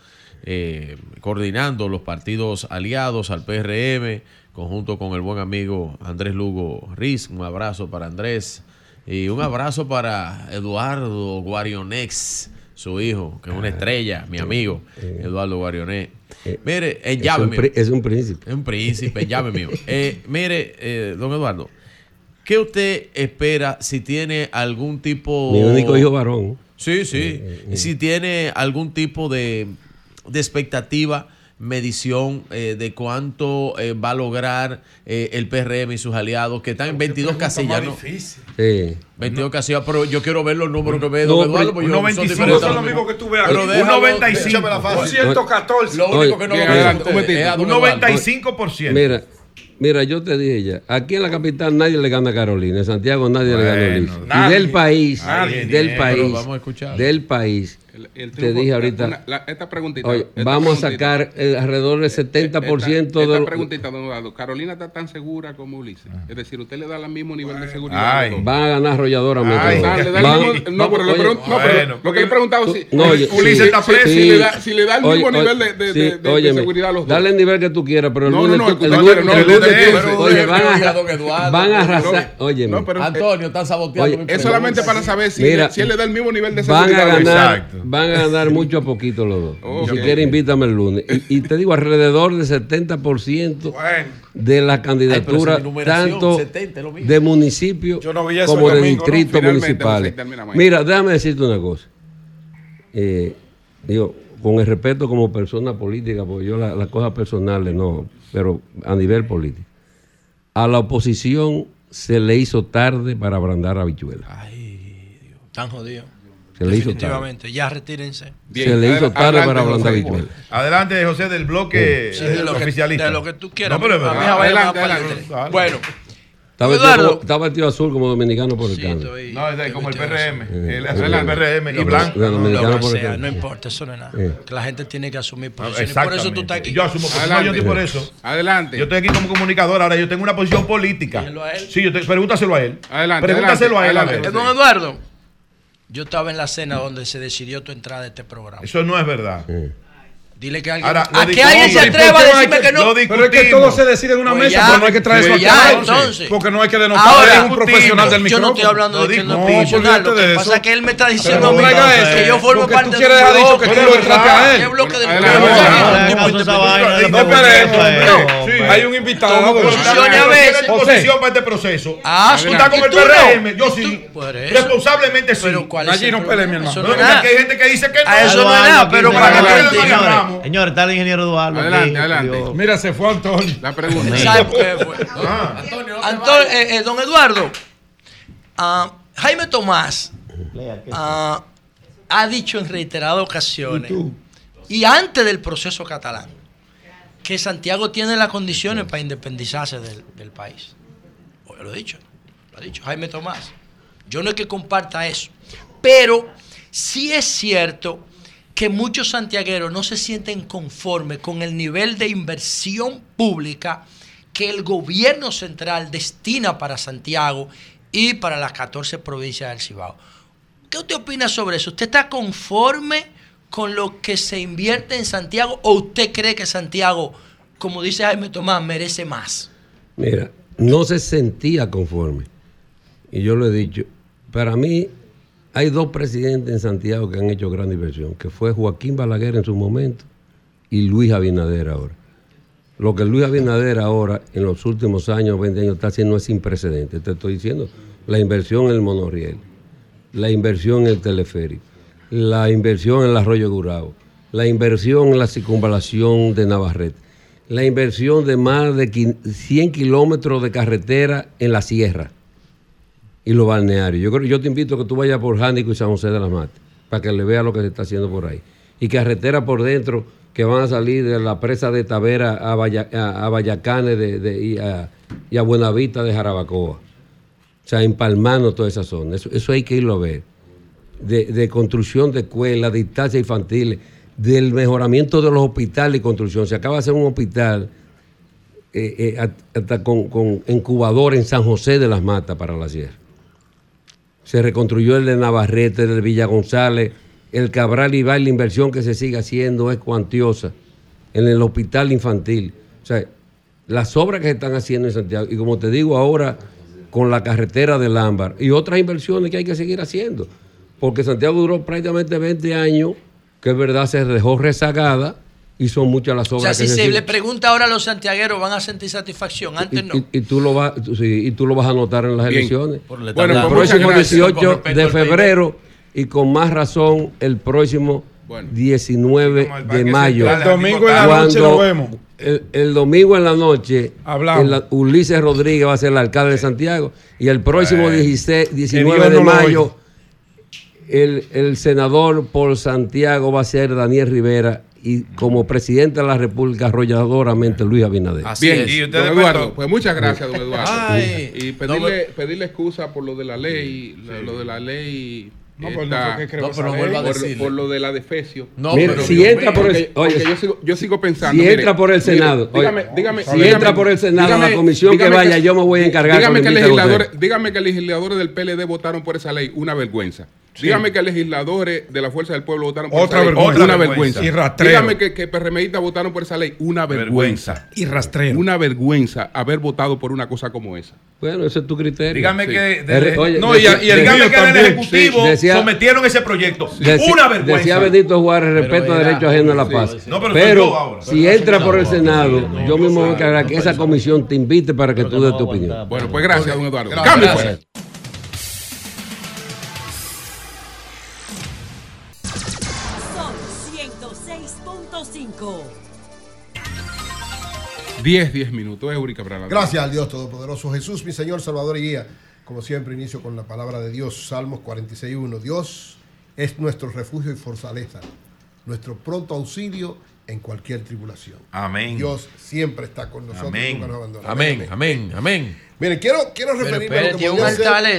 eh, coordinando los partidos aliados al PRM, conjunto con el buen amigo Andrés Lugo Riz, un abrazo para Andrés y un abrazo para Eduardo Guarionex, su hijo, que es una estrella, mi amigo, Eduardo Guarionex. Mire, en Es llave un mío. pri- es un príncipe. Es un príncipe, en llave mío. [LAUGHS] Eh, mire, eh, don Eduardo, ¿qué usted espera si tiene algún tipo... Mi único hijo varón. Sí, sí. Si tiene algún tipo de, de expectativa, medición eh, de cuánto eh, va a lograr eh, el PRM y sus aliados, que están en 22 casillas, ¿no? Sí. 22 casillas, pero yo quiero ver los números que ve No, don Eduardo. porque un yo- 95 diferentes son a lo míos. mismo que tú veas Pero aquí. Un 95. Échame la fácil. Un 114. Lo único que no lo veo un es a don Un Eduardo. 95%. Mira, mira, yo te dije ya, aquí en la capital nadie le gana a Carolina, en Santiago nadie le gana a Luis. Y nadie. del país, Nadie. del Pero país, vamos a escuchar. del país, El- el te dije ahorita, una- la- esta preguntita. oye, esta vamos a sacar eh, alrededor del 70% esta, de esta los... preguntita, don Eduardo. Carolina está tan segura como Ulises. Es decir, usted le da el mismo nivel de seguridad. a dos. Van a ganar. Ay, ah, Van- mismo- no, pero oye, no, pero bueno, lo que he preguntado si No, oye, Ulises sí, está sí, preso, si, sí. le da, si le da el Oye, mismo oye, nivel de, de, sí, de- de- de óyeme, seguridad a los dos. Dale el nivel que tú quieras, pero el No, lunes, oye, van a, van a arrasar, oye, Antonio, están saboteando es solamente para saber si, él le da el mismo nivel de van a seguridad. a los dos. ganar, van a ganar mucho a poquito los dos. Ok. Si quieres, invítame el lunes. Y, y te digo, alrededor del 70% de las candidaturas, Ay, tanto 70 es lo mismo. de municipios no como de ¿no? distritos Finalmente, municipales. Mira, déjame decirte una cosa. Eh, digo, con el respeto como persona política, porque yo la- las cosas personales no, pero a nivel político. A la oposición se le hizo tarde para abrandar habichuela. Están jodidos. Se le hizo tarde. Definitivamente. Ya retírense. se le hizo tarde para ablandar habichuela. Adelante, José, del bloque Sí, de lo que- oficialista. de lo que tú quieras. No, pero A Adelante, adelante. adelante. Bueno, Está como- está vestido azul como dominicano por el cambio. No, es de- como el PRM. Eh, del. PRM y blanco. dominicano por el sea, no importa, eso no es nada. Eh. Que la gente tiene que asumir No, posiciones. Por eso tú estás aquí. Yo asumo yo estoy por eso. Adelante. Yo estoy aquí como comunicador. Ahora yo tengo una posición política. Dígelo a él. Sí, yo te, pregúntaselo a él. Adelante, Pregúntaselo adelante, a él. a adelante. ver. Eh, Don Eduardo, yo estaba en la cena donde se decidió tu entrada a este programa. Eso no es verdad. Dile que alguien, Ahora, a que alguien se ¿Y por atreva a no decirme que- que no. lo Pero es que todo se decide en una Pues mesa, ya, pero no hay que traer eso pues aquí ya, entonces. Porque no hay que denotar Ahora, es un profesional del Yo micrófono. no estoy hablando de que no es No, profesional. Lo que de pasa es que él me está Pero diciendo a no eso, que yo formo porque parte tú de quieres un dejar dicho que tú lo entraste a él. ¿Qué bloque del Adelante, bloque? adelante. Un tipo Esa independiente. vaina, No, no espere, puedo no, creer, hay un invitado. Tomo posiciones a ¿Tú veces. disposición para este proceso? Ah, tú estás con ¿y el tú no? PRM. Yo ¿Y sí. tú? Responsablemente sí. Pero ¿cuál es Allí no problema? pele, mi hermano. No, no hay gente que dice que no. A eso no es nada, pero se para que señores, está el ingeniero Eduardo. Adelante, aquí. adelante. Dios. Mira, se fue Antonio. La pregunta. ¿Sabe qué fue? Ah. Antonio, eh, eh, don Eduardo, ah, Jaime Tomás ah, ha dicho en reiteradas ocasiones y antes del proceso catalán que Santiago tiene las condiciones para independizarse del, del país. Lo he dicho, lo ha dicho Jaime Tomás. Yo no es que comparta eso, pero sí es cierto que muchos santiagueros no se sienten conformes con el nivel de inversión pública que el gobierno central destina para Santiago y para las 14 provincias del Cibao. ¿Qué usted opina sobre eso? ¿Usted está conforme con lo que se invierte en Santiago o usted cree que Santiago como dice Jaime Tomás, merece más. Mira, no se sentía conforme. Y yo lo he dicho. Para mí, hay dos presidentes en Santiago que han hecho gran inversión, que fue Joaquín Balaguer en su momento y Luis Abinader ahora. Lo que Luis Abinader ahora, en los últimos años, 20 años, está haciendo es sin precedentes. Te estoy diciendo, la inversión en el monorriel, la inversión en el teleférico, la inversión en el arroyo Gurao, la inversión en la circunvalación de Navarrete, la inversión de más de quin- 100 kilómetros de carretera en la sierra y los balnearios. Yo, creo, yo te invito a que tú vayas por Jánico y San José de las Matas para que le veas lo que se está haciendo por ahí. Y carretera por dentro que van a salir de la presa de Tavera a, Valla- a, a Vallacanes de, y, a, Buenavista de Jarabacoa. O sea, empalmando toda esa zona. Eso, eso hay que irlo a ver. De, de construcción de escuelas, de instancias infantiles, del mejoramiento de los hospitales y construcción. Se acaba de hacer un hospital eh, eh, hasta con, con incubador en San José de las Matas para la sierra. Se reconstruyó el de Navarrete, el de Villa González, el Cabral y la inversión que se sigue haciendo es cuantiosa. En el hospital infantil. O sea, las obras que se están haciendo en Santiago, y como te digo ahora, con la carretera del Ámbar. Y otras inversiones que hay que seguir haciendo, porque Santiago duró prácticamente 20 años, que es verdad se dejó rezagada y son muchas las O obras sea, que si se le pregunta ahora a los santiagueros, van a sentir satisfacción. Antes no. y, y tú lo vas, sí, y tú lo vas a notar en las Bien. elecciones. Por Bueno, el próximo Muchas gracias. 18 Con respecto de febrero y con más razón el próximo 19 de mayo. El domingo en la noche Cuando lo vemos. El, el domingo en la noche, Hablamos. en la- Ulises Rodríguez va a ser el alcalde de Santiago y el próximo Bueno. 16, Que 19 Dios de no mayo el, el senador por Santiago va a ser Daniel Rivera y como presidente de la República arrolladoramente Luis Abinader. Bien, don Eduardo, pues muchas gracias, don Eduardo. Ay. y pedirle, pedirle excusa por lo de la ley, lo, lo de la ley. No, esta- pero ley. Por- lo de la defecio. No, Mira, pero si Dios entra mío. por el- oye, yo sigo, yo sigo pensando. si mire, entra por el mire, Senado, oye, dígame, dígame, si dígame- entra por el Senado, dígame- la comisión que vaya, yo me voy a encargar Dígame que, legisladores, usted. dígame que legisladores del PLD votaron por esa ley, una vergüenza. Dígame que legisladores de la Fuerza del Pueblo votaron por Otra esa ley, vergüenza. una Otra vergüenza. vergüenza. Y rastreo. Dígame que, que PRMistas votaron por esa ley, una vergüenza. Y rastreo. Una vergüenza haber votado por una cosa como esa. Bueno, ese es tu criterio. Dígame Sí. que. Oye, no, y, decía- y el- dígame que del. Ejecutivo Sí, decía- sometieron ese proyecto. Una vergüenza. Decía Benito Juárez, respeto a era- derecho ajeno a la paz. sí. No, pero pero ahora. si entra por el Senado, yo mismo voy a encargar que esa comisión te invite para que tú des tu opinión. Bueno, pues gracias, don Eduardo. Cambio 10, 10 minutos. Eurica para la Gracias al Dios Todopoderoso Jesús, mi Señor, Salvador y Guía. Como siempre, inicio con la palabra de Dios, Salmos 46.1. Dios es nuestro refugio y fortaleza, nuestro pronto auxilio en cualquier tribulación. Amén. Dios siempre está con nosotros, Amén. nunca nos abandona. Amén, amén, amén. Miren, quiero, quiero Pero referirme a lo que un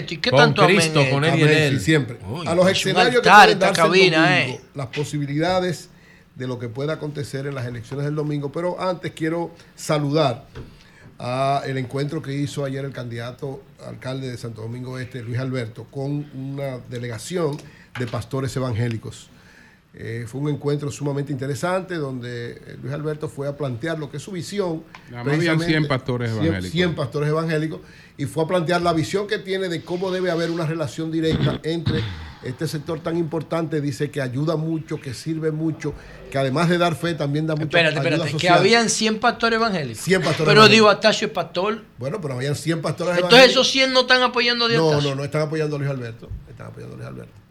¿y qué Con tanto amén Cristo, con él y Amén, en él. sí, siempre. Uy, a los escenarios que pueden darse cabina, domingo, eh. las posibilidades de lo que pueda acontecer en las elecciones del domingo. Pero antes quiero saludar a el encuentro que hizo ayer el candidato alcalde de Santo Domingo Este, Luis Alberto, con una delegación de pastores evangélicos. Eh, fue un encuentro sumamente interesante donde eh, Luis Alberto fue a plantear lo que es su visión. Habían 100 precisamente, pastores 100 evangélicos. 100 pastores evangélicos y fue a plantear la visión que tiene de cómo debe haber una relación directa [CLEARS THROAT] entre este sector tan importante. Dice que ayuda mucho, que sirve mucho, que además de dar fe también da mucha Espérate, ayuda espérate, que habían 100 pastores evangélicos. 100 pastores Pero evangélicos. digo, Atacio es pastor. Bueno, pero habían 100 pastores Entonces evangélicos. esos 100 no están apoyando a Dios. No, no, no están apoyando a Luis Alberto. Están apoyando a Luis Alberto.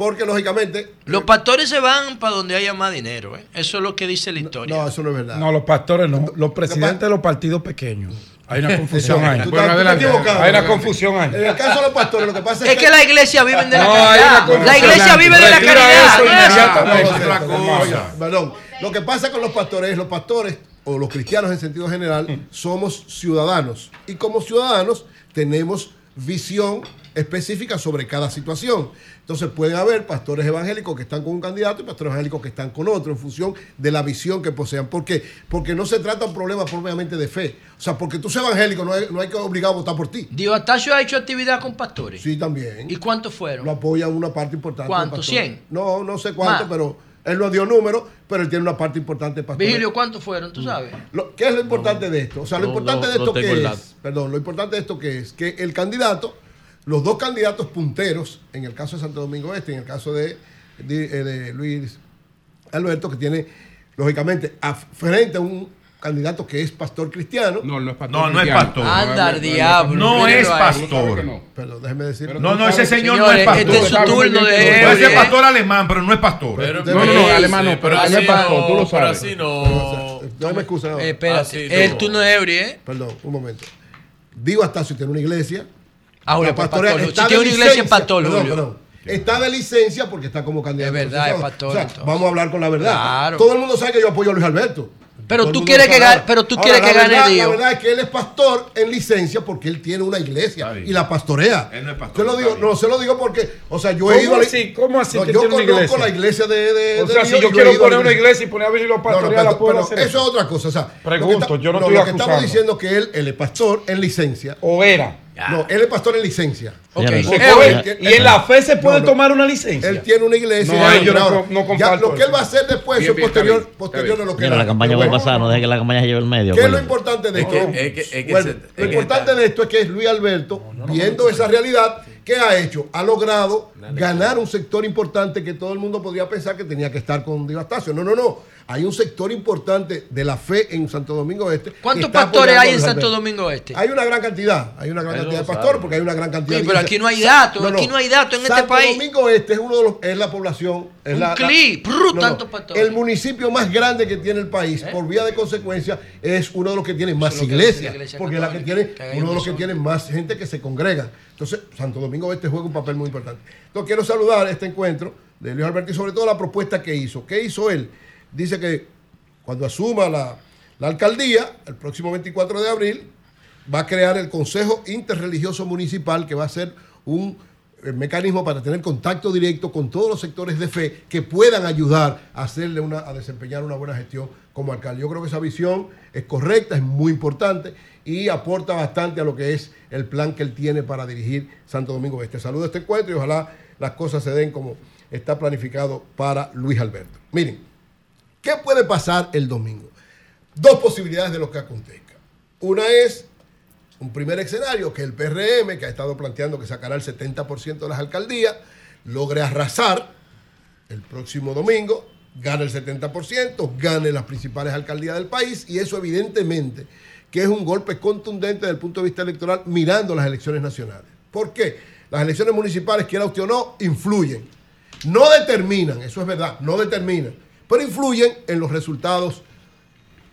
Porque lógicamente. Los pastores se van para donde haya más dinero. ¿eh? Eso es lo que dice la historia. No, eso no es verdad. No, los pastores no. Los presidentes de los partidos pequeños. Hay una [LAUGHS] confusión ahí. Equivocado. Hay una confusión ahí. En el caso de los pastores, lo que pasa es, Es que la iglesia vive de la No, caridad. La iglesia vive de la caridad. eso ¿no es? inmediatamente. No, otra no, cosa. Perdón. Lo que pasa con los pastores es los pastores o los cristianos en sentido general somos ciudadanos y como ciudadanos tenemos visión específica sobre cada situación. Entonces pueden haber pastores evangélicos que están con un candidato y pastores evangélicos que están con otro en función de la visión que posean. ¿Por qué? Porque no se trata un problema propiamente de fe. O sea, porque tú seas evangélico no hay, no hay que obligar a votar por ti. Dios Atacio ha hecho actividad con pastores. Sí, también. ¿Y cuántos fueron? Lo apoya una parte importante. ¿Cuántos? ¿Cien? No, no sé cuánto, Más. pero Él no dio números, pero él tiene una parte importante para Vigilio, ¿cuántos fueron? ¿Tú sabes? Lo- ¿Qué es lo importante de esto? O sea, lo no, importante no, de esto que es, perdón, lo importante de esto que es que el candidato, los dos candidatos punteros, en el caso de Santo Domingo Este, en el caso de, de- eh, de Luis Alberto, que tiene, lógicamente, a- frente a un candidato que es pastor cristiano. No, no es pastor No, no es pastor. Anda al diablo, No es pastor. Perdón, déjeme decir. No, no, ese señor no es pastor. este es su turno de Puede ser pastor alemán, pero no es pastor. Pero- No, no, no, alemán no, pero él es pastor, tú lo pero sabes. así no. No me excusa. Eh, espérate, el no. turno de Eury, ¿eh? Perdón, un momento. Digo Astacio tiene una iglesia. Ah, Julio, La pues, pastorea pastor. está Si de es licencia. pastor, Perdón, Julio. perdón. Está de licencia porque está como candidato. Es verdad, a es pastor, O sea, entonces. vamos a hablar con la verdad. Claro. Todo el mundo sabe que yo apoyo a Luis Alberto. Pero tú quieres lo que gane- pero tú Ahora, quieres la que gane verdad- Dios. La verdad es que él es pastor en licencia porque él tiene una iglesia y la pastorea. Él no es pastor, Se lo digo, no, se lo digo porque, o sea, yo ¿Cómo he ido a la-? ¿Cómo así No, que yo tiene una conozco iglesia? la iglesia de, de O de sea, Dios si yo quiero poner una iglesia y poner a Virgilio no, Pastorear, no, ¿la puedo pero hacer? eso es otra cosa. O sea, Pregunto, lo está- yo no lo estoy que estamos diciendo que él, él es pastor en licencia. ¿O era? No, él es pastor en licencia. Ok. Se Él- puede- él- y en la fe se puede No, no. tomar una licencia. Él tiene una iglesia. No, yo no no ya lo que él va a hacer después Bien, es posterior, bien, posterior bien. a lo que Mira, él la campaña va a pasar, no deje que la campaña se lleve el medio. ¿Qué es lo acuérdate. importante de Es esto? lo importante de esto es que Luis Alberto, viendo esa realidad, ¿qué ha hecho? Ha logrado ganar un sector importante que todo el mundo podría pensar que tenía que estar con Diego Astacio. No, no, no. Hay un sector importante de la fe en Santo Domingo Este. ¿Cuántos pastores hay en Santo. Domingo Este? Hay una gran cantidad, hay una gran cantidad de pastores porque hay una gran cantidad Sí, de pero aquí no hay datos, aquí no hay datos en este Santo país. Domingo Este es uno de los, es la población, es Un la, la- clip, prr, tantos pastores. el municipio más grande que tiene el país, por vía de consecuencia, es uno de los que tiene más iglesias, iglesia porque es la que tiene, uno de los que tiene más gente que se congrega. Entonces, Santo Domingo Este juega un papel muy importante. Entonces, quiero saludar este encuentro de Luis Alberto y sobre todo la propuesta que hizo. ¿Qué hizo él? Dice que cuando asuma la, la alcaldía, el próximo 24 de abril, va a crear el Consejo Interreligioso Municipal, que va a ser un eh, mecanismo para tener contacto directo con todos los sectores de fe que puedan ayudar a hacerle una, a desempeñar una buena gestión como alcalde. Yo creo que esa visión es correcta, es muy importante y aporta bastante a lo que es el plan que él tiene para dirigir Santo Domingo Este. Saludo a este encuentro y ojalá las cosas se den como está planificado para Luis Alberto. Miren, ¿qué puede pasar el domingo? Dos posibilidades de lo que acontezca. Una es un primer escenario que el PRM, que ha estado planteando que sacará el 70% de las alcaldías, logre arrasar el próximo domingo, gane el 70%, gane las principales alcaldías del país y eso evidentemente que es un golpe contundente desde el punto de vista electoral mirando las elecciones nacionales. ¿Por qué? Las elecciones municipales, quiera usted o no, influyen. No determinan, eso es verdad, no determinan, pero influyen en los resultados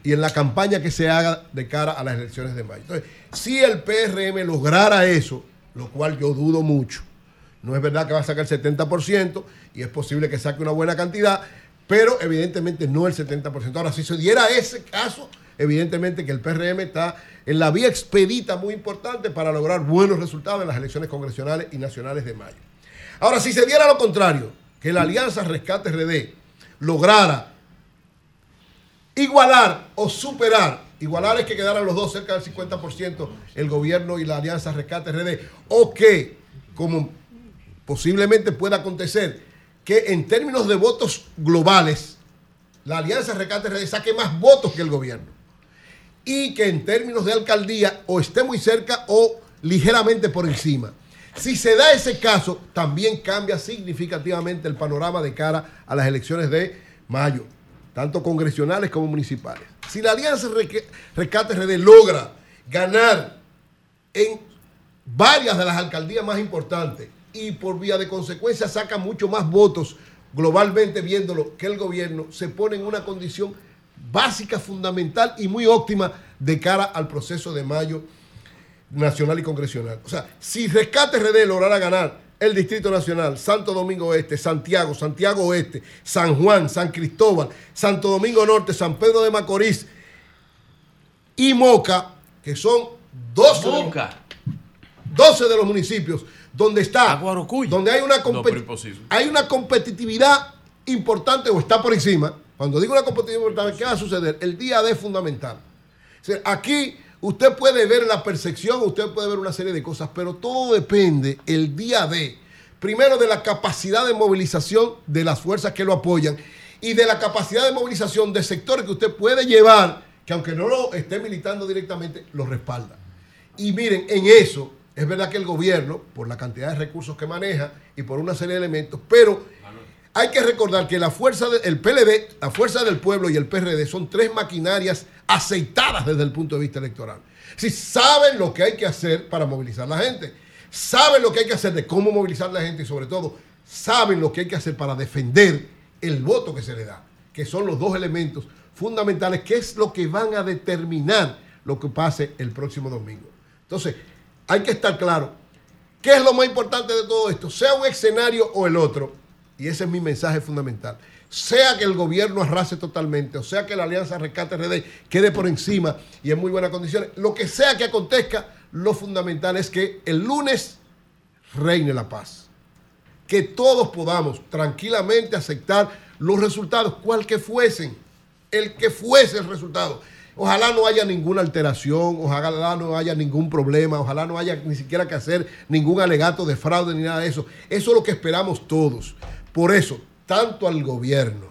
y en la campaña que se haga de cara a las elecciones de mayo. Entonces, si el PRM lograra eso, lo cual yo dudo mucho, no es verdad que va a sacar el 70% y es posible que saque una buena cantidad, pero evidentemente no el 70%. Ahora, si se diera ese caso, evidentemente que el PRM está en la vía expedita muy importante para lograr buenos resultados en las elecciones congresionales y nacionales de mayo. Ahora, si se diera lo contrario, que la Alianza Rescate RD lograra igualar o superar, igualar es que quedaran los dos cerca del 50%, el gobierno y la Alianza Rescate RD, o que, como posiblemente pueda acontecer, que en términos de votos globales, la Alianza Rescate RD saque más votos que el gobierno. Y que en términos de alcaldía o esté muy cerca o ligeramente por encima. Si se da ese caso, también cambia significativamente el panorama de cara a las elecciones de mayo, tanto congresionales como municipales. Si la Alianza Rescate RD logra ganar en varias de las alcaldías más importantes y por vía de consecuencia saca mucho más votos globalmente viéndolo que el gobierno, se pone en una condición básica, fundamental y muy óptima de cara al proceso de mayo nacional y congresional. O sea, si Rescate RD lograra ganar el Distrito Nacional, Santo Domingo Este, Santiago, Santiago Oeste, San Juan, San Cristóbal, Santo Domingo Norte, San Pedro de Macorís y Moca, que son 12 de los- 12 de los municipios donde está, donde hay una, No, hay una competitividad importante o está por encima. Cuando digo una competitividad importante, ¿qué va a suceder? El día D es fundamental. Aquí usted puede ver la percepción, usted puede ver una serie de cosas, pero todo depende el día D. Primero de la capacidad de movilización de las fuerzas que lo apoyan y de la capacidad de movilización de sectores que usted puede llevar, que aunque no lo esté militando directamente, lo respalda. Y miren, en eso es verdad que el gobierno, por la cantidad de recursos que maneja y por una serie de elementos, pero hay que recordar que la fuerza del PLD, la fuerza del pueblo y el PRD son tres maquinarias aceitadas desde el punto de vista electoral. Si saben lo que hay que hacer para movilizar a la gente, saben lo que hay que hacer de cómo movilizar a la gente y sobre todo saben lo que hay que hacer para defender el voto que se le da, que son los dos elementos fundamentales, que es lo que van a determinar lo que pase el próximo domingo. Entonces, hay que estar claro, ¿qué es lo más importante de todo esto? Sea un escenario o el otro, y ese es mi mensaje fundamental, sea que el gobierno arrase totalmente, o sea que la Alianza Rescate RD quede por encima y en muy buenas condiciones, lo que sea que acontezca, lo fundamental es que el lunes reine la paz. Que todos podamos tranquilamente aceptar los resultados, cual que fuesen, el que fuese el resultado. Ojalá no haya ninguna alteración, ojalá no haya ningún problema, ojalá no haya ni siquiera que hacer ningún alegato de fraude ni nada de eso. Eso es lo que esperamos todos. Por eso, tanto al gobierno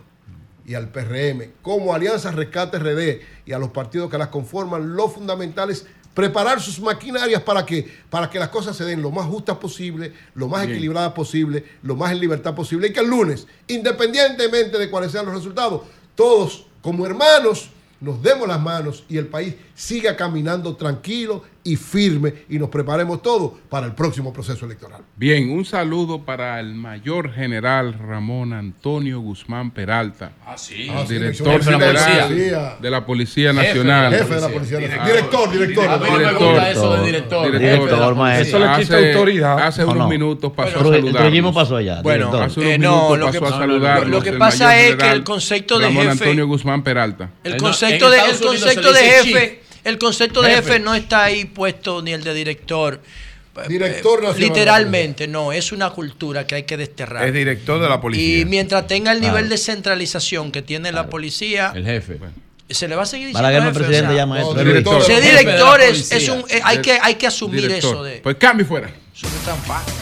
y al PRM como a Alianza Rescate RD y a los partidos que las conforman, lo fundamental es preparar sus maquinarias para que, para que las cosas se den lo más justas posible, lo más Bien. equilibradas posible, lo más en libertad posible y que el lunes, independientemente de cuáles sean los resultados, todos como hermanos nos demos las manos y el país siga caminando tranquilo y firme y nos preparemos todos para el próximo proceso electoral. Bien, un saludo para el mayor general Ramón Antonio Guzmán Peralta. Ah, sí. Ah, sí, director jefe de la general policía. de la Policía Jefe, Nacional. jefe de la Policía Nacional. Director, director. A mí no me gusta eso de director. Director, maestro. Eso le quita autoridad. Hace No, unos no. minutos pasó Tru- a el saludar. pasó allá. Bueno, director. Hace unos Eh, no, minutos que- a no, no, no, saludar. lo que pasa es que el concepto de jefe- Antonio Guzmán Peralta. El En- concepto, de, jefe, chief. El concepto de jefe. Jefe. no está ahí puesto ni el de director. Director Eh, nacional. Literalmente, no, es una cultura que hay que desterrar. Es director de la policía. y mientras tenga el nivel Claro. de centralización que tiene la policía, El jefe. se le va a seguir diciendo Balaguer no es jefe, o presidente sea, maestro. no, es Luis. director. Ser director es, un, eh, hay, que, hay que asumir Director. eso de... Pues cambio fuera. Eso no es tan fácil.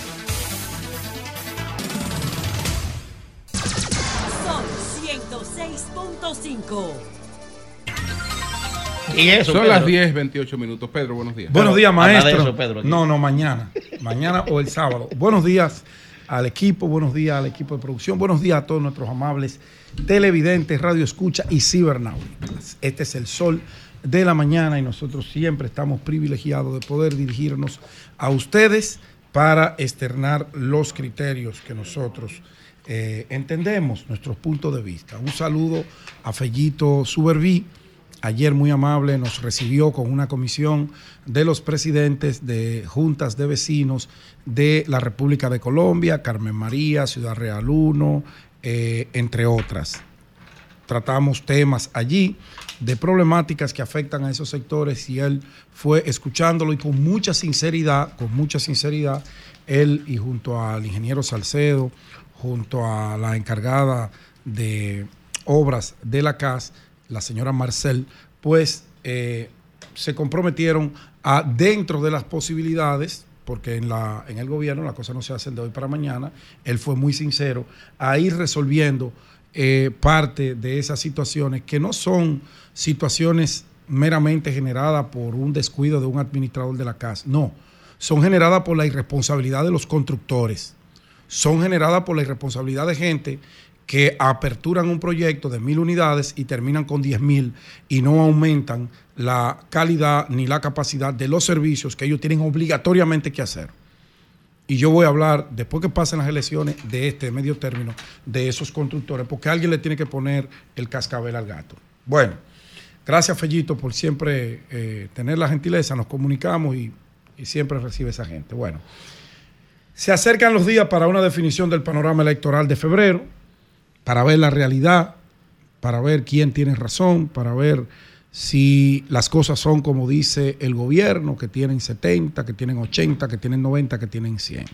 Sol 106.5. Y eso, Son Pedro. las 10, 28 minutos. Pedro, buenos días. Buenos días, maestro. eso, Pedro, aquí. no, no, mañana. Mañana o el sábado. Buenos días al equipo, buenos días al equipo de producción, buenos días a todos nuestros amables televidentes, radio escucha y cibernáuticas. Este es el sol de la mañana y nosotros siempre estamos privilegiados de poder dirigirnos a ustedes para externar los criterios que nosotros eh, entendemos, nuestros puntos de vista. Un saludo a Fellito Suberví ayer muy amable nos recibió con una comisión de los presidentes de juntas de vecinos de la República de Colombia, Carmen María, Ciudad Real 1, eh, entre otras. Tratamos temas allí de problemáticas que afectan a esos sectores y él fue escuchándolo y con mucha sinceridad, con mucha sinceridad, él y junto al ingeniero Salcedo, junto a la encargada de obras de la CAS, la señora Marcel, pues eh, se comprometieron a, dentro de las posibilidades, porque en, la, en el gobierno las cosas no se hacen de hoy para mañana, él fue muy sincero, a ir resolviendo eh, parte de esas situaciones que no son situaciones meramente generadas por un descuido de un administrador de la casa, no, son generadas por la irresponsabilidad de los constructores, son generadas por la irresponsabilidad de gente que aperturan un proyecto de mil unidades y terminan con diez mil y no aumentan la calidad ni la capacidad de los servicios que ellos tienen obligatoriamente que hacer. Y yo voy a hablar, después que pasen las elecciones de este medio término, de esos constructores, porque alguien le tiene que poner el cascabel al gato. Bueno, gracias Fellito por siempre eh, tener la gentileza, nos comunicamos y, y siempre recibe esa gente. Bueno, se acercan los días para una definición del panorama electoral de febrero, para ver la realidad, para ver quién tiene razón, para ver si las cosas son como dice el gobierno, que tienen 70, que tienen 80, que tienen 90, que tienen 100.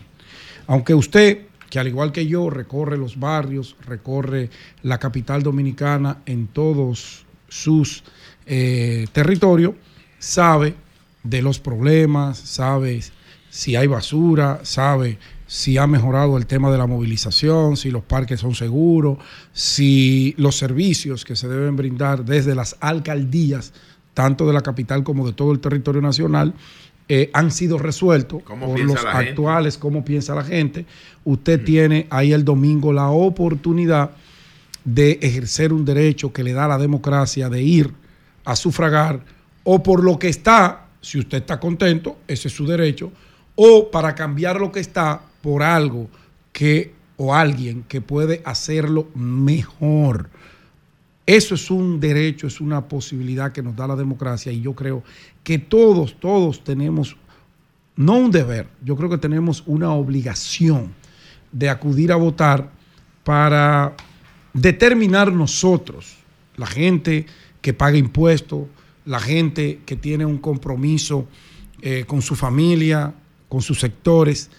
Aunque usted, que al igual que yo, recorre los barrios, recorre la capital dominicana en todos sus eh, territorios, sabe de los problemas, sabe si hay basura, sabe si ha mejorado el tema de la movilización, si los parques son seguros, si los servicios que se deben brindar desde las alcaldías, tanto de la capital como de todo el territorio nacional, eh, han sido resueltos ¿Cómo por los la gente? actuales, cómo piensa la gente. Usted tiene ahí el domingo la oportunidad de ejercer un derecho que le da la democracia de ir a sufragar o por lo que está, si usted está contento, ese es su derecho, o para cambiar lo que está por algo que o alguien que puede hacerlo mejor. Eso es un derecho, es una posibilidad que nos da la democracia y yo creo que todos, todos tenemos, no un deber, yo creo que tenemos una obligación de acudir a votar para determinar nosotros, la gente que paga impuestos, la gente que tiene un compromiso eh, con su familia, con sus sectores,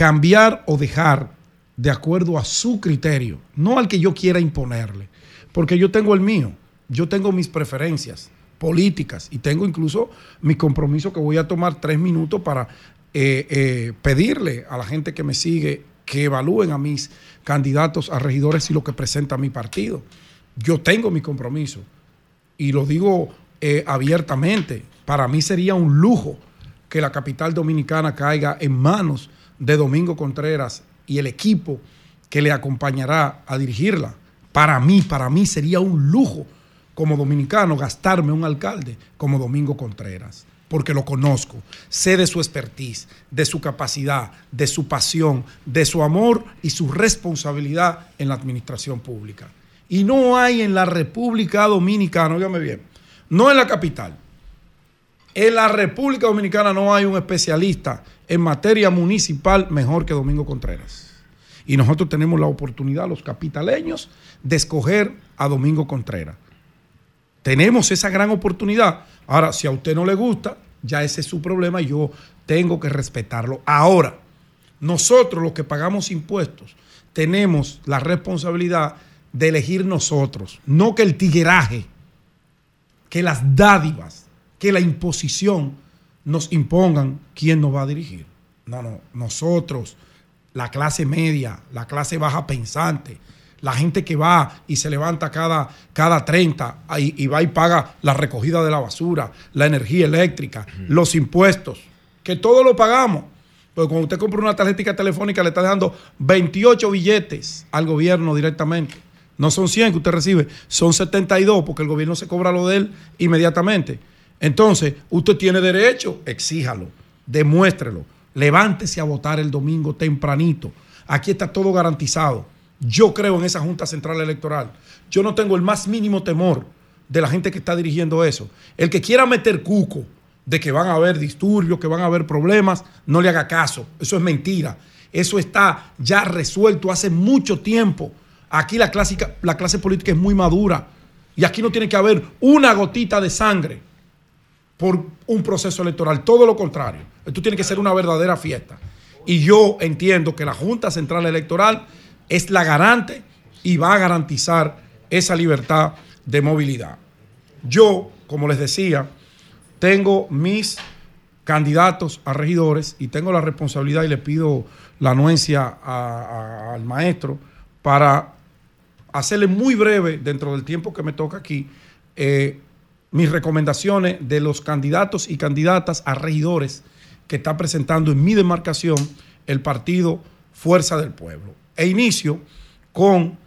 cambiar o dejar de acuerdo a su criterio, no al que yo quiera imponerle, porque yo tengo el mío, yo tengo mis preferencias políticas y tengo incluso mi compromiso que voy a tomar tres minutos para eh, eh, pedirle a la gente que me sigue que evalúen a mis candidatos a regidores y lo que presenta mi partido. Yo tengo mi compromiso y lo digo eh, abiertamente. Para mí sería un lujo que la capital dominicana caiga en manos de Domingo Contreras y el equipo que le acompañará a dirigirla. Para mí, para mí sería un lujo como dominicano gastarme un alcalde como Domingo Contreras, porque lo conozco, sé de su expertise, de su capacidad, de su pasión, de su amor y su responsabilidad en la administración pública. Y no hay en la República Dominicana, óigame bien, no en la capital, en la República Dominicana no hay un especialista en materia municipal mejor que Domingo Contreras. Y nosotros tenemos la oportunidad, los capitaleños, de escoger a Domingo Contreras. Tenemos esa gran oportunidad. Ahora, si a usted no le gusta, ya ese es su problema y yo tengo que respetarlo. Ahora, nosotros los que pagamos impuestos tenemos la responsabilidad de elegir nosotros, no que el tigueraje, que las dádivas, que la imposición nos impongan quién nos va a dirigir. No, no, nosotros, la clase media, la clase baja pensante, la gente que va y se levanta cada, cada 30 y, y va y paga la recogida de la basura, la energía eléctrica, los impuestos, que todo lo pagamos. Porque cuando usted compra una tarjeta telefónica le está dejando 28 billetes al gobierno directamente. No son 100 que usted recibe, son 72 porque el gobierno se cobra lo de él inmediatamente. Entonces, usted tiene derecho, exíjalo, demuéstrelo, levántese a votar el domingo tempranito. Aquí está todo garantizado. Yo creo en esa Junta Central Electoral. Yo no tengo el más mínimo temor de la gente que está dirigiendo eso. El que quiera meter cuco de que van a haber disturbios, que van a haber problemas, no le haga caso. Eso es mentira. Eso está ya resuelto hace mucho tiempo. Aquí la, clásica, la clase política es muy madura. Y aquí no tiene que haber una gotita de sangre por un proceso electoral. Todo lo contrario. Esto tiene que ser una verdadera fiesta. Y yo entiendo que la Junta Central Electoral es la garante y va a garantizar esa libertad de movilidad. Yo, como les decía, tengo mis candidatos a regidores y tengo la responsabilidad y le pido la anuencia al maestro para hacerle muy breve, dentro del tiempo que me toca aquí, eh, mis recomendaciones de los candidatos y candidatas a regidores que está presentando en mi demarcación el partido Fuerza del Pueblo. E inicio con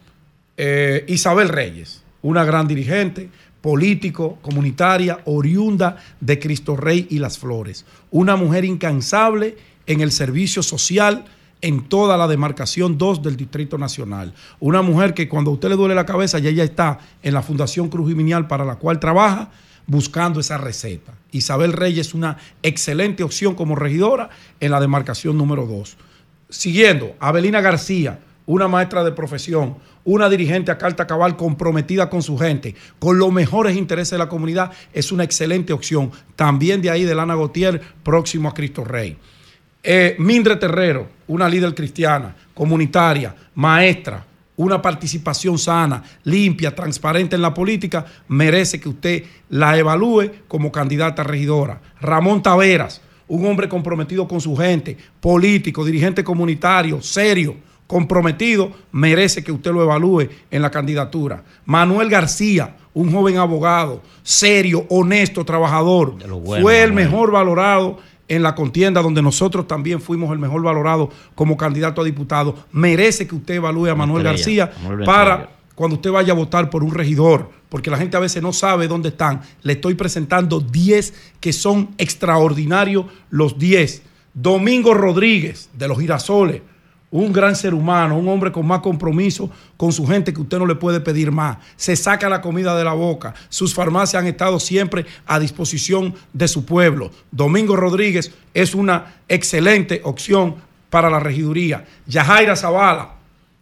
eh, Isabel Reyes, una gran dirigente, político, comunitaria, oriunda de Cristo Rey y Las Flores. Una mujer incansable en el servicio social en toda la demarcación 2 del Distrito Nacional. Una mujer que cuando a usted le duele la cabeza, ya ella está en la Fundación Cruz y Minial para la cual trabaja buscando esa receta. Isabel Reyes es una excelente opción como regidora en la demarcación número 2. Siguiendo, Abelina García, una maestra de profesión, una dirigente a carta cabal comprometida con su gente, con los mejores intereses de la comunidad, es una excelente opción. También de ahí de Lana Gautier, próximo a Cristo Rey. Eh, Mindre Terrero, una líder cristiana, comunitaria, maestra, una participación sana, limpia, transparente en la política, merece que usted la evalúe como candidata a regidora. Ramón Taveras, un hombre comprometido con su gente, político, dirigente comunitario, serio, comprometido, merece que usted lo evalúe en la candidatura. Manuel García, un joven abogado, serio, honesto, trabajador, bueno, fue el mejor valorado en la contienda donde nosotros también fuimos el mejor valorado como candidato a diputado. Merece que usted evalúe a Manuel García para cuando usted vaya a votar por un regidor, porque la gente a veces no sabe dónde están. Le estoy presentando 10 que son extraordinarios los 10. Domingo Rodríguez, de los Girasoles, un gran ser humano, un hombre con más compromiso con su gente que usted no le puede pedir más. Se saca la comida de la boca. Sus farmacias han estado siempre a disposición de su pueblo. Domingo Rodríguez es una excelente opción para la regiduría. Yajaira Zavala,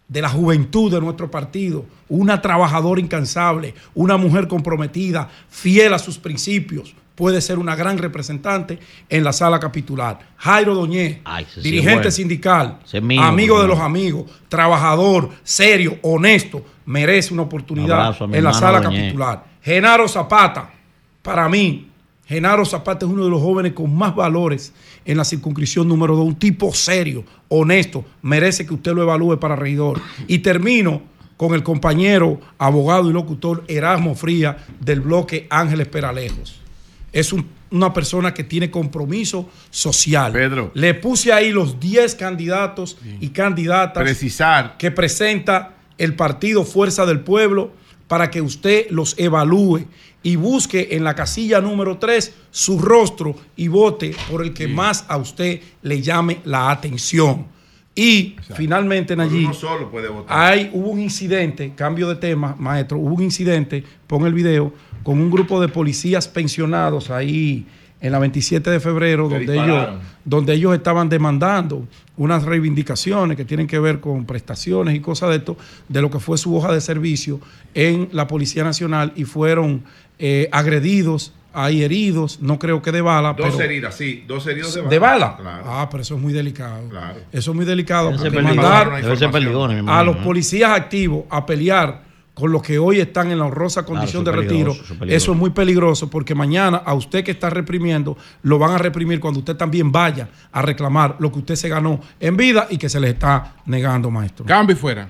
de la juventud de nuestro partido, una trabajadora incansable, una mujer comprometida, fiel a sus principios, puede ser una gran representante en la sala capitular. Jairo sí es dirigente bueno. sindical, mío, amigo de los amigos, trabajador, serio, honesto, merece una oportunidad en la sala capitular. Genaro Zapata, para mí, Genaro Zapata es uno de los jóvenes con más valores en la circunscripción número 2, un tipo serio, honesto, merece que usted lo evalúe para regidor. Y termino con el compañero, abogado y locutor Erasmo Fría del bloque Ángeles Peralejos. Es un- una persona que tiene compromiso social. Pedro. Le puse ahí los 10 candidatos y candidatas Precisar. que presenta el partido Fuerza del Pueblo para que usted los evalúe y busque en la casilla número 3 su rostro y vote por el que más a usted le llame la atención. Y finalmente, Nayib, uno solo puede votar. hay, hubo un incidente, cambio de tema, maestro, hubo un incidente, pon el video, con un grupo de policías pensionados ahí en la 27 de febrero, donde ellos, donde ellos estaban demandando unas reivindicaciones que tienen que ver con prestaciones y cosas de esto, de lo que fue su hoja de servicio en la Policía Nacional y fueron eh, agredidos, hay heridos, no creo que de bala, Dos pero heridas, sí, dos heridos de bala. de bala. Claro. Ah, pero eso es muy delicado. Claro. Eso es muy delicado. Debe ser porque mandar a los policías activos a pelear con los que hoy están en la honrosa condición de retiro, eso es muy peligroso porque mañana a usted que está reprimiendo, lo van a reprimir cuando usted también vaya a reclamar lo que usted se ganó en vida y que se le está negando, maestro. Cambio y fuera.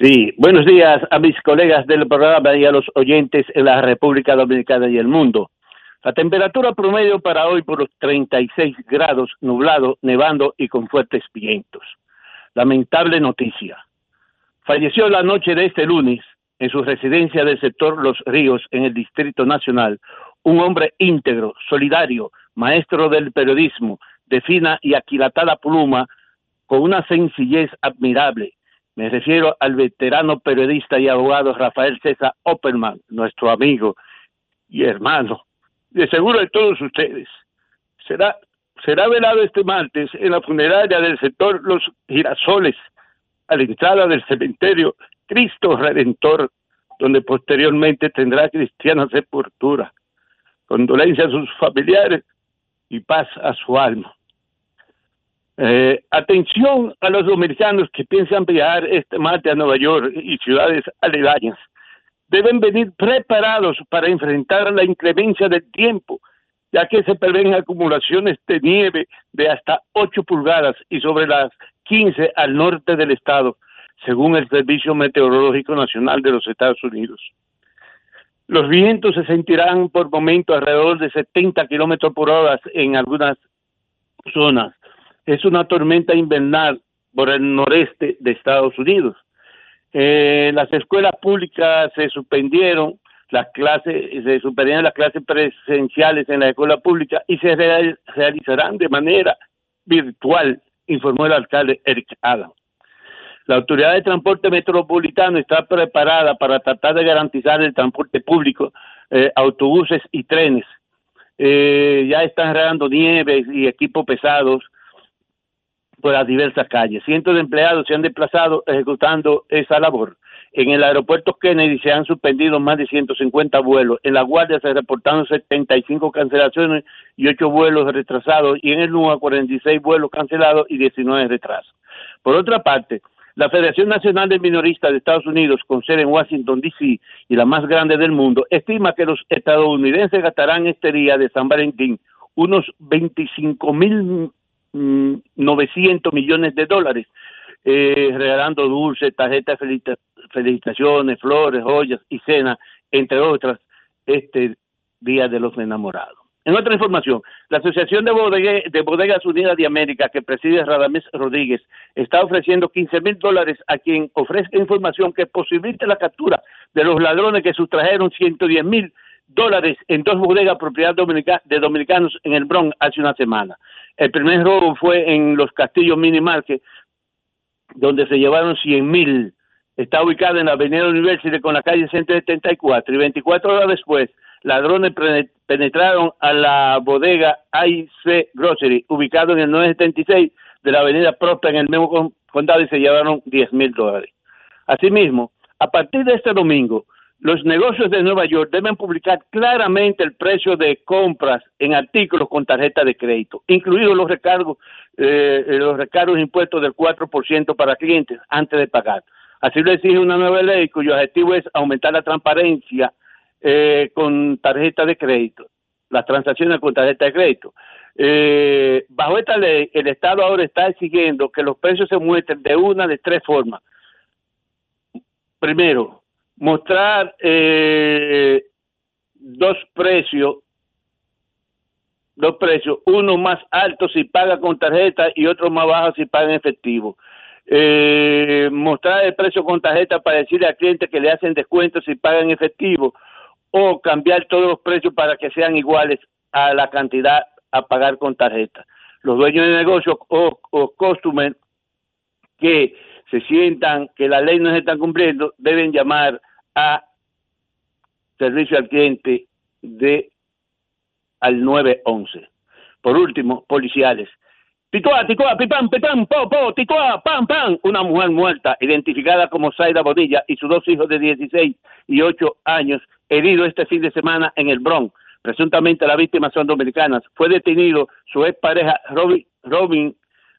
Sí, buenos días a mis colegas del programa y a los oyentes en la República Dominicana y el mundo. La temperatura promedio para hoy por los 36 grados, nublado, nevando y con fuertes vientos. Lamentable noticia. Falleció la noche de este lunes en su residencia del sector Los Ríos en el Distrito Nacional un hombre íntegro, solidario, maestro del periodismo, de fina y aquilatada pluma, con una sencillez admirable. Me refiero al veterano periodista y abogado Rafael César Opperman, nuestro amigo y hermano, de seguro de todos ustedes. Será, será velado este martes en la funeraria del sector Los Girasoles, a la entrada del cementerio Cristo Redentor, donde posteriormente tendrá cristiana sepultura. Condolencias a sus familiares y paz a su alma. Eh, atención a los dominicanos que piensan viajar este martes a Nueva York y ciudades aledañas. Deben venir preparados para enfrentar la inclemencia del tiempo, ya que se prevén acumulaciones de nieve de hasta 8 pulgadas y sobre las 15 al norte del estado, según el Servicio Meteorológico Nacional de los Estados Unidos. Los vientos se sentirán por momentos alrededor de 70 kilómetros por hora en algunas zonas. Es una tormenta invernal por el noreste de Estados Unidos. Eh, las escuelas públicas se suspendieron, las clases se suspendieron las clases presenciales en la escuela pública y se real- realizarán de manera virtual, informó el alcalde Eric Adam. La Autoridad de Transporte Metropolitano está preparada para tratar de garantizar el transporte público, eh, autobuses y trenes. Eh, ya están regando nieve y equipos pesados por las diversas calles. Cientos de empleados se han desplazado ejecutando esa labor. En el aeropuerto Kennedy se han suspendido más de 150 vuelos. En la Guardia se reportaron 75 cancelaciones y 8 vuelos retrasados. Y en el NUA 46 vuelos cancelados y 19 retrasos. Por otra parte, la Federación Nacional de Minoristas de Estados Unidos, con sede en Washington, D.C. y la más grande del mundo, estima que los estadounidenses gastarán este día de San Valentín unos 25 mil 900 millones de dólares, eh, regalando dulces, tarjetas de felicita- felicitaciones, flores, joyas y cenas, entre otras, este Día de los Enamorados. En otra información, la Asociación de, Bodegas Unidas de América, que preside Radamés Rodríguez, está ofreciendo 15 mil dólares a quien ofrezca información que posibilite la captura de los ladrones que sustrajeron 110 mil dólares en dos bodegas propiedad de dominicanos en el Bronx hace una semana. El primer robo fue en los Castillos Mini Market, donde se llevaron 100 mil. Está ubicada en la Avenida University con la calle 174 y 24 horas después, ladrones penetraron a la bodega IC Grocery, ubicado en el 976 de la Avenida Prosper en el mismo con- condado y se llevaron 10 mil dólares. Asimismo, a partir de este domingo, los negocios de Nueva York deben publicar claramente el precio de compras en artículos con tarjeta de crédito, incluidos los recargos, eh, los recargos impuestos del 4% para clientes antes de pagar. Así lo exige una nueva ley cuyo objetivo es aumentar la transparencia eh, con tarjeta de crédito, las transacciones con tarjeta de crédito. Eh, bajo esta ley, el Estado ahora está exigiendo que los precios se muestren de una de tres formas. Primero, mostrar eh, dos precios, dos precios, uno más alto si paga con tarjeta y otro más bajo si paga en efectivo. Eh, mostrar el precio con tarjeta para decirle al cliente que le hacen descuento si paga en efectivo o cambiar todos los precios para que sean iguales a la cantidad a pagar con tarjeta. Los dueños de negocio o, o customers que se sientan que la ley no se está cumpliendo deben llamar a servicio al cliente de al 911. Por último, policiales. Tituá, tituá, pipam, pipam, po, po, tituá, pam, pam. Una mujer muerta, identificada como Zaida Bonilla, y sus dos hijos de 16 y 8 años, heridos este fin de semana en el Bronx. Presuntamente las víctimas son dominicanas. Fue detenido su expareja Robin, Robin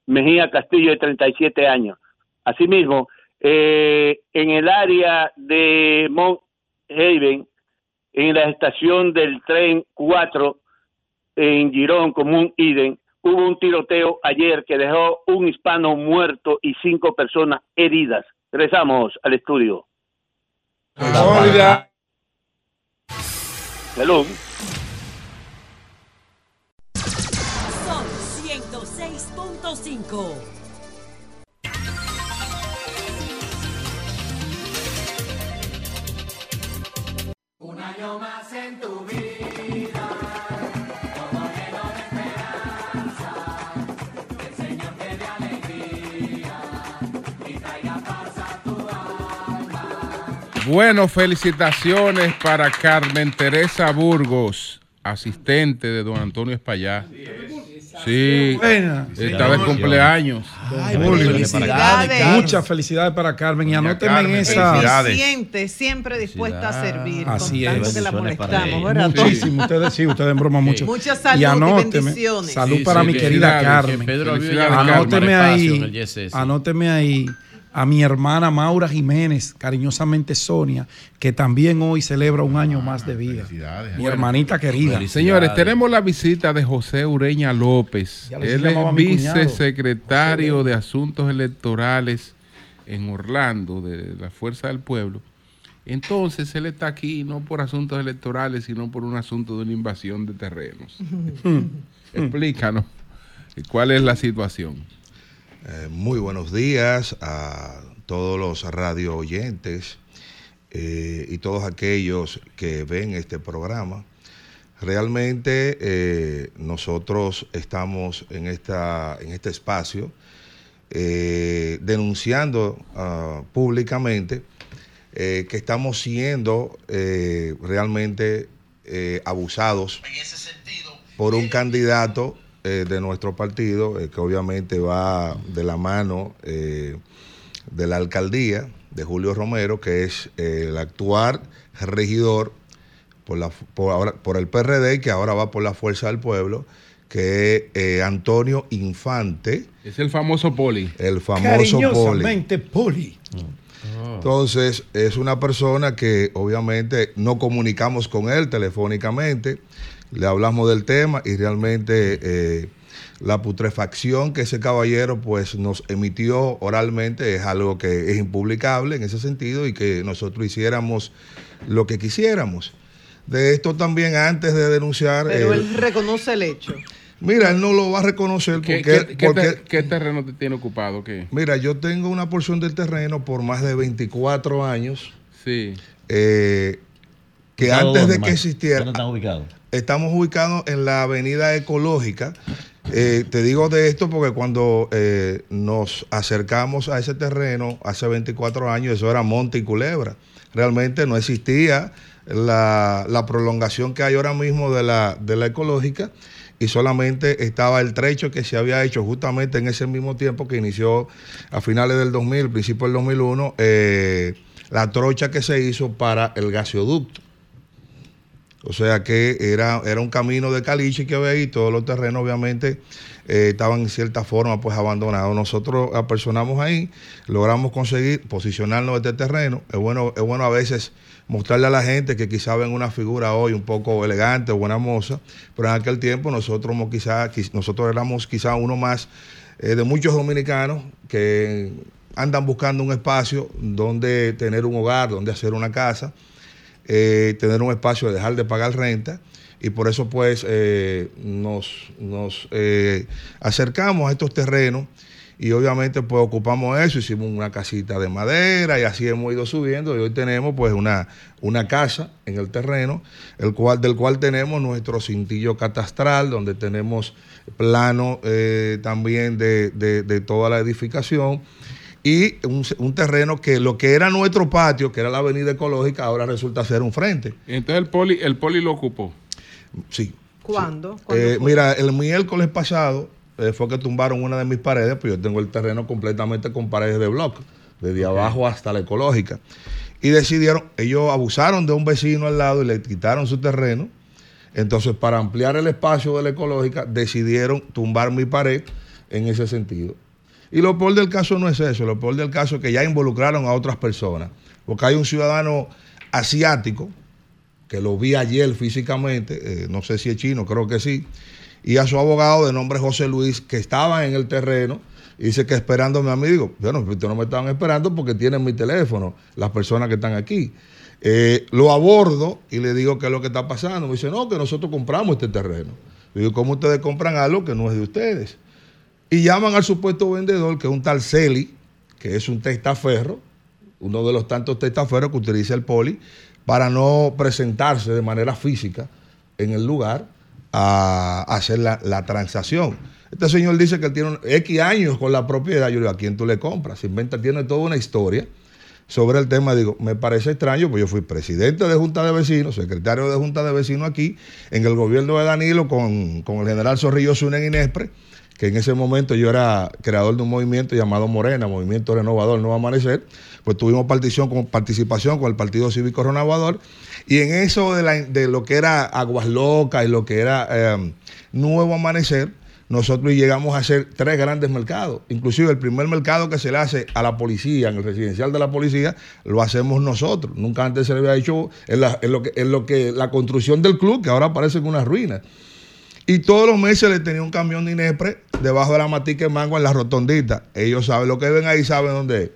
Mejía Castillo, de 37 años. Asimismo, eh, en el área de Mount Haven, en la estación del tren 4 en Girón, Común Eden, hubo un tiroteo ayer que dejó un hispano muerto y cinco personas heridas. Regresamos al estudio. Salud. Sol 106.5. Un año más en tu vida, Bueno, felicitaciones para Carmen Teresa Burgos, asistente de don Antonio Espallá. Sí, Buena. está de cumpleaños. Ay, felicidades. Muchas felicidades para Carmen. Y anótenme en esa. Eficiente, siempre dispuesta a servir. Así con tanto es. que la molestamos, ¿verdad? Muchísimo. Ustedes sí, ustedes en broma mucho. Mucha salud y anóteme, bendiciones. Salud Sí, para sí, mi querida Carmen. que Pedro Anóteme ahí, anóteme ahí a mi hermana Maura Jiménez, cariñosamente Sonia, que también hoy celebra un año más de vida. Mi hermanita querida. Señores, tenemos la visita de José Ureña López. Él es vicesecretario de Asuntos Electorales en Orlando, de la Fuerza del Pueblo. Entonces, él está aquí no por asuntos electorales, sino por un asunto de una invasión de terrenos. [LAUGHS] [LAUGHS] Explícanos cuál es la situación. Eh, muy buenos días a todos los radio oyentes eh, y todos aquellos que ven este programa. Realmente eh, nosotros estamos en, esta, en este espacio denunciando ah, públicamente que estamos siendo realmente abusados por un candidato eh, de nuestro partido, eh, que obviamente va de la mano eh, de la alcaldía de Julio Romero, que es eh, el actual regidor por, la, por, ahora- por el PRD, que ahora va por la Fuerza del Pueblo, que es eh, Antonio Infante. Es el famoso Poli. El famoso Poli. Cariñosamente, Poli. Entonces, es una persona que obviamente no comunicamos con él telefónicamente. Le hablamos del tema y realmente eh, la putrefacción que ese caballero pues nos emitió oralmente es algo que es impublicable en ese sentido y que nosotros hiciéramos lo que quisiéramos. De esto también antes de denunciar... Pero eh, él reconoce el hecho. Mira, él no lo va a reconocer ¿Qué, porque... qué- qué porque- qué terreno te tiene ocupado? ¿Qué? Mira, yo tengo una porción del terreno por más de 24 años. Sí. eh, que ¿Ubicado antes de que existiera. ¿Dónde están ubicados? Estamos ubicados en la avenida ecológica. Eh, te digo de esto porque cuando eh, nos acercamos a ese terreno hace 24 años, eso era monte y culebra. Realmente no existía la, prolongación que hay ahora mismo de la, de la ecológica y solamente estaba el trecho que se había hecho justamente en ese mismo tiempo que inició a finales del 2000, principio del 2001, eh, la trocha que se hizo para el gasoducto. O sea que era, era un camino de caliche que había ahí, todos los terrenos obviamente eh, estaban en cierta forma pues abandonados. Nosotros apersonamos ahí, logramos conseguir posicionarnos este terreno. Es bueno, es bueno a veces mostrarle a la gente que quizá ven una figura hoy un poco elegante buena moza, pero en aquel tiempo nosotros, quizá, quiz- nosotros éramos quizá uno más eh, de muchos dominicanos que andan buscando un espacio donde tener un hogar, donde hacer una casa eh, tener un espacio de dejar de pagar renta y por eso pues eh, nos, nos eh, acercamos a estos terrenos y obviamente pues ocupamos eso, hicimos una casita de madera y así hemos ido subiendo y hoy tenemos pues una, una casa en el terreno, el cual, del cual tenemos nuestro cintillo catastral, donde tenemos plano también de- de toda la edificación y un, un terreno que lo que era nuestro patio, que era la avenida ecológica, ahora resulta ser un frente. Entonces el poli, el poli lo ocupó. Sí. ¿Cuándo? ¿Cuándo Eh, mira, el miércoles pasado eh, fue que tumbaron una de mis paredes, pues yo tengo el terreno completamente con paredes de bloque, desde abajo hasta la ecológica. Y decidieron, ellos abusaron de un vecino al lado y le quitaron su terreno. Entonces, para ampliar el espacio de la ecológica, decidieron tumbar mi pared en ese sentido. Y lo peor del caso no es eso, lo peor del caso es que ya involucraron a otras personas. Porque hay un ciudadano asiático, que lo vi ayer físicamente, eh, no sé si es chino, creo que sí, y a su abogado de nombre José Luis, que estaban en el terreno, dice que esperándome a mí, digo, bueno, ustedes no me estaban esperando porque tienen mi teléfono, las personas que están aquí. Eh, lo abordo y le digo qué es lo que está pasando. Me dice, no, que nosotros compramos este terreno. Digo, ¿cómo ustedes compran algo que no es de ustedes? Y llaman al supuesto vendedor, que es un tal Celi, que es un testaferro, uno de los tantos testaferros que utiliza el poli, para no presentarse de manera física en el lugar a hacer la, transacción. Este señor dice que tiene X años con la propiedad. Yo le digo, ¿a quién tú le compras? Inventa, tiene toda una historia sobre el tema. Digo, me parece extraño, pues yo fui presidente de Junta de Vecinos, secretario de Junta de Vecinos aquí, en el gobierno de Danilo, con, con el general Zorrillo Zuna en Inespre, que en ese momento yo era creador de un movimiento llamado Morena, Movimiento Renovador Nuevo Amanecer, pues tuvimos participación con, participación con el Partido Cívico Renovador, y en eso de, lo que era Aguas Locas y lo que era eh, Nuevo Amanecer, nosotros llegamos a hacer tres grandes mercados. Inclusive el primer mercado que se le hace a la policía, en el residencial de la policía, lo hacemos nosotros. Nunca antes se le había hecho en, la- lo, que, en lo que la construcción del club, que ahora parece que una ruina. Y todos los meses le tenía un camión de Inepre debajo de la matica de mango en la rotondita. Ellos saben lo que ven ahí, saben dónde es.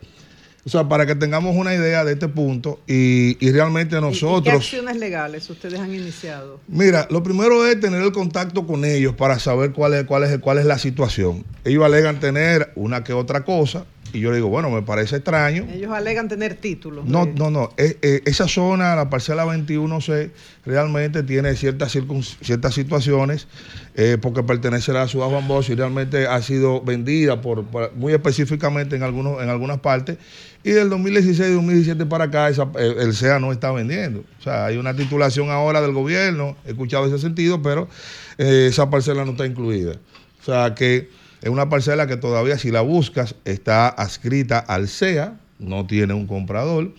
O sea, para que tengamos una idea de este punto y, y realmente ¿Y- y ¿Qué nosotros... acciones legales ustedes han iniciado? Mira, lo primero es tener el contacto con ellos para saber cuál es, cuál es, cuál es la situación. Ellos alegan tener una que otra cosa y yo le digo, bueno, me parece extraño. Ellos alegan tener títulos. No, de- no, no. Eh, eh, esa zona, la parcela 21C, realmente tiene ciertas, circun- ciertas situaciones eh, porque pertenece a la ciudad Juan Bosch y realmente ha sido vendida por, por- muy específicamente en, algunos, en algunas partes. Y del 2016 y 2017 para acá, esa- el, el SEA no está vendiendo. O sea, hay una titulación ahora del gobierno, he escuchado ese sentido, pero eh, esa parcela no está incluida. O sea, que es una parcela que todavía, si la buscas, está adscrita al SEA, no tiene un comprador,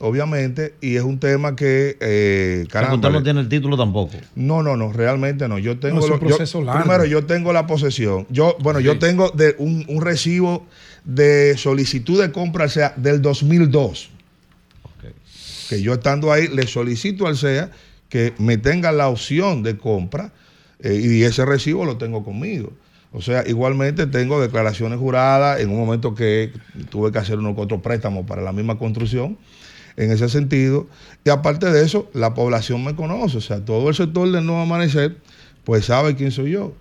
obviamente, y es un tema que, eh, O sea, que caramba, usted no tiene el título tampoco. no, no, no, realmente no. Yo tengo No, es un lo- yo- proceso largo. primero yo tengo la posesión. Yo, bueno, yo tengo de un, un recibo de solicitud de compra, o sea, del 2002. Que yo estando ahí le solicito al SEA que me tengan la opción de compra eh, y ese recibo lo tengo conmigo. O sea, igualmente tengo declaraciones juradas en un momento que tuve que hacer unos otros préstamos para la misma construcción, en ese sentido. Y aparte de eso, la población me conoce, o sea, todo el sector del Nuevo Amanecer, pues sabe quién soy yo,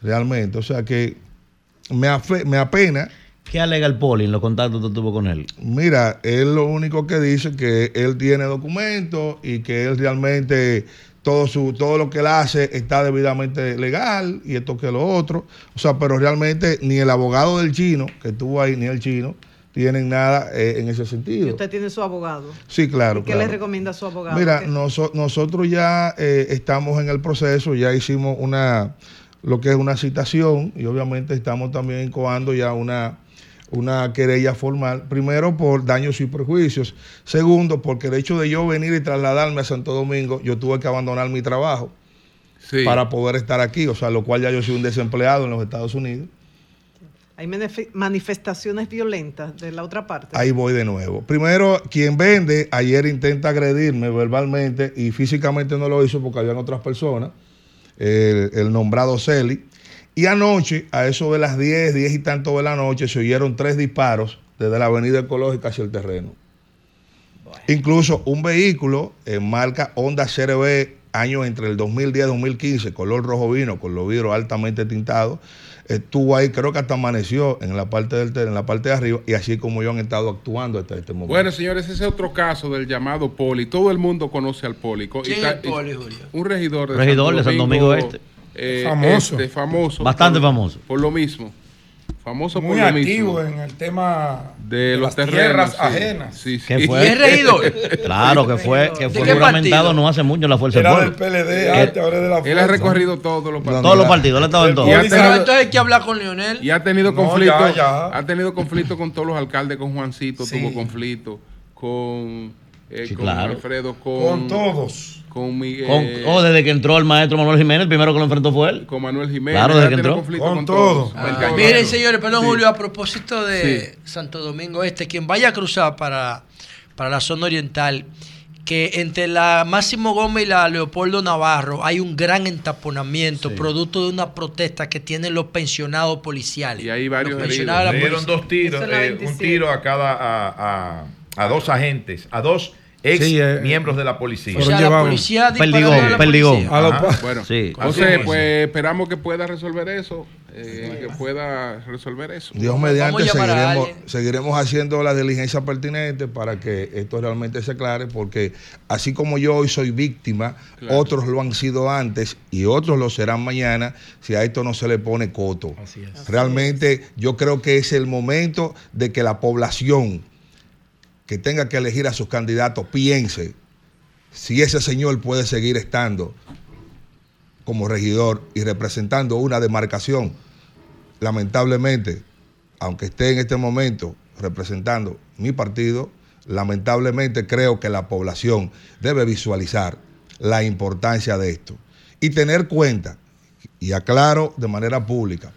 realmente. O sea que me, afe- me apena. ¿Qué alega el poli en los contactos que tuvo con él? Mira, él lo único que dice que él tiene documentos y que él realmente todo su todo lo que él hace está debidamente legal y esto que lo otro. O sea, pero realmente ni el abogado del chino que estuvo ahí ni el chino tienen nada eh, en ese Y sentido. usted tiene su abogado. Sí, claro. ¿Y ¿Qué claro. le recomienda a su abogado? Mira, ¿Qué- noso- nosotros ya eh, estamos en el proceso, ya hicimos una, lo que es una citación y obviamente estamos también incoando ya una, una querella formal, primero por daños y perjuicios, segundo porque el hecho de yo venir y trasladarme a Santo Domingo, yo tuve que abandonar mi trabajo para poder estar aquí, o sea, lo cual ya yo soy un desempleado en los Estados Unidos. Hay manif- manifestaciones violentas de la otra parte. Ahí voy de nuevo. Primero, quien vende, ayer intenta agredirme verbalmente y físicamente no lo hizo porque habían otras personas, el, el nombrado Celi. Y anoche, a eso de las 10, 10 y tanto de la noche, se oyeron tres disparos desde la avenida ecológica hacia el terreno. Incluso un vehículo en marca Honda CRB, año entre el 2010 y 2015, color rojo vino, con los vidrios altamente tintados, estuvo ahí, creo que hasta amaneció en la parte del ter- en la parte de arriba, y así como yo han estado actuando hasta este momento. Bueno, señores, ese es otro caso del llamado poli. Todo el mundo conoce al poli. Y ¿Quién es el poli, Julio? Un regidor de Regidor de Santo Domingo Este. Eh, Famoso. este, famoso. Bastante por- famoso. Por lo mismo. Famoso Muy por lo activo mismo. en el tema de, los las terrenos, tierras sí. ajenas. Sí, sí. ¿Qué fue? [LAUGHS] Claro, que fue, que fue juramentado no hace mucho en la Fuerza Era del PLD, Eh, antes, ahora es de la Él ha recorrido todos los partidos. Todos los partidos, él ha estado en todos. Y entonces hay que hablar con Lionel. Y ha tenido No, conflicto. ya, ya. Ha tenido conflicto con todos los alcaldes, con Juancito Sí. tuvo conflicto, con, eh, Sí, con claro. Alfredo, con, Con todos. Con Miguel. Con- oh, desde que entró el maestro Manuel Jiménez, el primero que lo enfrentó fue él. Con Manuel Jiménez. Claro, desde que entró. conflicto Con con todos. todos. Ah. Miren, señores, perdón, Sí. Julio, a propósito de Sí. Santo Domingo Este, quien vaya a cruzar para, para la zona oriental, que entre la Máximo Gómez y la Leopoldo Navarro hay un gran entaponamiento, producto de una protesta que tienen los pensionados policiales. Y hay varios Los heridos. Le dieron dos tiros, eh, un 27. tiro a cada a, a- a dos agentes, a dos ex Sí, eh, miembros de la policía. O sea, la policía disparó a la Perdigón. policía. Ajá. pa- Bueno, Sí. José, pues esperamos que pueda resolver eso. eh, que pueda resolver eso. Dios mediante seguiremos, seguiremos haciendo la diligencia pertinente para que esto realmente se aclare, porque así como yo hoy soy víctima, Claro. otros lo han sido antes y otros lo serán mañana si a esto no se le pone coto. Realmente yo creo que es el momento de que la población que tenga que elegir a sus candidatos piense si ese señor puede seguir estando como regidor y representando una demarcación. Lamentablemente, aunque esté en este momento representando mi partido, lamentablemente creo que la población debe visualizar la importancia de esto. Y tener cuenta, y aclaro de manera pública,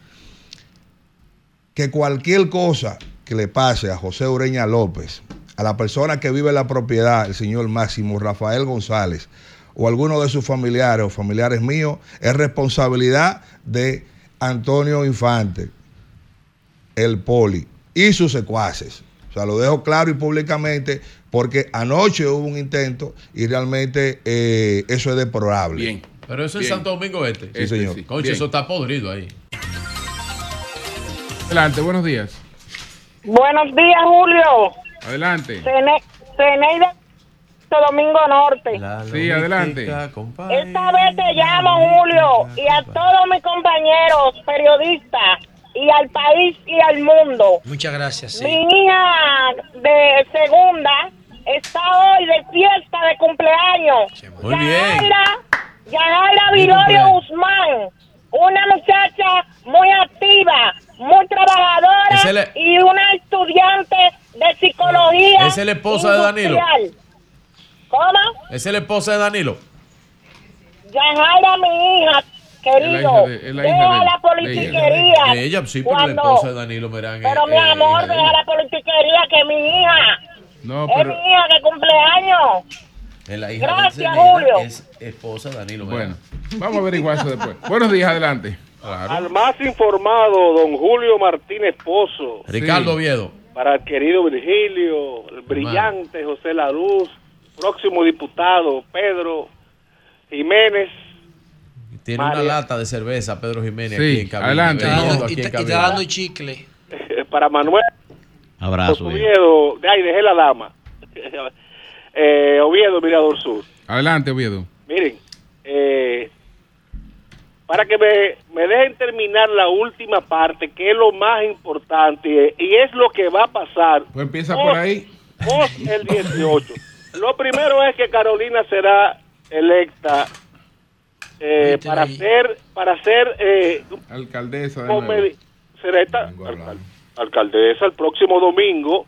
que cualquier cosa que le pase a José Ureña López, a la persona que vive en la propiedad, el señor Máximo Rafael González, o alguno de sus familiares o familiares míos, es responsabilidad de Antonio Infante, el poli y sus secuaces. O sea, lo dejo claro y públicamente porque anoche hubo un intento y realmente eh, eso es deplorable. Bien. Pero eso es Bien. Santo Domingo Este. Sí, señor. sí. Eso está podrido ahí. Adelante, buenos días. Buenos días, Julio. Adelante. Cene- Ceneide Santo Domingo Norte. Sí, adelante. Esta vez te llamo, Julio, y a todos mis compañeros periodistas, y al país y al mundo. Muchas gracias, sí. Mi hija de segunda está hoy de fiesta de cumpleaños. Muy bien. Yajaira, Yajaira Feliz Vilorio. Guzmán, una muchacha muy activa, muy trabajadora y una estudiante de psicología. Esa es la esposa de Danilo. ¿Cómo? Es la esposa de Danilo. Yajaira, mi hija, querido, Es la hija de- es la hija deja de- la politiquería. De ella, sí, pero la Cuando- esposa de Danilo Merán. Pero es- mi es amor, de deja la politiquería que mi hija, No, es mi hija que cumple años. Es la hija Gracias, de Julio. es esposa de Danilo Bueno, Medina. vamos a averiguar eso después. Buenos días, adelante. Al más informado, don Julio Martínez Pozo. Ricardo Oviedo. Para el querido Virgilio, el brillante José Laruz, próximo diputado Pedro Jiménez. Tiene María. una lata de cerveza, Pedro Jiménez, Sí, aquí en cabina. adelante. Y aquí en te- y te cabina. dando chicle. [LAUGHS] Para Manuel Abrazo. Oviedo, de ahí dejé la dama. [LAUGHS] Eh, Oviedo, Mirador Sur. Adelante, Oviedo. Miren, eh, para que me, me dejen terminar la última parte, que es lo más importante, y es lo que va a pasar Pues empieza por ahí. post el 18. Lo primero es que Carolina será electa eh, para ser para ser eh, Alcaldesa de será esta- alcal- alcaldesa el próximo domingo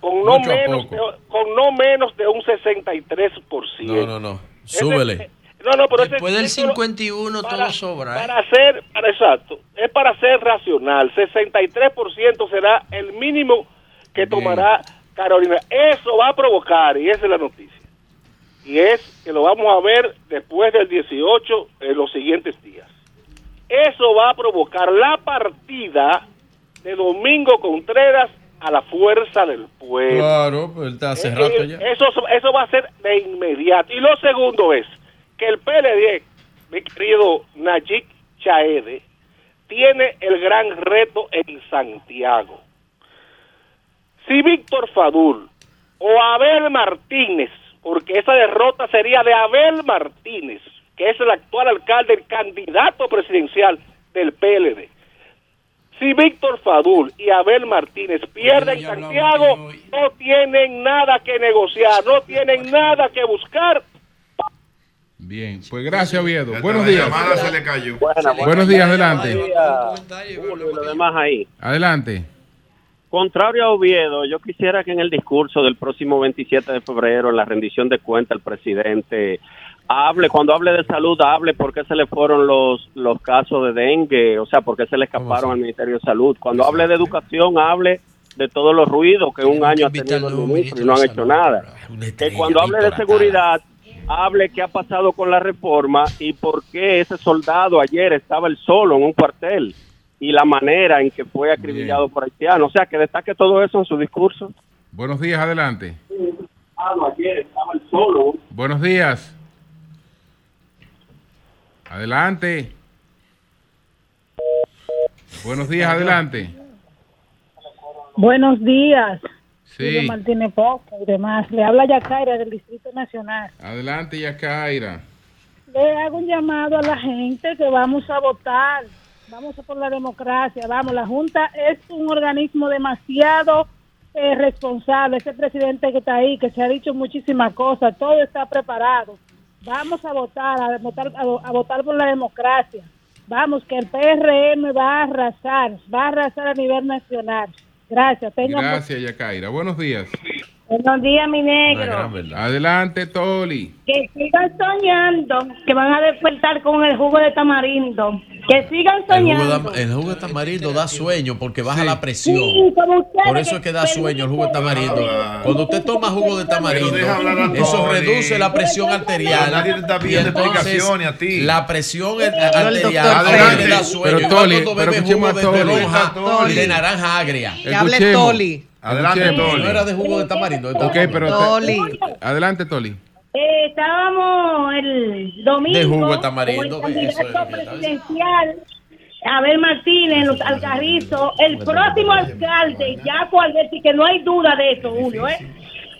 con no Mucho menos de, con no menos de un 63%. No, no, no. Súbele. No, no, pero ese- Después del eso- 51 todo sobra. ¿eh? para ser, para exacto, es para ser racional. 63% será el mínimo que tomará Carolina. Eso va a provocar, y esa es la noticia, y es que lo vamos a ver después del 18 en los siguientes días. Eso va a provocar la partida de Domingo Contreras a la fuerza del pueblo. Claro, pues él está hace Eh, rato eh, ya. Eso, eso va a ser de inmediato. Y lo segundo es que el PLD, mi querido Najik Chaede, tiene el gran reto en Santiago. Si Víctor Fadul o Abel Martínez, porque esa derrota sería de Abel Martínez, que es el actual alcalde, el candidato presidencial del PLD. Si Víctor Fadul y Abel Martínez pierden Santiago, no tienen nada que negociar, no tienen nada que buscar. Bien, pues gracias, Oviedo. Buenos la días. llamada se le cayó. Buenos días, adelante. Julio y los demás ahí. Adelante. Contrario a Oviedo, yo quisiera que en el discurso del próximo 27 de febrero, en la rendición de cuentas, el presidente hable, cuando hable de salud, hable por qué se le fueron los, los casos de dengue, o sea, por qué se le escaparon al Ministerio de Salud. Cuando hable de educación, hable de todos los ruidos que un año ha tenido el ministro y no han hecho nada. Que cuando hable de seguridad, hable qué ha pasado con la reforma y por qué ese soldado ayer estaba él solo en un cuartel y la manera en que fue acribillado por haitianos. O sea, que destaque todo eso en su discurso. Buenos días, adelante. Ayer estaba él solo. Buenos días. Adelante. Buenos días, adelante. Buenos días, Sí, Martínez Pozo y demás. Le habla Yacaira del Distrito Nacional. adelante, Yacaira. Le hago un llamado a la gente que vamos a votar. Vamos a por la democracia. Vamos, la Junta es un organismo demasiado eh, responsable. Ese presidente que está ahí, que se ha dicho muchísimas cosas, todo está preparado. Vamos a votar, a votar, a, a votar por la democracia. Vamos, que el PRM va a arrasar, va a arrasar a nivel nacional. Gracias. Tengan Gracias, Yacaira. Buenos días. Buenos días, mi negro. Adelante, Toli. Que sigan soñando que van a despertar con el jugo de tamarindo. Que sigan El jugo, soñando. el jugo de tamarindo da sueño porque baja la presión. Sí, como ustedes Por eso es que da sueño el jugo de tamarindo. Cuando usted toma jugo de tamarindo, eso reduce la presión arterial. Nadie está pidiendo explicaciones a ti. La presión arterial Félix. da sueño. Pero, Toli, cuando pero jugo de toronja y de naranja agria. Que hable. Toli. Adelante. Toli. No era de jugo de tamarindo. Ok, pero... Toli. Adelante, Toli. Eh, estábamos el domingo De jugo de tamarindo, con el es candidato presidencial Abel Martínez, los Alcarrizos, el próximo alcalde, Jaco Alberti, que no hay duda de eso, Julio, ¿eh?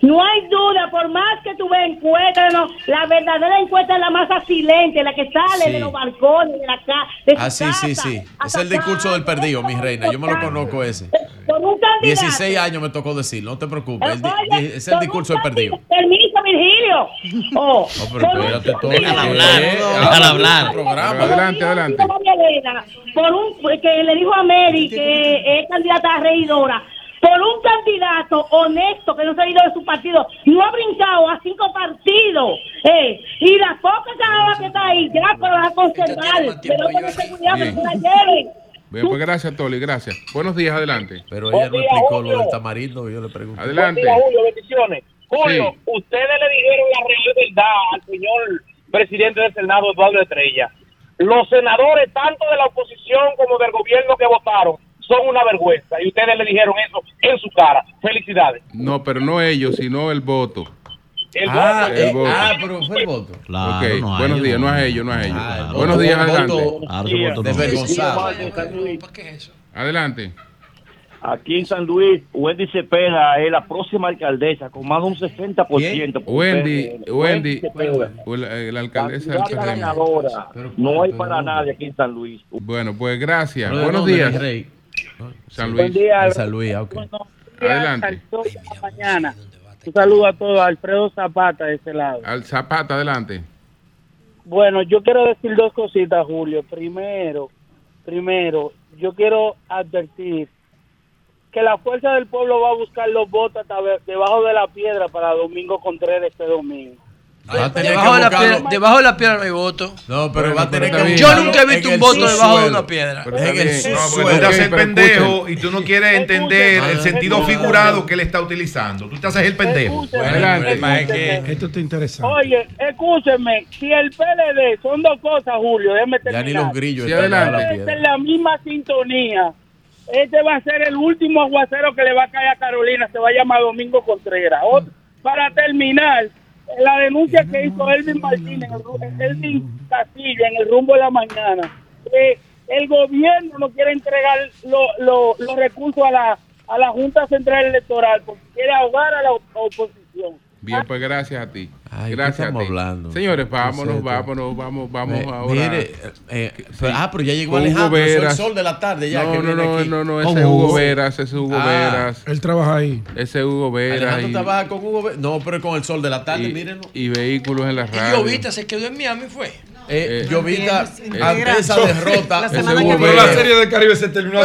No hay duda, por más que tú veas encuestas, no, la verdadera encuesta es la más silente, la que sale Sí. de los balcones, de la casa, Ah, sí, sí, casa, sí. Es el discurso del perdido, mi reina. Yo me lo conozco ese. Con un candidato. 16 años me tocó decir, no te preocupes. el Oye, es el discurso del perdido. Permiso, Virgilio. [LAUGHS] Oh, No, pero con un- espérate todo. Déjala hablar, déjala hablar. Programa. Adelante, adelante. Por un que le dijo a Mary que es candidata a regidora por un candidato honesto que no se ha ido de su partido no ha brincado a cinco partidos eh, y las pocas cagadas que está ahí ya pero las a conservar pero con seguridad que se la lleven Bien, pues gracias, Toli, gracias. Buenos días, adelante. Pero ella no explicó lo del tamarindo que yo le pregunté. Adelante. Buen día, Julio, bendiciones. Julio, ustedes le dijeron la real verdad al señor presidente del Senado, Eduardo Estrella. Los senadores, tanto de la oposición como del gobierno que votaron, son una vergüenza. Y ustedes le dijeron eso en su cara. Felicidades. No, pero no ellos, sino el voto. El Ah, voto- eh, El voto. ah, pero fue el voto. Claro, Ok, no a buenos ellos, días, no a ellos, no a ellos. El buenos voto- días, adelante. Adelante. Aquí en San Luis, Wendy Cepeda es la próxima alcaldesa con más de un 60%. por Wendy. Wendy, Cepeda. o la, la alcaldesa PRM. ganadora. No hay para nadie aquí en San Luis. Bueno, pues gracias. ¿Pero de Buenos días. rey? San Buen Luis. día, En San Luis, ok. Adelante. Mañana. Un saludo a todos. Alfredo Zapata de este lado. Al Zapata, adelante. Bueno, yo quiero decir dos cositas, Julio. Primero, primero, yo quiero advertir que la fuerza del pueblo va a buscar los votos debajo de la piedra para Domingo Contreras este domingo. Va a tener Debajo que de, la piedra, debajo de la piedra no hay voto. No, pero va a tener que Yo nunca he visto en un voto debajo de una piedra. Pero En el. No, tú te haces el pendejo y tú no quieres entender el sentido figurado que él está utilizando. Tú te haces el pendejo. Esto está interesante. Oye, escúcheme, si el PLD son dos cosas, Julio, déjeme Ya terminar. ni los grillos la adelante. Piedra. la misma sintonía. Este va a ser el último aguacero que le va a caer a Carolina. Se va a llamar Domingo Contreras. Para terminar, la denuncia que hizo Elvin Martínez, el Elvin Castillo, en el rumbo de la mañana, que el gobierno no quiere entregar lo- lo- los recursos a la, a la Junta Central Electoral porque quiere ahogar a la op- oposición. Bien, pues gracias a ti. Ay, ¿qué gracias a estamos ti. hablando? Señores, ¿Qué vámonos, es vámonos, vamos, vamos ahora. Mire, eh, pero- ah, pero ya llegó Hugo Alejandro, soy el Veras. sol de la tarde ya. No, que no, viene no, aquí. no, no, ese es Hugo Veras, ese es Hugo Ah. Veras. Él trabaja ahí. Ese es Hugo Veras. Alejandro y- trabaja con Hugo Veras. No, pero con el sol de la tarde, y, mírenlo. y vehículos en la Y radio. Llovita se quedó en Miami, fue. Eh, Eh, Llovita, eh, ante esa derrota, Hugo la Veras. serie del Caribe se terminó